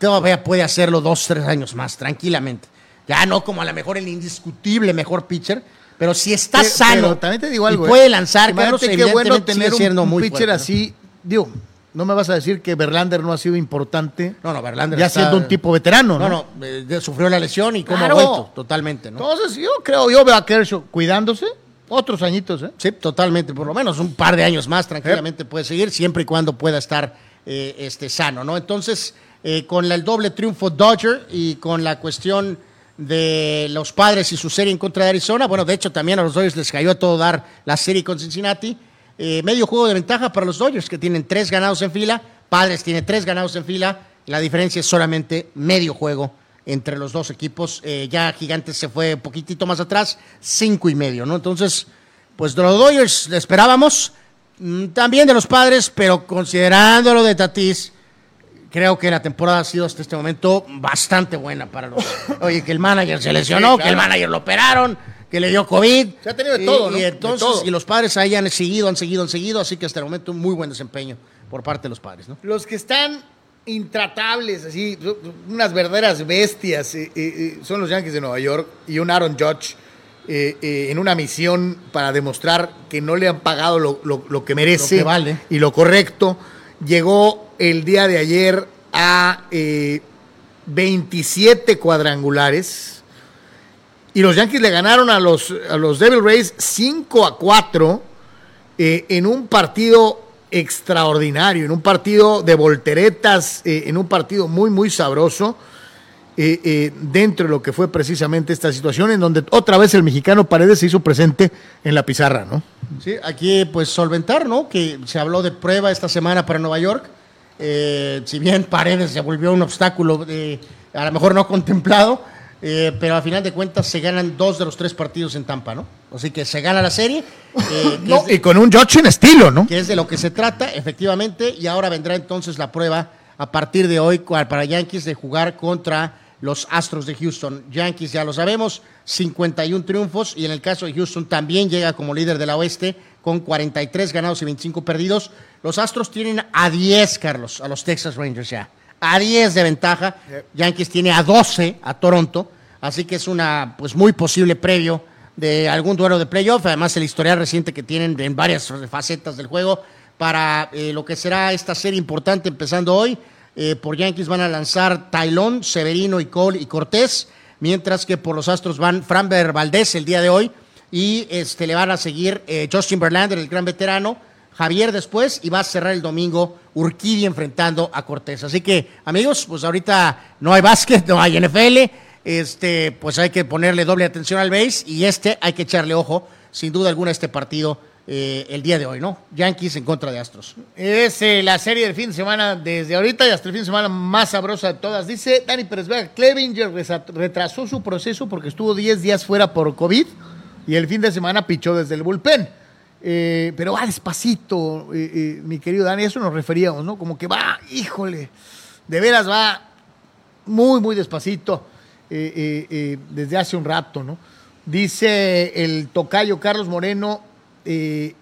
todavía puede hacerlo dos, tres años más, tranquilamente. Ya no como a lo mejor el indiscutible mejor pitcher, pero si está Pero- sano pero también te digo algo, y puede ¿eh? lanzar, Carlos, Imagínate qué bueno tener un, siendo un muy pitcher fuerte, ¿no? así. Digo, no me vas a decir que Verlander no ha sido importante. No, no, Verlander Ya está- siendo un tipo veterano, ¿no? No, no, eh, sufrió la lesión y cómo Claro. ha vuelto, totalmente, ¿no? Entonces, yo creo, yo veo a Kershaw cuidándose otros añitos, ¿eh? Sí, totalmente, por lo menos un par de años más tranquilamente puede seguir, siempre y cuando pueda estar eh, este, sano, ¿no? Entonces, eh, con el doble triunfo Dodger y con la cuestión de los padres y su serie en contra de Arizona, bueno, de hecho también a los Dodgers les cayó a todo dar la serie con Cincinnati, eh, medio juego de ventaja para los Dodgers, que tienen tres ganados en fila, padres tiene tres ganados en fila, la diferencia es solamente medio juego entre los dos equipos, eh, ya Gigantes se fue un poquitito más atrás, cinco y medio, ¿no? Entonces, pues de los Dodgers esperábamos, Mm, También de los padres, pero considerando lo de Tatís, creo que la temporada ha sido hasta este momento bastante buena para los. Oye, que el manager se lesionó, Sí, claro. que el manager lo operaron, que le dio COVID. Se ha tenido de Y- todo, ¿no? Y entonces, todo. y los padres ahí han seguido, han seguido, han seguido, así que hasta el momento un muy buen desempeño por parte de los padres, ¿no? Los que están intratables, así, unas verdaderas bestias, eh, eh, eh, son los Yankees de Nueva York y un Aaron Judge eh, en una misión para demostrar que no le han pagado lo, lo- lo que merece Lo que vale. y lo correcto. Llegó el día de ayer a eh, 27 cuadrangulares. Y los Yankees le ganaron a los, a los Devil Rays 5 a 4 eh, en un partido extraordinario, en un partido de volteretas, eh, en un partido muy, muy sabroso, eh, eh, dentro de lo que fue precisamente esta situación, en donde otra vez el mexicano Paredes se hizo presente en la pizarra, ¿no? Sí, aquí pues solventar, ¿no? Que se habló de prueba esta semana para Nueva York. Eh, si bien Paredes se volvió un obstáculo eh, a lo mejor no contemplado, eh, pero a final de cuentas se ganan dos de los tres partidos en Tampa, ¿no? Así que se gana la serie. No, de- y con un Judge en estilo, ¿no? que es de lo que se trata, efectivamente, y ahora vendrá entonces la prueba a partir de hoy para Yankees de jugar contra los Astros de Houston. Yankees, ya lo sabemos, 51 triunfos, y en el caso de Houston también llega como líder de la oeste con 43 ganados y 25 perdidos. Los Astros tienen a 10, Carlos, a los Texas Rangers ya. A 10 de ventaja. Yankees tiene a 12 a Toronto. Así que es una, pues muy posible previo de algún duelo de playoff. Además, el historial reciente que tienen en varias facetas del juego para eh, lo que será esta serie importante empezando hoy. Eh, por Yankees van a lanzar Tailón, Severino y Cole y Cortés, mientras que por los Astros van Framber Valdés el día de hoy y este, le van a seguir eh, Justin Verlander, el gran veterano, Javier después y va a cerrar el domingo Urquidi enfrentando a Cortés. Así que, amigos, pues ahorita no hay básquet, no hay NFL, este, pues hay que ponerle doble atención al base y este hay que echarle ojo, sin duda alguna, este partido eh, el día de hoy, ¿no? Yankees en contra de Astros. Es eh, la serie del fin de semana desde ahorita y hasta el fin de semana más sabrosa de todas. Dice Dani Pérez Vega, Clevinger retrasó su proceso porque estuvo 10 días fuera por COVID y el fin de semana pichó desde el bullpen. Eh, pero va despacito, eh, eh, mi querido Dani, eso nos referíamos, ¿no? Como que va, híjole, de veras va muy, muy despacito desde hace un rato, ¿no? Dice el tocayo Carlos Moreno que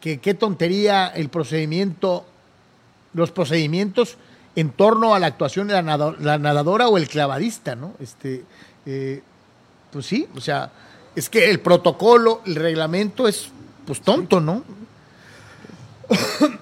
qué tontería el procedimiento, los procedimientos en torno a la actuación de la, nadadora o el clavadista, ¿no? Este, pues sí, o sea, es que el protocolo, el reglamento es pues tonto, ¿no?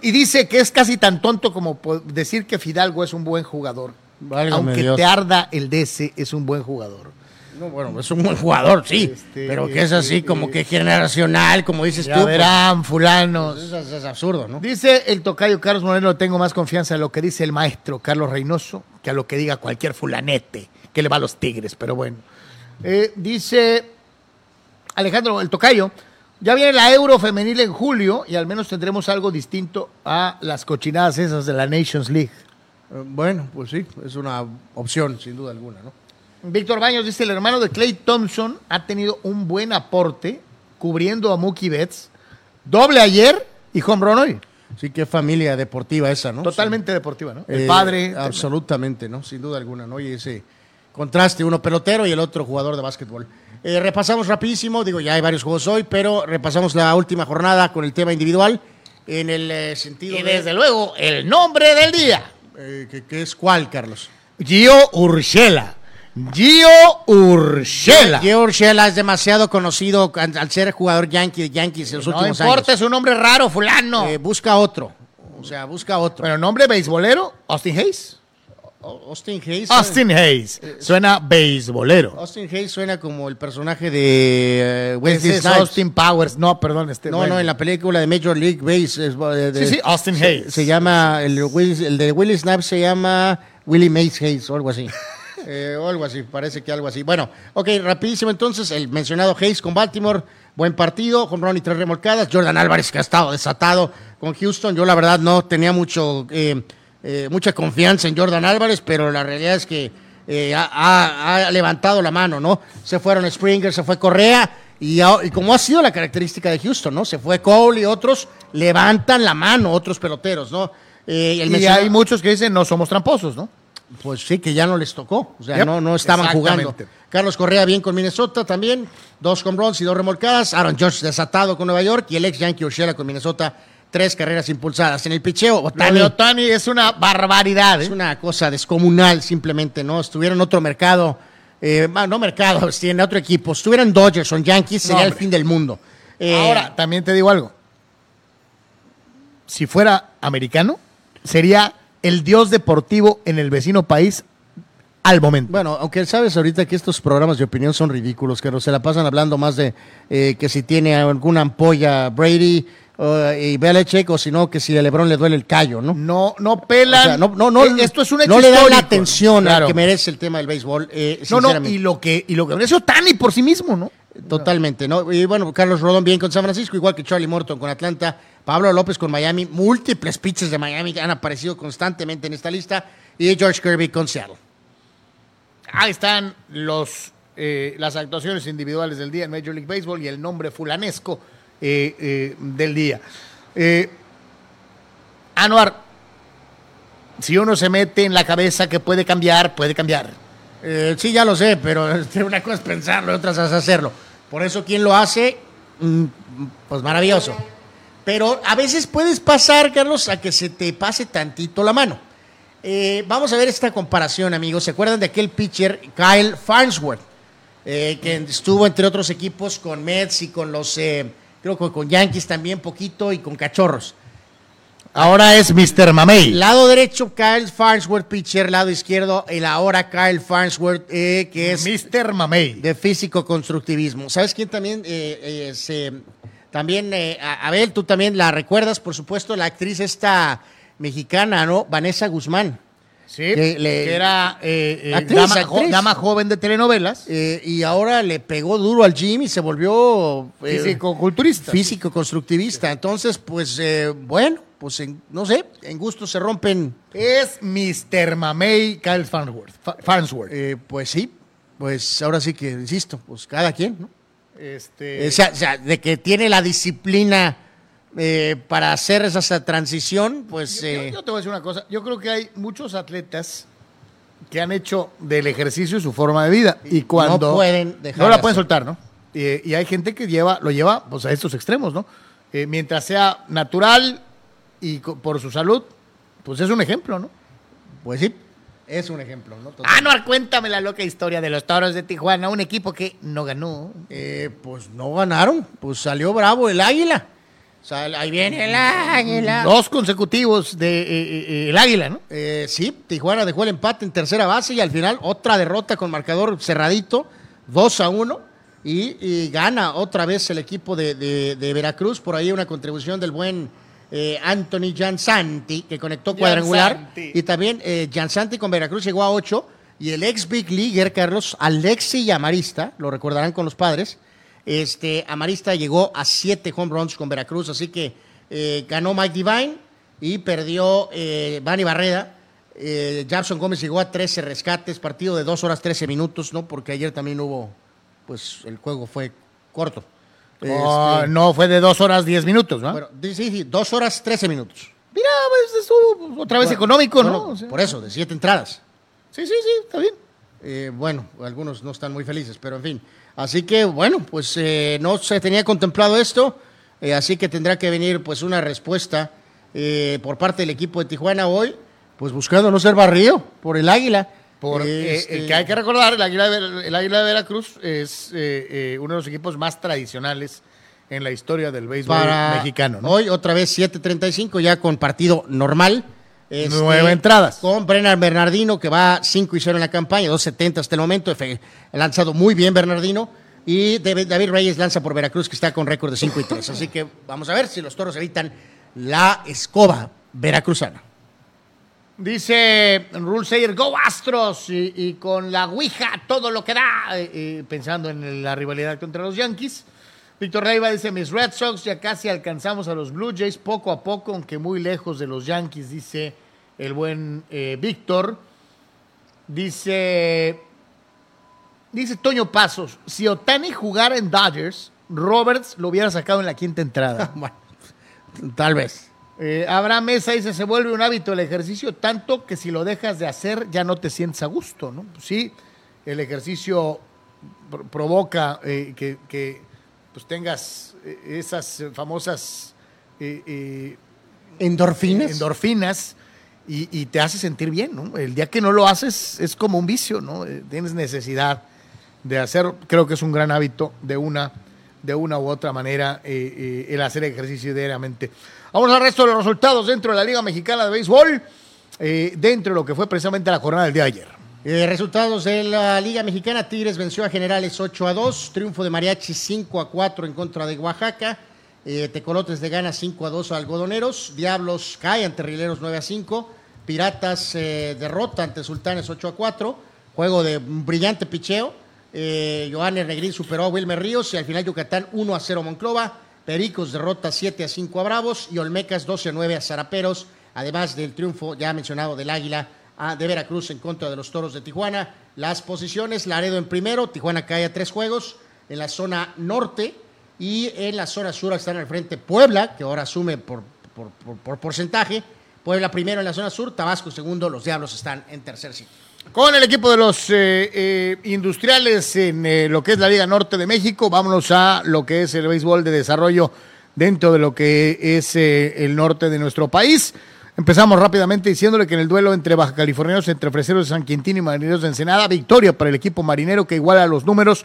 y dice que es casi tan tonto como decir que Fidalgo es un buen jugador. Válgame Aunque Dios. te arda el DC, es un buen jugador. No, bueno, es un buen jugador, sí, Este, pero que es así eh, como que generacional, como dices Ya tú. pues, verán, fulanos. es, es- es absurdo, ¿no? Dice el tocayo Carlos Moreno, tengo más confianza en lo que dice el maestro Carlos Reynoso que a lo que diga cualquier fulanete que le va a los tigres, pero bueno. Eh, dice Alejandro, el tocayo, ya viene la Euro femenil en julio y al menos tendremos algo distinto a las cochinadas esas de la Nations League. Eh, Bueno, pues sí, es una opción, sin duda alguna, ¿no? Víctor Baños dice, el hermano de Clay Thompson ha tenido un buen aporte cubriendo a Mookie Betts, doble ayer y home run hoy. Sí, qué familia deportiva esa, ¿no? Totalmente deportiva, ¿no? El Eh, padre. Absolutamente, ¿no? Sin duda alguna, ¿no? Y ese contraste, uno pelotero y el otro jugador de básquetbol. Eh, repasamos rapidísimo, digo, ya hay varios juegos hoy, pero repasamos la última jornada con el tema individual en el eh, sentido Y de- desde luego, el nombre del día. eh, que, que es cuál, Carlos. Gio Urshela. Gio Urshela. Gio Urshela es demasiado conocido al, al ser jugador yankee de Yankees en los No últimos importa, años. es un nombre raro, fulano. Eh, busca otro. O sea, busca otro. bueno, nombre beisbolero, Austin Hayes. Austin Hayes. Austin Hayes. Suena beisbolero. Austin Hayes suena como el personaje de eh, Wesley es Snipes. Austin Powers. No, perdón. Este, No, bueno. no, en la película de Major League Base. es, eh, de- Sí, sí, Austin se- Hayes. Se, llama, el, de Willie Snipes se llama Willie Mays Hayes o algo así. Eh, o algo así, parece que algo así. Bueno, ok, rapidísimo entonces, el mencionado Hayes con Baltimore, buen partido, con Ron y tres remolcadas. Jordan Álvarez que ha estado desatado con Houston. Yo la verdad no tenía mucho, eh, eh, mucha confianza en Jordan Álvarez, pero la realidad es que eh, ha, levantado la mano, ¿no? Se fueron Springer, se fue Correa Y, y como ha sido la característica de Houston, ¿no? Se fue Cole y otros levantan la mano, otros peloteros, ¿no? Eh, Y hay muchos que dicen no somos tramposos, ¿no? Pues sí, que ya no les tocó. O sea, Yep, no, no estaban jugando. Carlos Correa bien con Minnesota también. Dos home runs y dos remolcadas. Aaron George desatado con Nueva York. Y el ex Yankee Urshela con Minnesota. Tres carreras impulsadas. En el picheo, Lo Otani, de Otani es una barbaridad. ¿eh? es una cosa descomunal simplemente, ¿no? Estuviera en otro mercado. eh, no mercado, tiene otro equipo. Estuvieran Dodgers o en Yankees, sería el fin del mundo. Eh, Ahora, también te digo algo. Si fuera americano, sería el dios deportivo en el vecino país al momento. Bueno, aunque sabes ahorita que estos programas de opinión son ridículos, que se la pasan hablando más de eh, que si tiene alguna ampolla Brady eh, y Belichick o si no, que si a LeBron le duele el callo, ¿no? No, no O pelan. sea, no, no, no, Eh, Esto es un hecho no le dan la atención Claro. que merece el tema del béisbol. eh, No, no, y lo que, y lo que ofrece Otani por sí mismo, ¿no? Totalmente, ¿no? Y bueno, Carlos Rodón bien con San Francisco, igual que Charlie Morton con Atlanta, Pablo López con Miami, múltiples pitches de Miami que han aparecido constantemente en esta lista, y George Kirby con Seattle. Ahí están los, eh, las actuaciones individuales del día en Major League Baseball y el nombre fulanesco eh, eh, del día. Eh, Anuar, si uno se mete en la cabeza que puede cambiar, puede cambiar. Sí, ya lo sé, pero una cosa es pensarlo, otra es hacerlo. Por eso, quien lo hace, Mm, pues maravilloso. Pero a veces puedes pasar, Carlos, a que se te pase tantito la mano. Vamos a ver esta comparación, amigos. ¿Se acuerdan de aquel pitcher, Kyle Farnsworth? Eh, que estuvo entre otros equipos con Mets y con los, creo que con Yankees también poquito y con Cachorros. Ahora es Mr. Mamey. Lado derecho, Kyle Farnsworth, pitcher. Lado izquierdo, el ahora Kyle Farnsworth, eh, que es Mr. Mamey. de físico-constructivismo. ¿Sabes quién también? eh, eh, se- también, eh, Abel, tú también la recuerdas, por supuesto, la actriz esta mexicana, ¿no? Vanessa Guzmán. Sí, que le- que era eh, eh, Actriz, dama, jo- actriz. dama joven de telenovelas. Eh, y ahora le pegó duro al gym y se volvió eh, Físico-culturista. físico-constructivista. Entonces, pues, bueno, pues, en- no sé, en gusto se rompen, Es Mr. Mamey Kyle Farnsworth. Fa- Farnsworth. pues sí, pues ahora sí que, insisto, pues cada quien, ¿no? Este, O sea, o sea, de que tiene la disciplina eh, para hacer esa, esa transición, pues yo, eh, yo te voy a decir una cosa. Yo creo que hay muchos atletas que han hecho del ejercicio su forma de vida y cuando pueden dejar no la de pueden hacer. soltar, ¿no? Y, y hay gente que lleva lo lleva pues a estos extremos, ¿no? Eh, mientras sea natural y por su salud, pues es un ejemplo, ¿no? pues sí, es un ejemplo, ¿no? Total. Ah, no, cuéntame la loca historia de los Toros de Tijuana, un equipo que no ganó. Eh, pues no ganaron, pues salió bravo el águila. O sea, ahí viene el águila. Dos consecutivos de eh, eh, eh, el Águila, ¿no? Eh, sí, Tijuana dejó el empate en tercera base y al final otra derrota con marcador cerradito, 2 a 1. Y, y gana otra vez el equipo de, de- de Veracruz. Por ahí una contribución del buen eh, Anthony Giansanti, que conectó cuadrangular. Giansanti. Y también eh, Giansanti con Veracruz llegó a 8. Y el ex Big Leaguer, Carlos Alexi Amarista, lo recordarán con los padres. Este, Amarista llegó a 7 home runs con Veracruz. Así que eh, ganó Mike Divine y perdió eh, Bani Barreda. Eh, Jackson Gómez llegó a 13 rescates, partido de 2 horas 13 minutos, ¿no? Porque ayer también hubo, pues el juego fue corto. Oh, Este, no, fue de dos horas diez minutos, ¿no? bueno, sí, sí, sí, 2 horas 13 minutos. Mira, pues estuvo otra vez Bueno, económico, no, ¿no? no, O sea, Por eso, de 7 entradas. Sí, sí, sí, está bien. Eh, bueno, algunos no están muy felices, pero en fin. Así que, bueno, pues eh, no se tenía contemplado esto, eh, así que tendrá que venir pues una respuesta eh, por parte del equipo de Tijuana hoy, pues buscando no ser barrido por el Águila. Porque Este, eh, que hay que recordar, el Águila de, el Águila de Veracruz es uno de los equipos más tradicionales en la historia del béisbol para mexicano, ¿no? Hoy otra vez 7.35 ya con partido normal. Este, Nueve entradas. Con Brennan Bernardino que va 5 y 0 en la campaña, 2.70 hasta el momento. Ha lanzado muy bien Bernardino. Y David, Reyes lanza por Veracruz que está con récord de 5 y 3. Así que vamos a ver si los toros evitan la escoba veracruzana. Dice Rule Sayer, go Astros, y, y con la Ouija todo lo que da, eh, eh, pensando en la rivalidad contra los Yankees. Víctor Reiva dice, mis Red Sox ya casi alcanzamos a los Blue Jays poco a poco, aunque muy lejos de los Yankees, dice el buen eh, Víctor. Dice Dice Toño Pasos, si Otani jugara en Dodgers, Roberts lo hubiera sacado en la quinta entrada. Bueno, tal vez. Eh, Abraham Mesa dice, se vuelve un hábito el ejercicio, tanto que si lo dejas de hacer ya no te sientes a gusto, ¿no? Pues sí, el ejercicio pro- provoca eh, que, que, pues tengas eh, esas eh, famosas eh, eh, ¿Endorfinas? endorfinas y, y te hace sentir bien, ¿no? El día que no lo haces es como un vicio, ¿no? Eh, Tienes necesidad de hacer, creo que es un gran hábito de una, de una u otra manera eh, eh, el hacer ejercicio diariamente. Vamos al resto de los resultados dentro de la Liga Mexicana de Béisbol, eh, dentro de lo que fue precisamente la jornada del día de ayer. Eh, resultados de la Liga Mexicana, Tigres venció a Generales 8 a 2, triunfo de Mariachi 5 a 4 en contra de Oaxaca, eh, Tecolotes de gana 5 a 2 a Algodoneros, Diablos cae ante Rileros 9 a 5, Piratas eh, derrota ante Sultanes 8 a 4, juego de brillante picheo, eh, Johannes Negrín superó a Wilmer Ríos y al final Yucatán 1 a 0 Monclova, Pericos derrota 7 a 5 a Bravos y Olmecas 12 a 9 a Zaraperos, además del triunfo ya mencionado del Águila a- de Veracruz en contra de los Toros de Tijuana. Las posiciones, Laredo en primero, Tijuana cae a tres juegos, en la zona norte y en la zona sur están al frente Puebla, que ahora asume por, por, por- por porcentaje, Puebla primero en la zona sur, Tabasco segundo, los Diablos están en tercer sitio. Con el equipo de los eh, eh, industriales en eh, lo que es la Liga Norte de México, vámonos a lo que es el béisbol de desarrollo dentro de lo que es eh, el norte de nuestro país. Empezamos rápidamente diciéndole que en el duelo entre Baja Californianos, entre Freseros de San Quintín y Marineros de Ensenada, victoria para el equipo marinero que iguala los números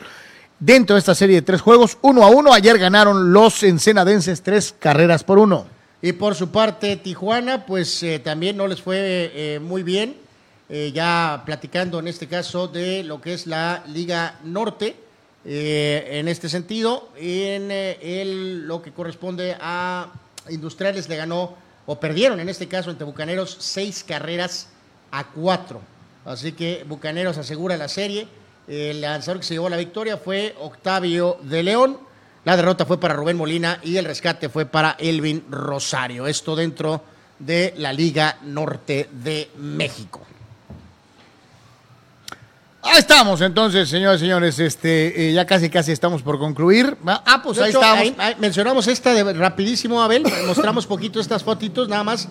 dentro de esta serie de tres juegos, uno a uno. Ayer ganaron los ensenadenses tres carreras por uno. Y por su parte, Tijuana, pues eh, también no les fue eh, muy bien. Eh, ya platicando en este caso de lo que es la Liga Norte, en este sentido, en el- lo que corresponde a Industriales le ganó, o perdieron en este caso entre Bucaneros, seis carreras a cuatro. Así que Bucaneros asegura la serie. El lanzador que se llevó la victoria fue Octavio de León. La derrota fue para Rubén Molina y el rescate fue para Elvin Rosario. Esto dentro de la Liga Norte de México. Ahí estamos, entonces, señores, señores, este, eh, ya casi, casi estamos por concluir. Ah, pues De ahí hecho, estamos. ahí- ahí mencionamos esta de rapidísimo, Abel. Mostramos poquito estas fotitos, nada más.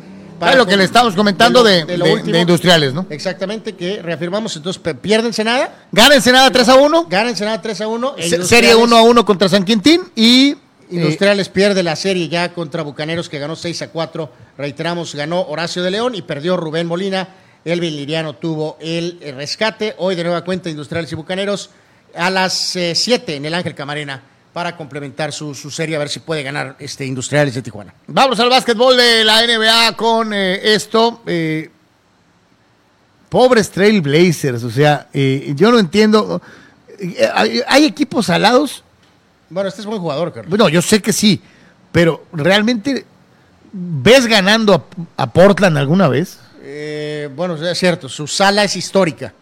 Es lo que le estamos comentando lo- de- lo de- último. de industriales, ¿no? Exactamente, que reafirmamos. Entonces, piérdense nada. Gana Ensenada 3 a 1. Gana Ensenada 3 a 1. e Se- Industriales- Serie 1 a 1 contra San Quintín y eh, Industriales pierde la serie ya contra Bucaneros, que ganó 6 a 4. Reiteramos, ganó Horacio de León y perdió Rubén Molina. Elvin Liriano tuvo el eh, rescate. Hoy de nueva cuenta Industriales y Bucaneros a las 7 en el Ángel Camarena para complementar su, su serie a ver si puede ganar este Industriales de Tijuana. vamos al básquetbol de la NBA con eh, esto. eh, pobres Trailblazers, o sea, eh, yo no entiendo. eh, hay, hay equipos alados. Bueno, este es buen jugador, Carlos. Bueno, yo sé que sí, pero realmente ves ganando a, a Portland alguna vez. Eh, bueno, es cierto, su sala es histórica,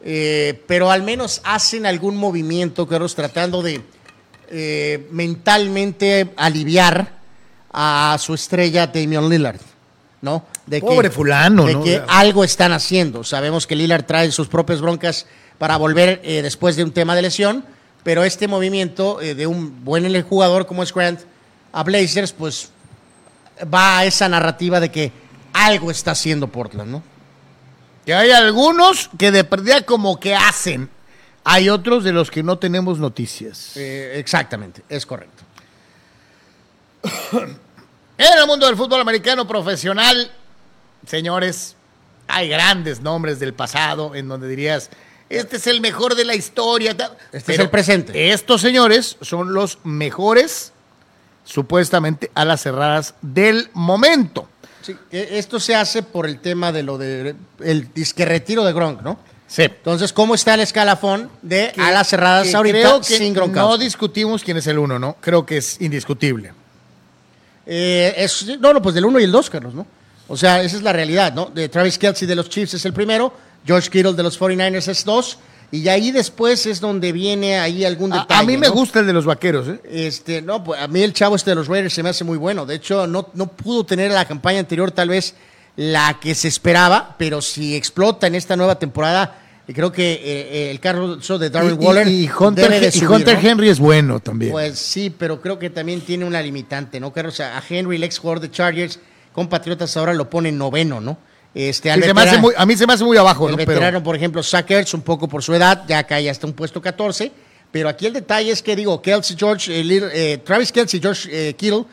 Eh, pero al menos hacen algún movimiento, Carlos, tratando de eh, mentalmente aliviar a su estrella Damian Lillard, ¿no? De Pobre fulano, de ¿no? que algo están haciendo. Sabemos que Lillard trae sus propias broncas para volver después de un tema de lesión, pero este movimiento de un buen jugador como es Grant a Blazers, pues va a esa narrativa de que algo está haciendo Portland, ¿no? Que hay algunos que de perdida como que hacen. Hay otros de los que no tenemos noticias. Eh, exactamente, es correcto. En el mundo del fútbol americano profesional, señores, hay grandes nombres del pasado en donde dirías, este es el mejor de la historia. Este es el presente. Estos señores son los mejores, supuestamente, a las cerradas del momento. Sí, que esto se hace por el tema de lo de el disque retiro de Gronk, ¿no? Sí. Entonces, ¿cómo está el escalafón de Que- a las cerradas que ahorita creo que sin no Gronkowski? discutimos quién es el uno, ¿no? Creo que es indiscutible. Eh, es, no, no, pues del 1 y el 2, Carlos, ¿no? O sea, esa es la realidad, ¿no? De Travis Kelsey de los Chiefs es el primero, George Kittle de los 49ers es dos, y ahí después es donde viene ahí algún detalle. a mí me ¿no? gusta el de los vaqueros, ¿eh? Este, no, pues a mí el chavo este de los Raiders se me hace muy bueno. De hecho, no, no pudo tener la campaña anterior tal vez la que se esperaba, pero si explota en esta nueva temporada, Y creo que eh, eh, el caso de Darren Y- Waller. y, Hunter, debe de y Hunter ¿no? Henry es bueno también. Pues sí, pero creo que también tiene una limitante, ¿no? Carlos? O sea, a Henry, el ex jugador de Chargers, con Patriotas ahora lo pone noveno, ¿no? Este, al Sí, se me hace veterano- muy- a mí se me hace muy abajo, El ¿no? Pero- por ejemplo, Zach Ertz, un poco por su edad, ya cae hasta un puesto 14. Pero aquí el detalle es que, digo, Kelsey George, eh, Little- eh, Travis Kelsey y George eh, Kittle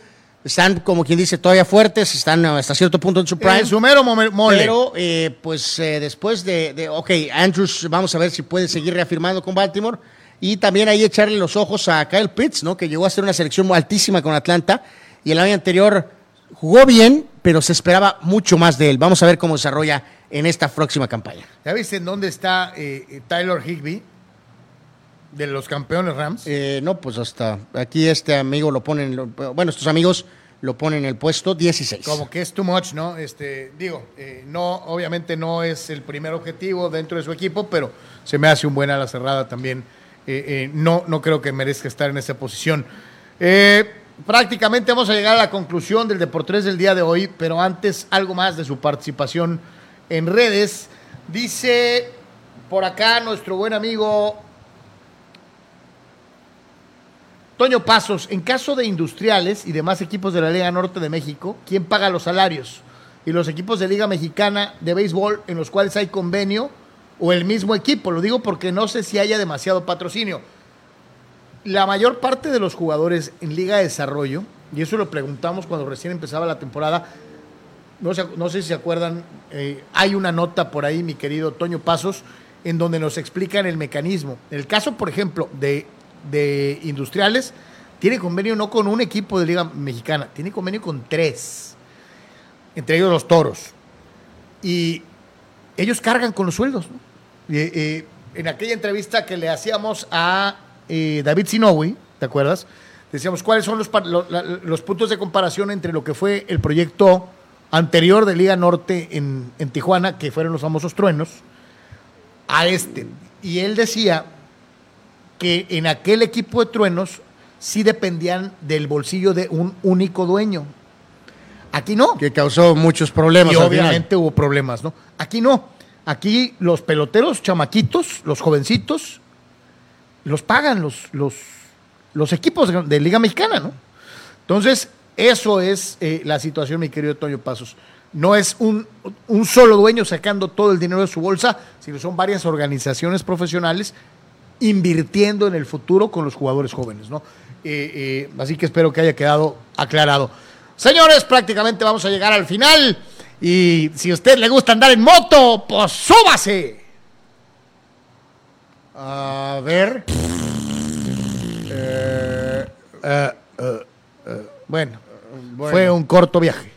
están, como quien dice, todavía fuertes, están hasta cierto punto en su prime. En su mero mole. Pero, eh, pues después de, de- ok, Andrews, vamos a ver si puede seguir reafirmando con Baltimore. Y también ahí echarle los ojos a Kyle Pitts, ¿no? Que llegó a ser una selección altísima con Atlanta. Y el año anterior jugó bien, pero se esperaba mucho más de él. Vamos a ver cómo desarrolla en esta próxima campaña. ¿Ya viste en dónde está eh, Tyler Higby? De los campeones Rams. Eh, no, pues hasta aquí este amigo lo pone, en lo- bueno, estos amigos lo ponen en el puesto 16. Como que es too much, ¿no? Este, digo, eh, no, obviamente no es el primer objetivo dentro de su equipo, pero se me hace un buen ala cerrada también. Eh, eh, no, no creo que merezca estar en esa posición. Eh, prácticamente vamos a llegar a la conclusión del Deportes del día de hoy, pero antes algo más de su participación en redes. Dice por acá nuestro buen amigo Toño Pasos, en caso de industriales y demás equipos de la Liga Norte de México, ¿quién paga los salarios? Y los equipos de Liga Mexicana de Béisbol en los cuales hay convenio o el mismo equipo. Lo digo porque no sé si haya demasiado patrocinio. La mayor parte de los jugadores en Liga de Desarrollo, y eso lo preguntamos cuando recién empezaba la temporada, no, sé- no sé si se acuerdan, eh, hay una nota por ahí, mi querido Toño Pasos, en donde nos explican el mecanismo. El caso, por ejemplo, de, de Industriales, tiene convenio no con un equipo de Liga Mexicana, tiene convenio con tres, entre ellos los toros. Y ellos cargan con los sueldos. ¿no? Eh, en aquella entrevista que le hacíamos a eh, David Sinowi, ¿te acuerdas? Decíamos cuáles son los, pa- lo- la- los puntos de comparación entre lo que fue el proyecto anterior de Liga Norte en, en Tijuana, que fueron los famosos truenos, a este. Y él decía que en aquel equipo de truenos sí dependían del bolsillo de un único dueño. Aquí no. Que causó muchos problemas. Y obviamente hubo problemas, ¿no? Aquí no. Aquí los peloteros, chamaquitos, los jovencitos, los pagan los, los, los equipos de- Liga Mexicana, ¿no? Entonces, eso es eh, la situación, mi querido Toño Pasos. No es un, un solo dueño sacando todo el dinero de su bolsa, sino son varias organizaciones profesionales invirtiendo en el futuro con los jugadores jóvenes, ¿no? Eh, eh, así que espero que haya quedado aclarado. Señores, prácticamente vamos a llegar al final. Y si a usted le gusta andar en moto, pues súbase. A ver. Eh, eh, eh, eh, bueno, Bueno. fue un corto viaje.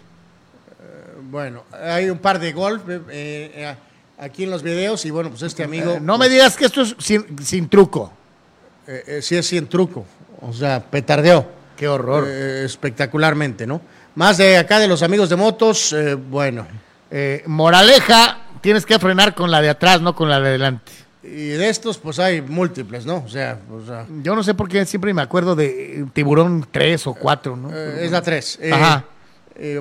Bueno, hay un par de golf eh, aquí en los videos y bueno, pues este amigo... No me digas que esto es sin, sin truco. sí es sin truco, o sea, petardeó. Qué horror. Espectacularmente, ¿no? Más de acá de los amigos de motos, eh, bueno. Eh, moraleja, tienes que frenar con la de atrás, no con la de adelante. Y de estos, pues hay múltiples, ¿no? O sea, o sea, Yo no sé por qué siempre me acuerdo de eh, tiburón 3 o 4, ¿no? eh, es la 3. Ajá.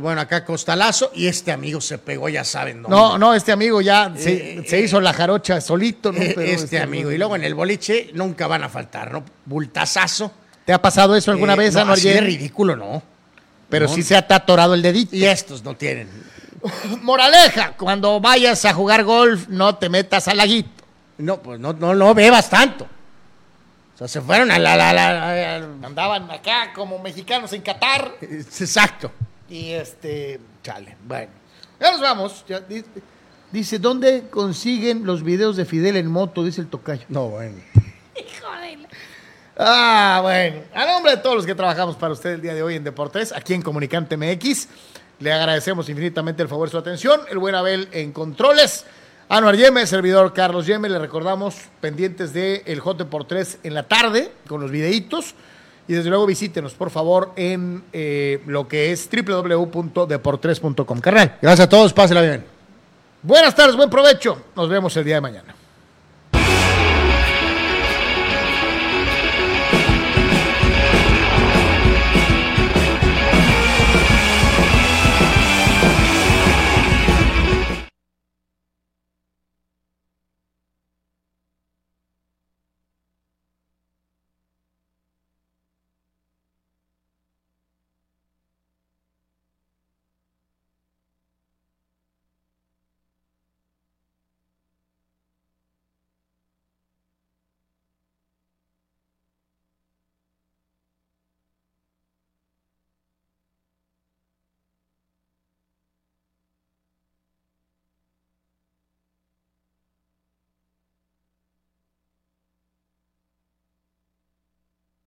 bueno, acá Costalazo y este amigo se pegó, ya saben dónde. No, no, este amigo ya se, Eh, se hizo la jarocha solito, ¿no? Eh, Pero este amigo. Y luego en el boliche nunca van a faltar, ¿no? Bultazazo. ¿Te ha pasado eso alguna Eh, vez, no, así de ridículo, no. Pero No. sí se ha atorado el dedito. Y estos no tienen. Moraleja, cuando vayas a jugar golf, no te metas al laguito. No, pues no, no, no bebas tanto. O sea, se fueron a la... la, la- la- Andaban acá como mexicanos en Qatar. exacto. Y este, chale, bueno. Ya nos vamos. Ya dice, ¿dónde consiguen los videos de Fidel en moto? Dice el tocayo. No, bueno. Ah, bueno. A nombre de todos los que trabajamos para usted el día de hoy en Deportes, aquí en Comunicante MX, le agradecemos infinitamente el favor de su atención. El buen Abel en controles. Anuar Yeme, servidor Carlos Yeme, le recordamos pendientes de el J por 3 en la tarde con los videitos. Y desde luego visítenos, por favor, en eh, lo que es www.deportres.com. Carnal, Gracias a todos, pásela bien. buenas tardes, buen provecho. Nos vemos el día de mañana.